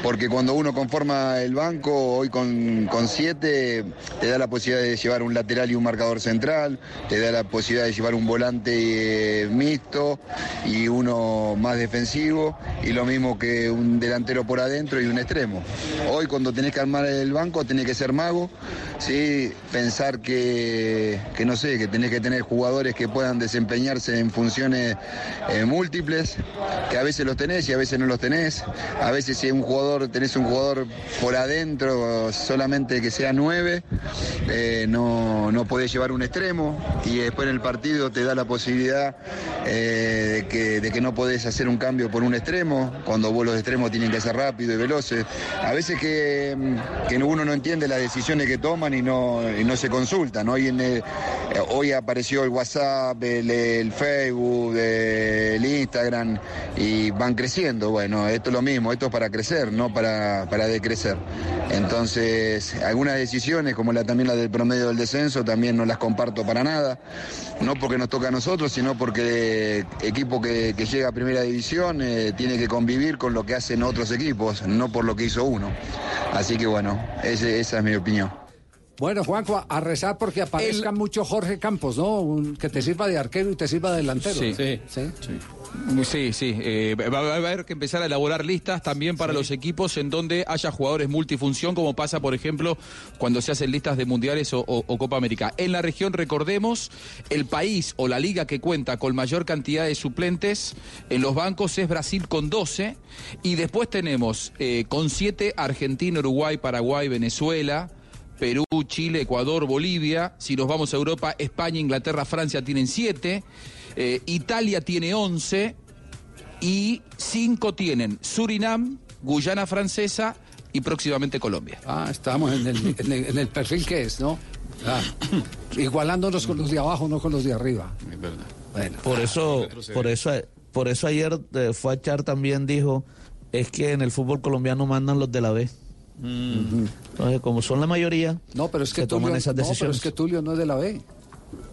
porque cuando uno conforma el banco, hoy con, con siete, te da la posibilidad de llevar un lateral y un marcador central, te da la posibilidad de llevar un volante eh, mixto y uno más defensivo, y lo mismo que un delantero por adentro y un extremo. Hoy cuando tenés que armar el banco, tenés que ser mago, ¿sí? pensar que, que no sé, que tenés que tener jugadores que puedan desempeñarse en funciones eh, múltiples, que a veces los tenés y a veces no los tenés. A veces si un jugador, tenés un jugador por adentro, solamente que sea nueve, eh, no, no podés llevar un extremo y después en el partido te da la posibilidad eh, de, que, de que no podés hacer un cambio por un extremo, cuando vos los extremos tienen que ser rápidos y veloces. A veces que, que uno no entiende las decisiones que toman y no, y no se Hoy, en el- eh, hoy apareció el WhatsApp, el, Facebook, el Instagram y van creciendo. Bueno, esto es lo mismo, esto es para crecer, no para, para decrecer. Entonces, algunas decisiones, como la, también la del promedio del descenso, también no las comparto para nada. No porque nos toca a nosotros, sino porque equipo que, llega a primera división eh, tiene que convivir con lo que hacen otros equipos, no por lo que hizo uno. Así que bueno, esa es mi opinión. Bueno, Juanjo, a rezar porque aparezca mucho Jorge Campos, ¿no? Un- que te sirva de arquero y te sirva de delantero. Sí. ¿Sí? Sí, sí. eh, va, va a haber que empezar a elaborar listas también para los equipos en donde haya jugadores multifunción, como pasa, por ejemplo, cuando se hacen listas de mundiales o, o- o Copa América. En la región, recordemos, el país o la liga que cuenta con mayor cantidad de suplentes en los bancos es Brasil con 12. Y después tenemos eh, con 7 Argentina, Uruguay, Paraguay, Venezuela. Perú, Chile, Ecuador, Bolivia. Si nos vamos a Europa, España, Inglaterra, Francia tienen siete. Eh, Italia tiene 11 y cinco tienen Surinam, Guyana Francesa y próximamente Colombia. Ah, estamos en el, en el- en el perfil que es, ¿no? Ah, igualándonos con los de abajo, no con los de arriba. Es verdad. Bueno. Por eso, por eso, por eso ayer eh, fue a echar también dijo, es que en el fútbol colombiano mandan los de la B. Entonces, como son la mayoría, No, pero es que se toman Tulio, esas no, pero decisiones. es que Tulio no es de la B.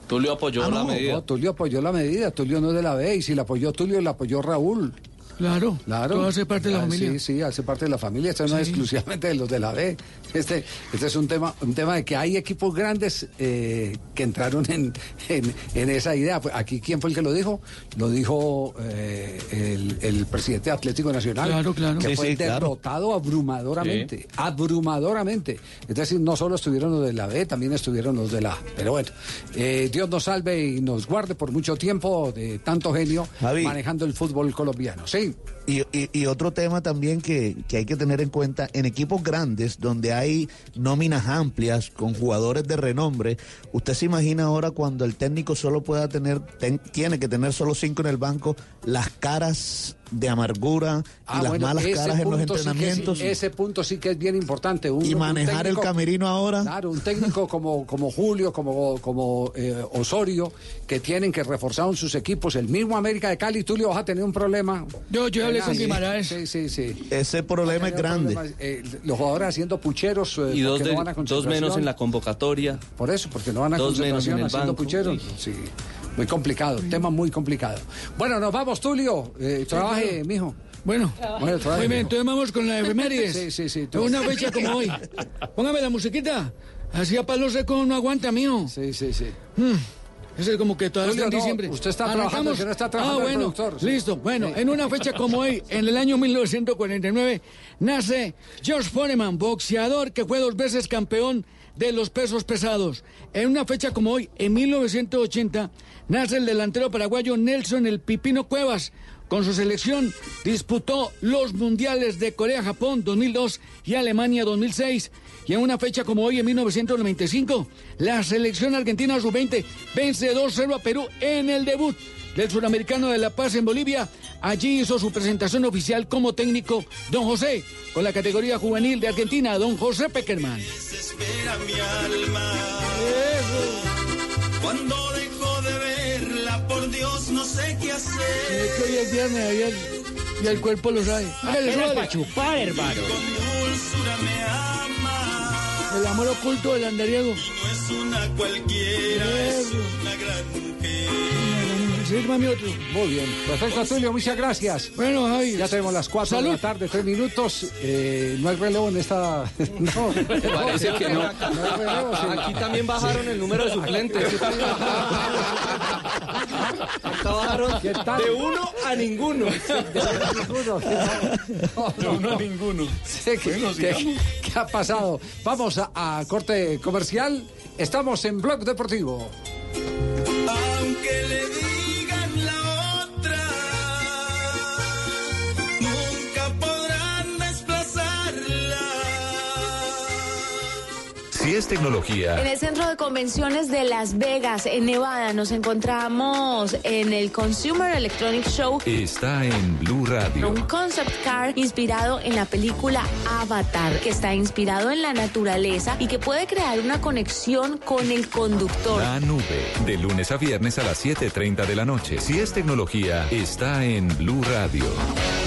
Tulio apoyó Ah, la no, medida. no, Tulio apoyó la medida. Tulio no es de la B. Y si la apoyó Tulio, la apoyó Raúl. Claro, Claro. todo hace parte de la Ah, familia. Sí, sí, hace parte de la familia. Esto no es exclusivamente de los de la B. Este, este es un tema, un tema de que hay equipos grandes eh, que entraron en, en, en esa idea. Aquí, ¿quién fue el que lo dijo? Lo dijo eh, el, el presidente de Atlético Nacional. Claro, claro. Que Sí, fue sí, claro. derrotado abrumadoramente. Abrumadoramente. Es decir, no solo estuvieron los de la B, también estuvieron los de la A. Pero bueno, eh, Dios nos salve y nos guarde por mucho tiempo de tanto genio Javi. manejando el fútbol colombiano. Sí. Y- y otro tema también que, que hay que tener en cuenta, en equipos grandes donde hay nóminas amplias con jugadores de renombre, usted se imagina ahora cuando el técnico solo pueda tener, ten- tiene que tener solo cinco en el banco, las caras de amargura y Ah, las bueno, malas caras en los sí sí- entrenamientos. ese punto sí que es bien importante. Un- Y manejar el camerino ahora. Claro, un técnico como, como Julio, como, como eh, Osorio, que tienen que reforzar sus equipos. El mismo América de Cali, Tulio, vas a tener un problema. Yo- yo hablé con Sí, Guimaraes. Sí, sí, sí. Ese problema es grande. Problemas, eh, los jugadores haciendo pucheros. eh, Y dos, de- no van a dos menos en la convocatoria. Por eso, porque no van a Dos menos concentración en el haciendo banco. pucheros. Sí, muy complicado, tema muy complicado. Bueno, nos vamos, Tulio. Eh, trabaje, claro. mijo. Bueno, Bueno, trabaje, muy bien, entonces vamos con la efemérides. Sí, sí, sí. tú- Una fecha como hoy. Póngame la musiquita. Así a palo seco no aguanta, mío. Sí, sí, sí. Ese es como que todavía Julio, en no, diciembre. usted está trabajando, que no está trabajando Ah, el bueno, sí. listo. Bueno, en una fecha como hoy, en el año 1949, nace George Foreman, boxeador que fue dos veces campeón de los pesos pesados. En una fecha como hoy, en 1980, nace el delantero paraguayo Nelson El Pipino Cuevas. Con su selección disputó los mundiales de Corea-Japón 2002 y Alemania 2006. Y en una fecha como hoy, en 1995, la selección argentina sub-20 vence 2-0 a Perú en el debut del Suramericano de La Paz en Bolivia. Allí hizo su presentación oficial como técnico Don José, con la categoría juvenil de Argentina, Don José Peckerman. Desespera mi alma. Cuando dejo de verla, por Dios, no sé qué hacer. Es que hoy es viernes, ayer, y el cuerpo lo sabe. Hágale, Apenas súbale. pa' chupar, hermano. Con dulzura me ama. El amor oculto del andariego. No es una cualquiera, es una gran mujer. Sírvame otro. Muy bien. Perfecto, Tulio, muchas gracias. Bueno, Javi. Ya tenemos las 4 de la tarde, 3 minutos. Eh, no hay relevo en esta. No, Parece que no. hay relevo, sí. Aquí también bajaron el número de suplentes. Acá bajaron ¿Qué tal? de uno a ninguno. De uno a ninguno. ¿Qué, ha pasado? Vamos a, a corte comercial. Estamos en Blog Deportivo. Aunque le Si es tecnología, En el centro de convenciones de Las Vegas, en Nevada, nos encontramos en el Consumer Electronic Show. está en Blue Radio. Un concept car inspirado en la película Avatar, que está inspirado en la naturaleza y que puede crear una conexión con el conductor. La nube, de lunes a viernes a las 7.30 de la noche. Si es tecnología, está en Blue Radio.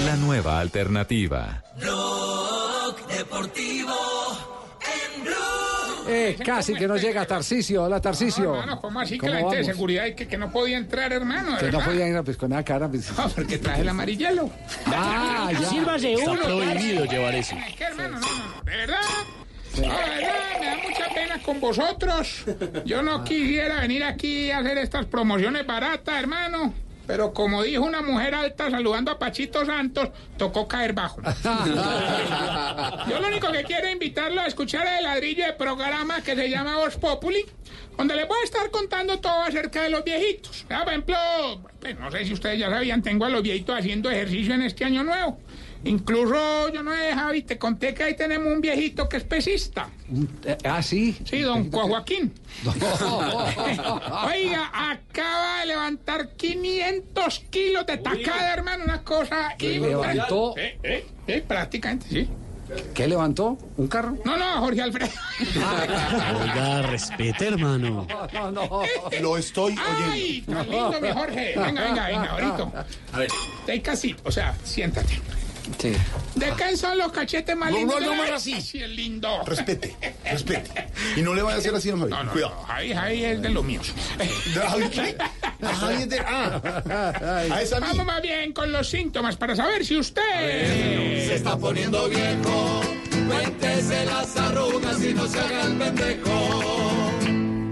La nueva alternativa. Blog Deportivo. Eh, casi que no llega Tarcisio. Hola, Tarcisio. Hermano, ¿cómo así que ¿Cómo la gente de vamos? seguridad y que, que no podía entrar, hermano? de Que no podía ir pues, con la cara. pues. No, porque traje el amarillelo. Ah, ya. Sírvase Está uno. prohibido llevar eso. Es que, hermano, no, no, no, de verdad. No, de verdad, me da mucha pena con vosotros. Yo no quisiera venir aquí a hacer estas promociones baratas, hermano. Pero como dijo una mujer alta saludando a Pachito Santos, tocó caer bajo. Yo lo único que quiero es invitarlo a escuchar el ladrillo de programa que se llama Voz Populi, donde les voy a estar contando todo acerca de los viejitos. Ah, Por ejemplo, pues, no sé si ustedes ya sabían, tengo a los viejitos haciendo ejercicio en este año nuevo. Incluso, yo no sé, Javi, te conté que ahí tenemos un viejito que es pesista. Eh, ah, sí. Sí, don Juan Joaquín. Oiga, acaba de levantar 500 kilos de tacada, hermano, una cosa ¿Qué impresionante. levantó? Eh, eh, eh, prácticamente, sí. ¿Qué levantó? ¿Un carro? No, no, Jorge Alfredo. Oiga, respete, hermano. No, no. Lo estoy Ay, tan lindo, mi Jorge. Venga, venga, venga, ahorita. A ver. Take a seat, o sea, siéntate. Sí. ¿De qué son los cachetes más No, lindos? no, no así. Sí, es lindo. Respete, respete. Y no le vaya a hacer así a Javi. No, no, Cuidado. no, Javi, Javi es de los míos. Javi, ¿qué? Javi es de. Ah, a esa Vamos más bien con los síntomas para saber si usted... Se está poniendo viejo. Cuéntese las arrugas y no se haga el pendejo.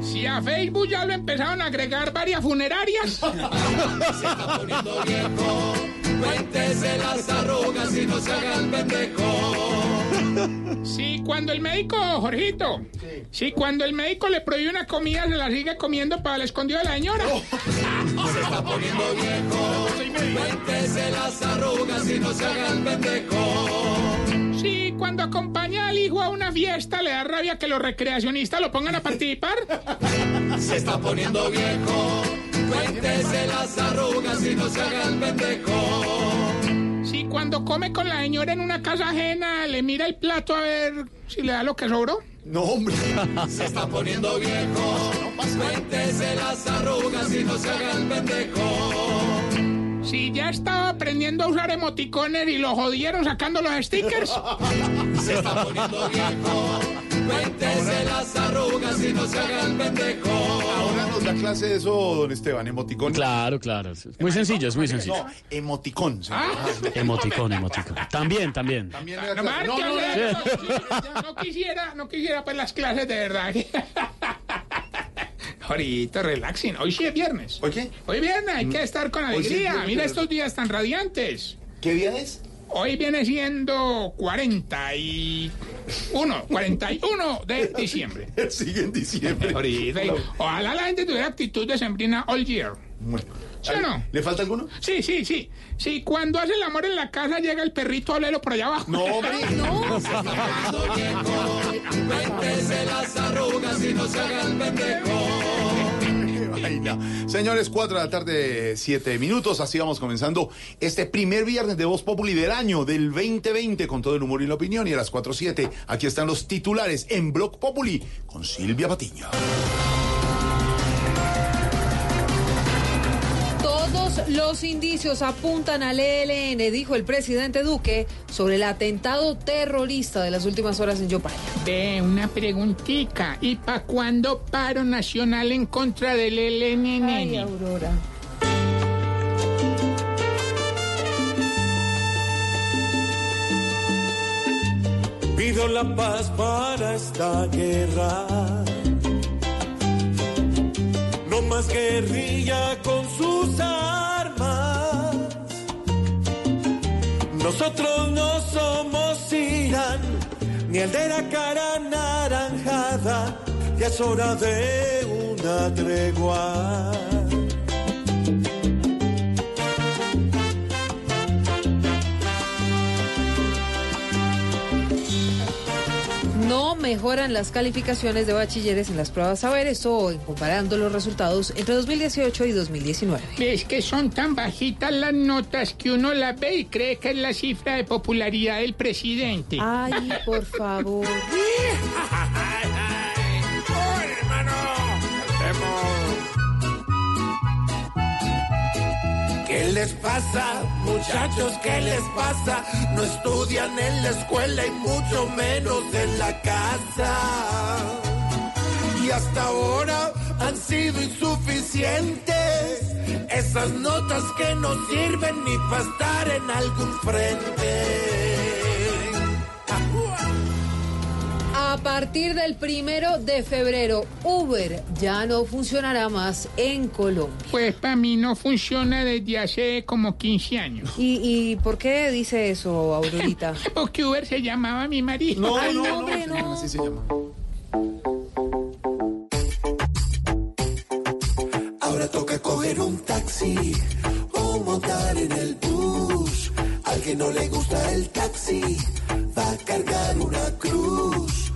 Si a Facebook ya lo empezaron a agregar varias funerarias. Se está poniendo viejo. Cuéntese las arrugas y no se haga el pendejo. Sí, cuando el médico, Jorgito. Sí. cuando el médico le prohíbe una comida, se la sigue comiendo para el escondido de la señora. Se está poniendo viejo. Cuéntese las arrugas y no se haga el pendejo. Sí, cuando acompaña al hijo a una fiesta, le da rabia que los recreacionistas lo pongan a participar. Se está poniendo viejo. Cuéntese las arrugas y no se haga el pendejo. Sí, cuando come con la señora en una casa ajena, le mira el plato a ver si le da lo que sobró. No, hombre. Se está poniendo viejo. Cuéntese las arrugas y no se haga el pendejo. Si ya estaba aprendiendo a usar emoticones y lo jodieron sacando los stickers. Se está poniendo viejo. Cuéntese las arrugas y no se haga el pendejo. Ahora nos da clase de eso, don Esteban, emoticón. Claro, claro. es Muy sencillo, es muy sencillo. No, emoticón. señor. Emoticón, emoticón. También, también. También le da No, clase. No, no, no. sí, no quisiera, no quisiera pues las clases de verdad. Ahorita, relaxing. Hoy sí es viernes. ¿Hoy qué? Hoy viernes, hay que estar con sí es alegría. viernes, Mira estos días tan radiantes. ¿Qué día es? Hoy viene siendo 41, 41 de diciembre. Sigue en diciembre. Ahorita, y ojalá la gente tuviera actitud de sembrina all year. Bueno. ¿Sí o no? ¿Le falta alguno? Sí, sí, sí. Sí, cuando hace el amor en la casa llega el perrito a olerlo por allá abajo. No, hombre. Cuéntese las arrugas y no se haga el pendejo. Señores, 4 de la tarde, 7 minutos. Así vamos comenzando este primer viernes de Voz Populi del año del 2020 con todo el humor y la opinión. Y a las 4.07, aquí están los titulares en Blog Populi con Silvia Patiño. Todos los indicios apuntan al ELN, dijo el presidente Duque, sobre el atentado terrorista de las últimas horas en Yopal. Ve, una preguntita. ¿Y para cuándo paro nacional en contra del LNN? Ay, Aurora. Pido la paz para esta guerra. No más guerrilla con sus armas. Nosotros no somos Irán, ni el de la cara naranjada. Ya es hora de una tregua. No mejoran las calificaciones de bachilleres en las pruebas saberes o en comparando los resultados entre 2018 y 2019. Es que son tan bajitas las notas que uno las ve y cree que es la cifra de popularidad del presidente. Ay, por favor. ¿Qué les pasa, muchachos? ¿Qué les pasa? No estudian en la escuela y mucho menos en la casa. Y hasta ahora han sido insuficientes esas notas que no sirven ni para estar en algún frente. A partir del primero de febrero, Uber ya no funcionará más en Colombia. Pues para mí no funciona desde hace como 15 años. ¿Y, y por qué dice eso, Aurorita? Porque Uber se llamaba mi marido. No, Ay, no, no, no, hombre, señor, no. así se llama. Ahora toca coger un taxi o montar en el bus. Al que no le gusta el taxi va a cargar una cruz.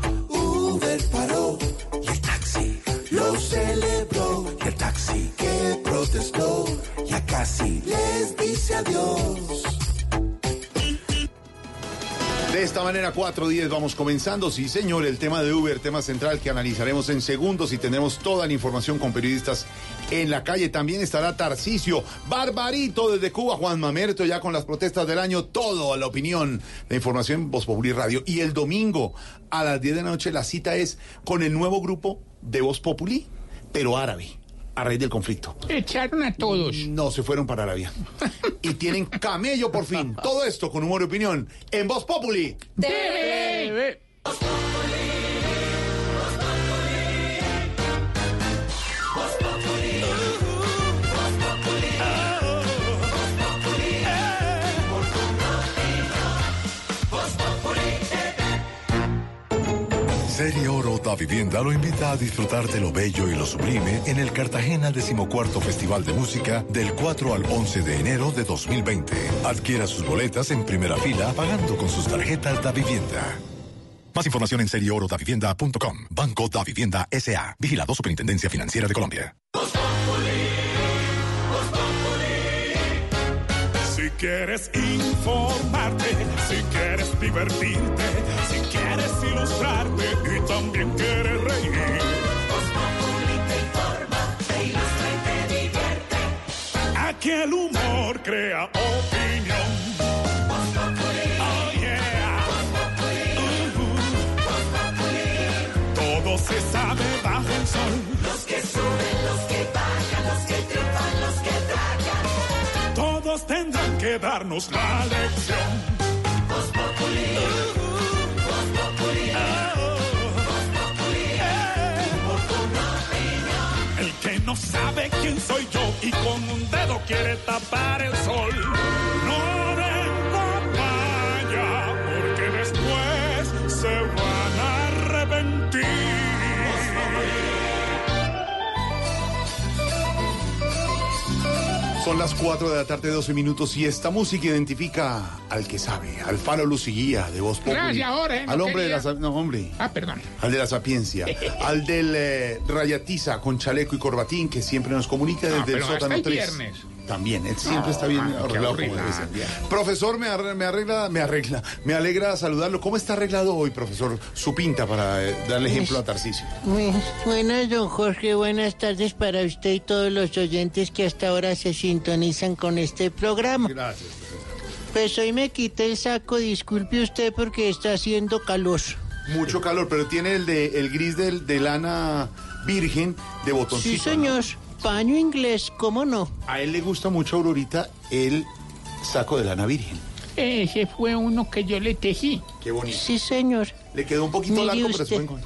Uber paró y el taxi lo celebró. Y el taxi que protestó ya casi les dice adiós. De esta manera, 4.10 vamos comenzando. Sí, señor, el tema de Uber, tema central que analizaremos en segundos y tendremos toda la información con periodistas en la calle. También estará Tarcisio, Barbarito desde Cuba, Juan Mamerto ya con las protestas del año, todo a la opinión, la información Voz Populi Radio. Y el domingo a las 10 de la noche la cita es con el nuevo grupo de Voz Populi, pero árabe. A raíz del conflicto. Echaron a todos. No, se fueron para Arabia. y tienen camello por fin. Todo esto con humor y opinión en Voz Populi. TV. Da Vivienda lo invita a disfrutar de lo bello y lo sublime en el Cartagena decimocuarto Festival de Música del 4 al 11 de enero de 2020. Adquiera sus boletas en primera fila pagando con sus tarjetas Da Vivienda. Más información en serioorodavivienda.com. Banco Da Vivienda S.A. Vigilado Superintendencia Financiera de Colombia. Si quieres informarte, si quieres divertirte, quieres ilustrarte y también quieres reír. Voz Populi te informa, te ilustra y te divierte. Aquí el humor crea opinión. Voz Populi. Oh yeah. Voz Populi. Todo se sabe bajo el sol. Los que suben, los que bajan, los que triunfan, los que tragan. Todos tendrán que darnos la lección. Sabe quién soy yo y con un dedo quiere tapar el sol. No Son las 4 de la tarde, 12 minutos, y esta música identifica al que sabe, al faro luz y guía de voz Populi. Gracias, Jorge, no Al hombre de la... No, hombre. Ah, perdón. Al de la sapiencia, al del eh, rayatiza con chaleco y corbatín que siempre nos comunica desde Ah, el pero hasta sótano el 3. viernes. También, él siempre No, está bien ah, qué arreglado como debe ser. Profesor, me arregla, me arregla, me arregla, me alegra saludarlo. ¿Cómo está arreglado hoy, profesor? Su pinta para eh, darle ejemplo a Tarcisio. Buenas, don Jorge. Buenas tardes para usted y todos los oyentes que hasta ahora se sintonizan con este programa. Gracias. Pues hoy me quité el saco, disculpe usted porque está haciendo calor. Mucho calor, pero tiene el de el gris del, de lana virgen de botoncito. Sí, señor. Paño inglés, ¿cómo no? A él le gusta mucho, Aurorita, el saco de lana virgen. Ese fue uno que yo le tejí. Qué bonito. Sí, señor. Le quedó un poquito Mire largo, pero usted. es buen gol.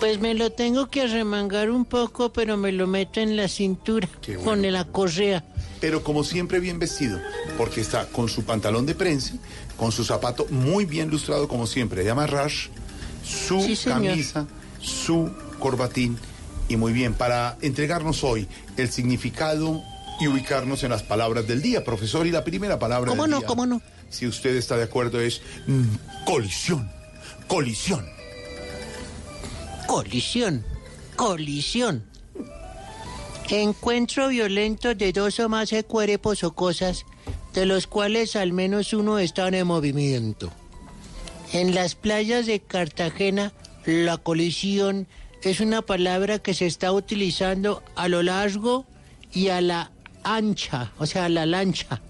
Pues me lo tengo que arremangar un poco, pero me lo meto en la cintura Qué bueno. con la correa. Pero como siempre bien vestido, porque está con su pantalón de prensa, con su zapato muy bien lustrado como siempre, de amarrar, su Sí, camisa, su corbatín y muy bien para entregarnos hoy el significado y ubicarnos en las palabras del día, profesor. Y la primera palabra ¿Cómo del no? día, ¿Cómo no? si usted está de acuerdo, es mm, colisión, colisión. Colisión. Colisión. Encuentro violento de dos o más cuerpos o cosas, de los cuales al menos uno está en movimiento. En las playas de Cartagena, la colisión es una palabra que se está utilizando a lo largo y a la ancha, o sea, a la lancha.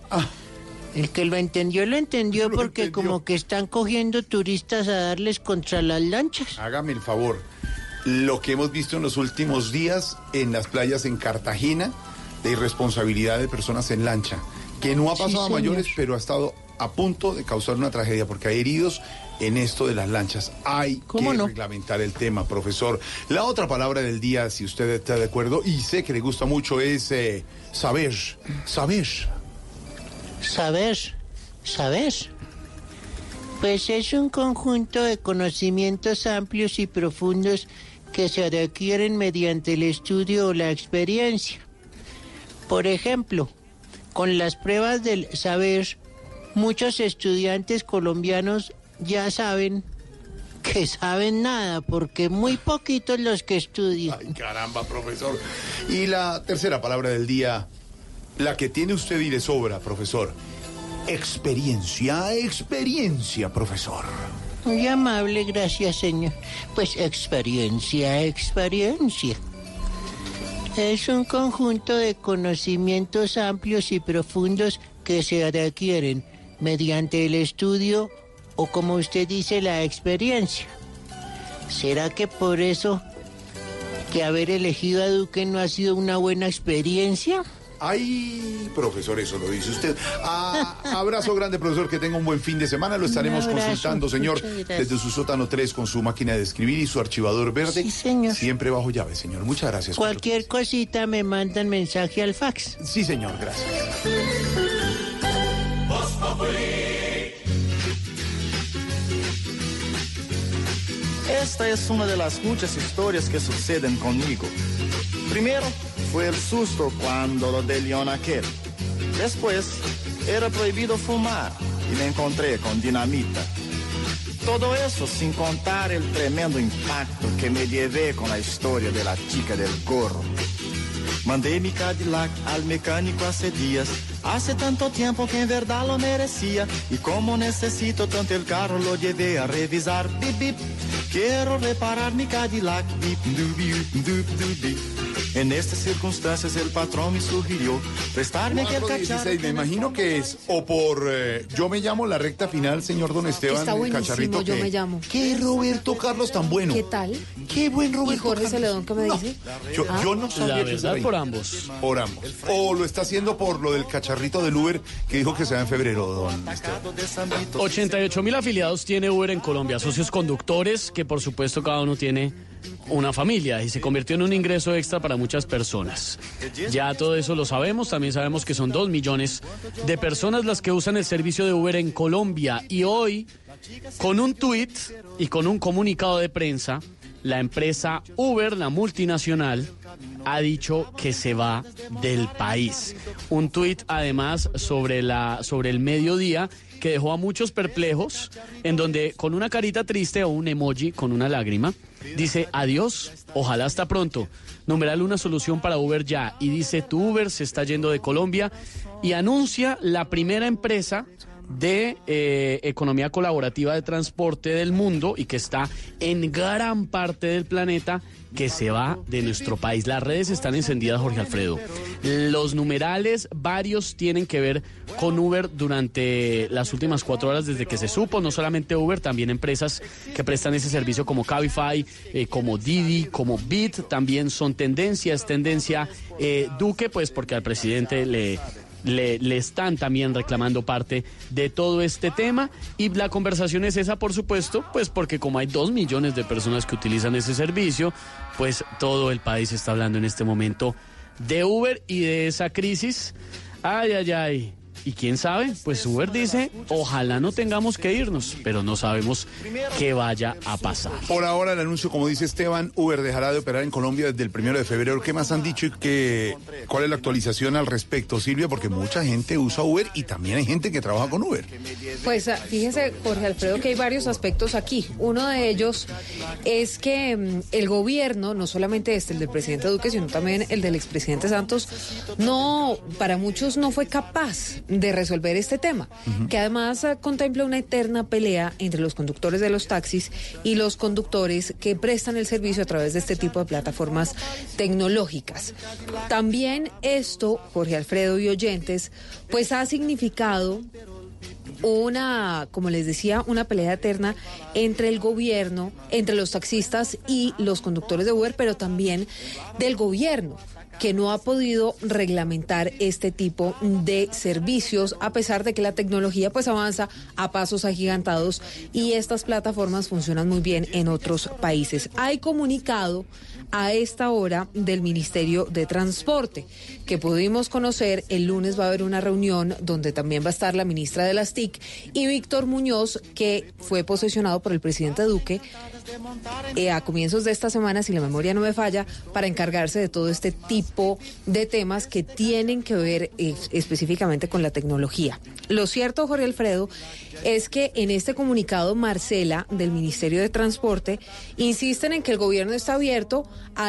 El que lo entendió, lo entendió porque como que están cogiendo turistas a darles contra las lanchas. Hágame el favor. Lo que hemos visto en los últimos días en las playas en Cartagena de irresponsabilidad de personas en lancha, que no ha Sí, pasado a mayores, pero ha estado a punto de causar una tragedia porque hay heridos en esto de las lanchas. Hay ¿Cómo que no? reglamentar el tema, profesor. La otra palabra del día, si usted está de acuerdo, y sé que le gusta mucho, es eh, saber. Saber. Saber, saber. Pues es un conjunto de conocimientos amplios y profundos que se adquieren mediante el estudio o la experiencia. Por ejemplo, con las pruebas del saber, muchos estudiantes colombianos ya saben que saben nada, porque muy poquitos los que estudian. Ay, caramba, profesor. Y la tercera palabra del día, la que tiene usted y le sobra, profesor. Experiencia, experiencia, profesor. Muy amable, gracias, señor. Pues experiencia, experiencia. Es un conjunto de conocimientos amplios y profundos que se adquieren mediante el estudio o, como usted dice, la experiencia. ¿Será que por eso que haber elegido a Duque no ha sido una buena experiencia? Ay, profesor, eso lo dice usted. Ah, abrazo grande, profesor, que tenga un buen fin de semana. Lo estaremos abrazo, consultando, señor, desde su sótano 3 con su máquina de escribir y su archivador verde. Sí, señor. Siempre bajo llave, señor. Muchas gracias. por- Cualquier cosita me mandan mensaje al fax. Sí, señor, gracias. Esta es una de las muchas historias que suceden conmigo. Primero fue el susto cuando lo de León aquel. Después era prohibido fumar y me encontré con dinamita. Todo eso sin contar el tremendo impacto que me llevé con la historia de la chica del gorro. Mandé mi Cadillac al mecánico hace días. Hace tanto tiempo que en verdad lo merecía. Y como necesito tanto el carro, lo llevé a revisar. Bip, bip. Quiero reparar mi Cadillac. Du, bip, du, du, bip. En estas circunstancias el patrón me sugirió prestarme aquel 416, me imagino que es o por eh, Yo me llamo la recta final, señor Don Esteban, Está buenísimo, cacharrito. yo que- me llamo. ¿Qué Roberto Carlos tan bueno? ¿Qué tal? Qué buen ¿Y Roberto Jorge Carlos. Celedón qué me dice? Yo, Ah. yo no sabía La verdad, por ambos. Por ambos. O lo está haciendo por lo del cacharrito del Uber que dijo que se va en febrero, don Esteban. 88 mil afiliados tiene Uber en Colombia, socios conductores que por supuesto cada uno tiene una familia y se convirtió en un ingreso extra para muchas personas. Ya todo eso lo sabemos, también sabemos que son dos millones de personas las que usan el servicio de Uber en Colombia y hoy con un tuit y con un comunicado de prensa, la empresa Uber, la multinacional, ha dicho que se va del país. Un tuit además sobre, la, sobre el mediodía que dejó a muchos perplejos, en donde con una carita triste o un emoji con una lágrima, dice adiós, ojalá hasta pronto. Numeral una solución para Uber ya. Y dice tu Uber se está yendo de Colombia y anuncia la primera empresa de eh, economía colaborativa de transporte del mundo y que está en gran parte del planeta que se va de nuestro país. Las redes están encendidas, Jorge Alfredo. Los numerales, varios tienen que ver con Uber durante las últimas cuatro horas desde que se supo. No solamente Uber, también empresas que prestan ese servicio como Cabify, eh, como Didi, como Bit, también son tendencias. Tendencia eh, Duque, pues porque al presidente le le, están también reclamando parte de todo este tema y la conversación es esa, por supuesto, pues porque como hay dos millones de personas que utilizan ese servicio, pues todo el país está hablando en este momento de Uber y de esa crisis. Ay, ay, ay. Y quién sabe, pues Uber dice, ojalá no tengamos que irnos, pero no sabemos qué vaya a pasar. Por ahora el anuncio, como dice Esteban, Uber dejará de operar en Colombia desde el primero de febrero. ¿Qué más han dicho y qué, cuál es la actualización al respecto, Silvia? Porque mucha gente usa Uber y también hay gente que trabaja con Uber. Pues ah, fíjese, Jorge Alfredo, que hay varios aspectos aquí. Uno de ellos es que mm, el gobierno, no solamente este, el del presidente Duque, sino también el del expresidente Santos, no, para muchos no fue capaz de resolver este tema, que además ah, contempla una eterna pelea entre los conductores de los taxis y los conductores que prestan el servicio a través de este tipo de plataformas tecnológicas. También esto, Jorge Alfredo y oyentes, pues ha significado una, como les decía, una pelea eterna entre el gobierno, entre los taxistas y los conductores de Uber, pero también del gobierno que no ha podido reglamentar este tipo de servicios a pesar de que la tecnología pues avanza a pasos agigantados y estas plataformas funcionan muy bien en otros países. Hay comunicado a esta hora del Ministerio de Transporte, que pudimos conocer. El lunes va a haber una reunión donde también va a estar la ministra de las TIC y Víctor Muñoz, que fue posesionado por el presidente Duque eh, a comienzos de esta semana, si la memoria no me falla, para encargarse de todo este tipo de temas que tienen que ver eh, específicamente con la tecnología. Lo cierto, Jorge Alfredo, es que en este comunicado Marcela del Ministerio de Transporte insisten en que el gobierno está abierto a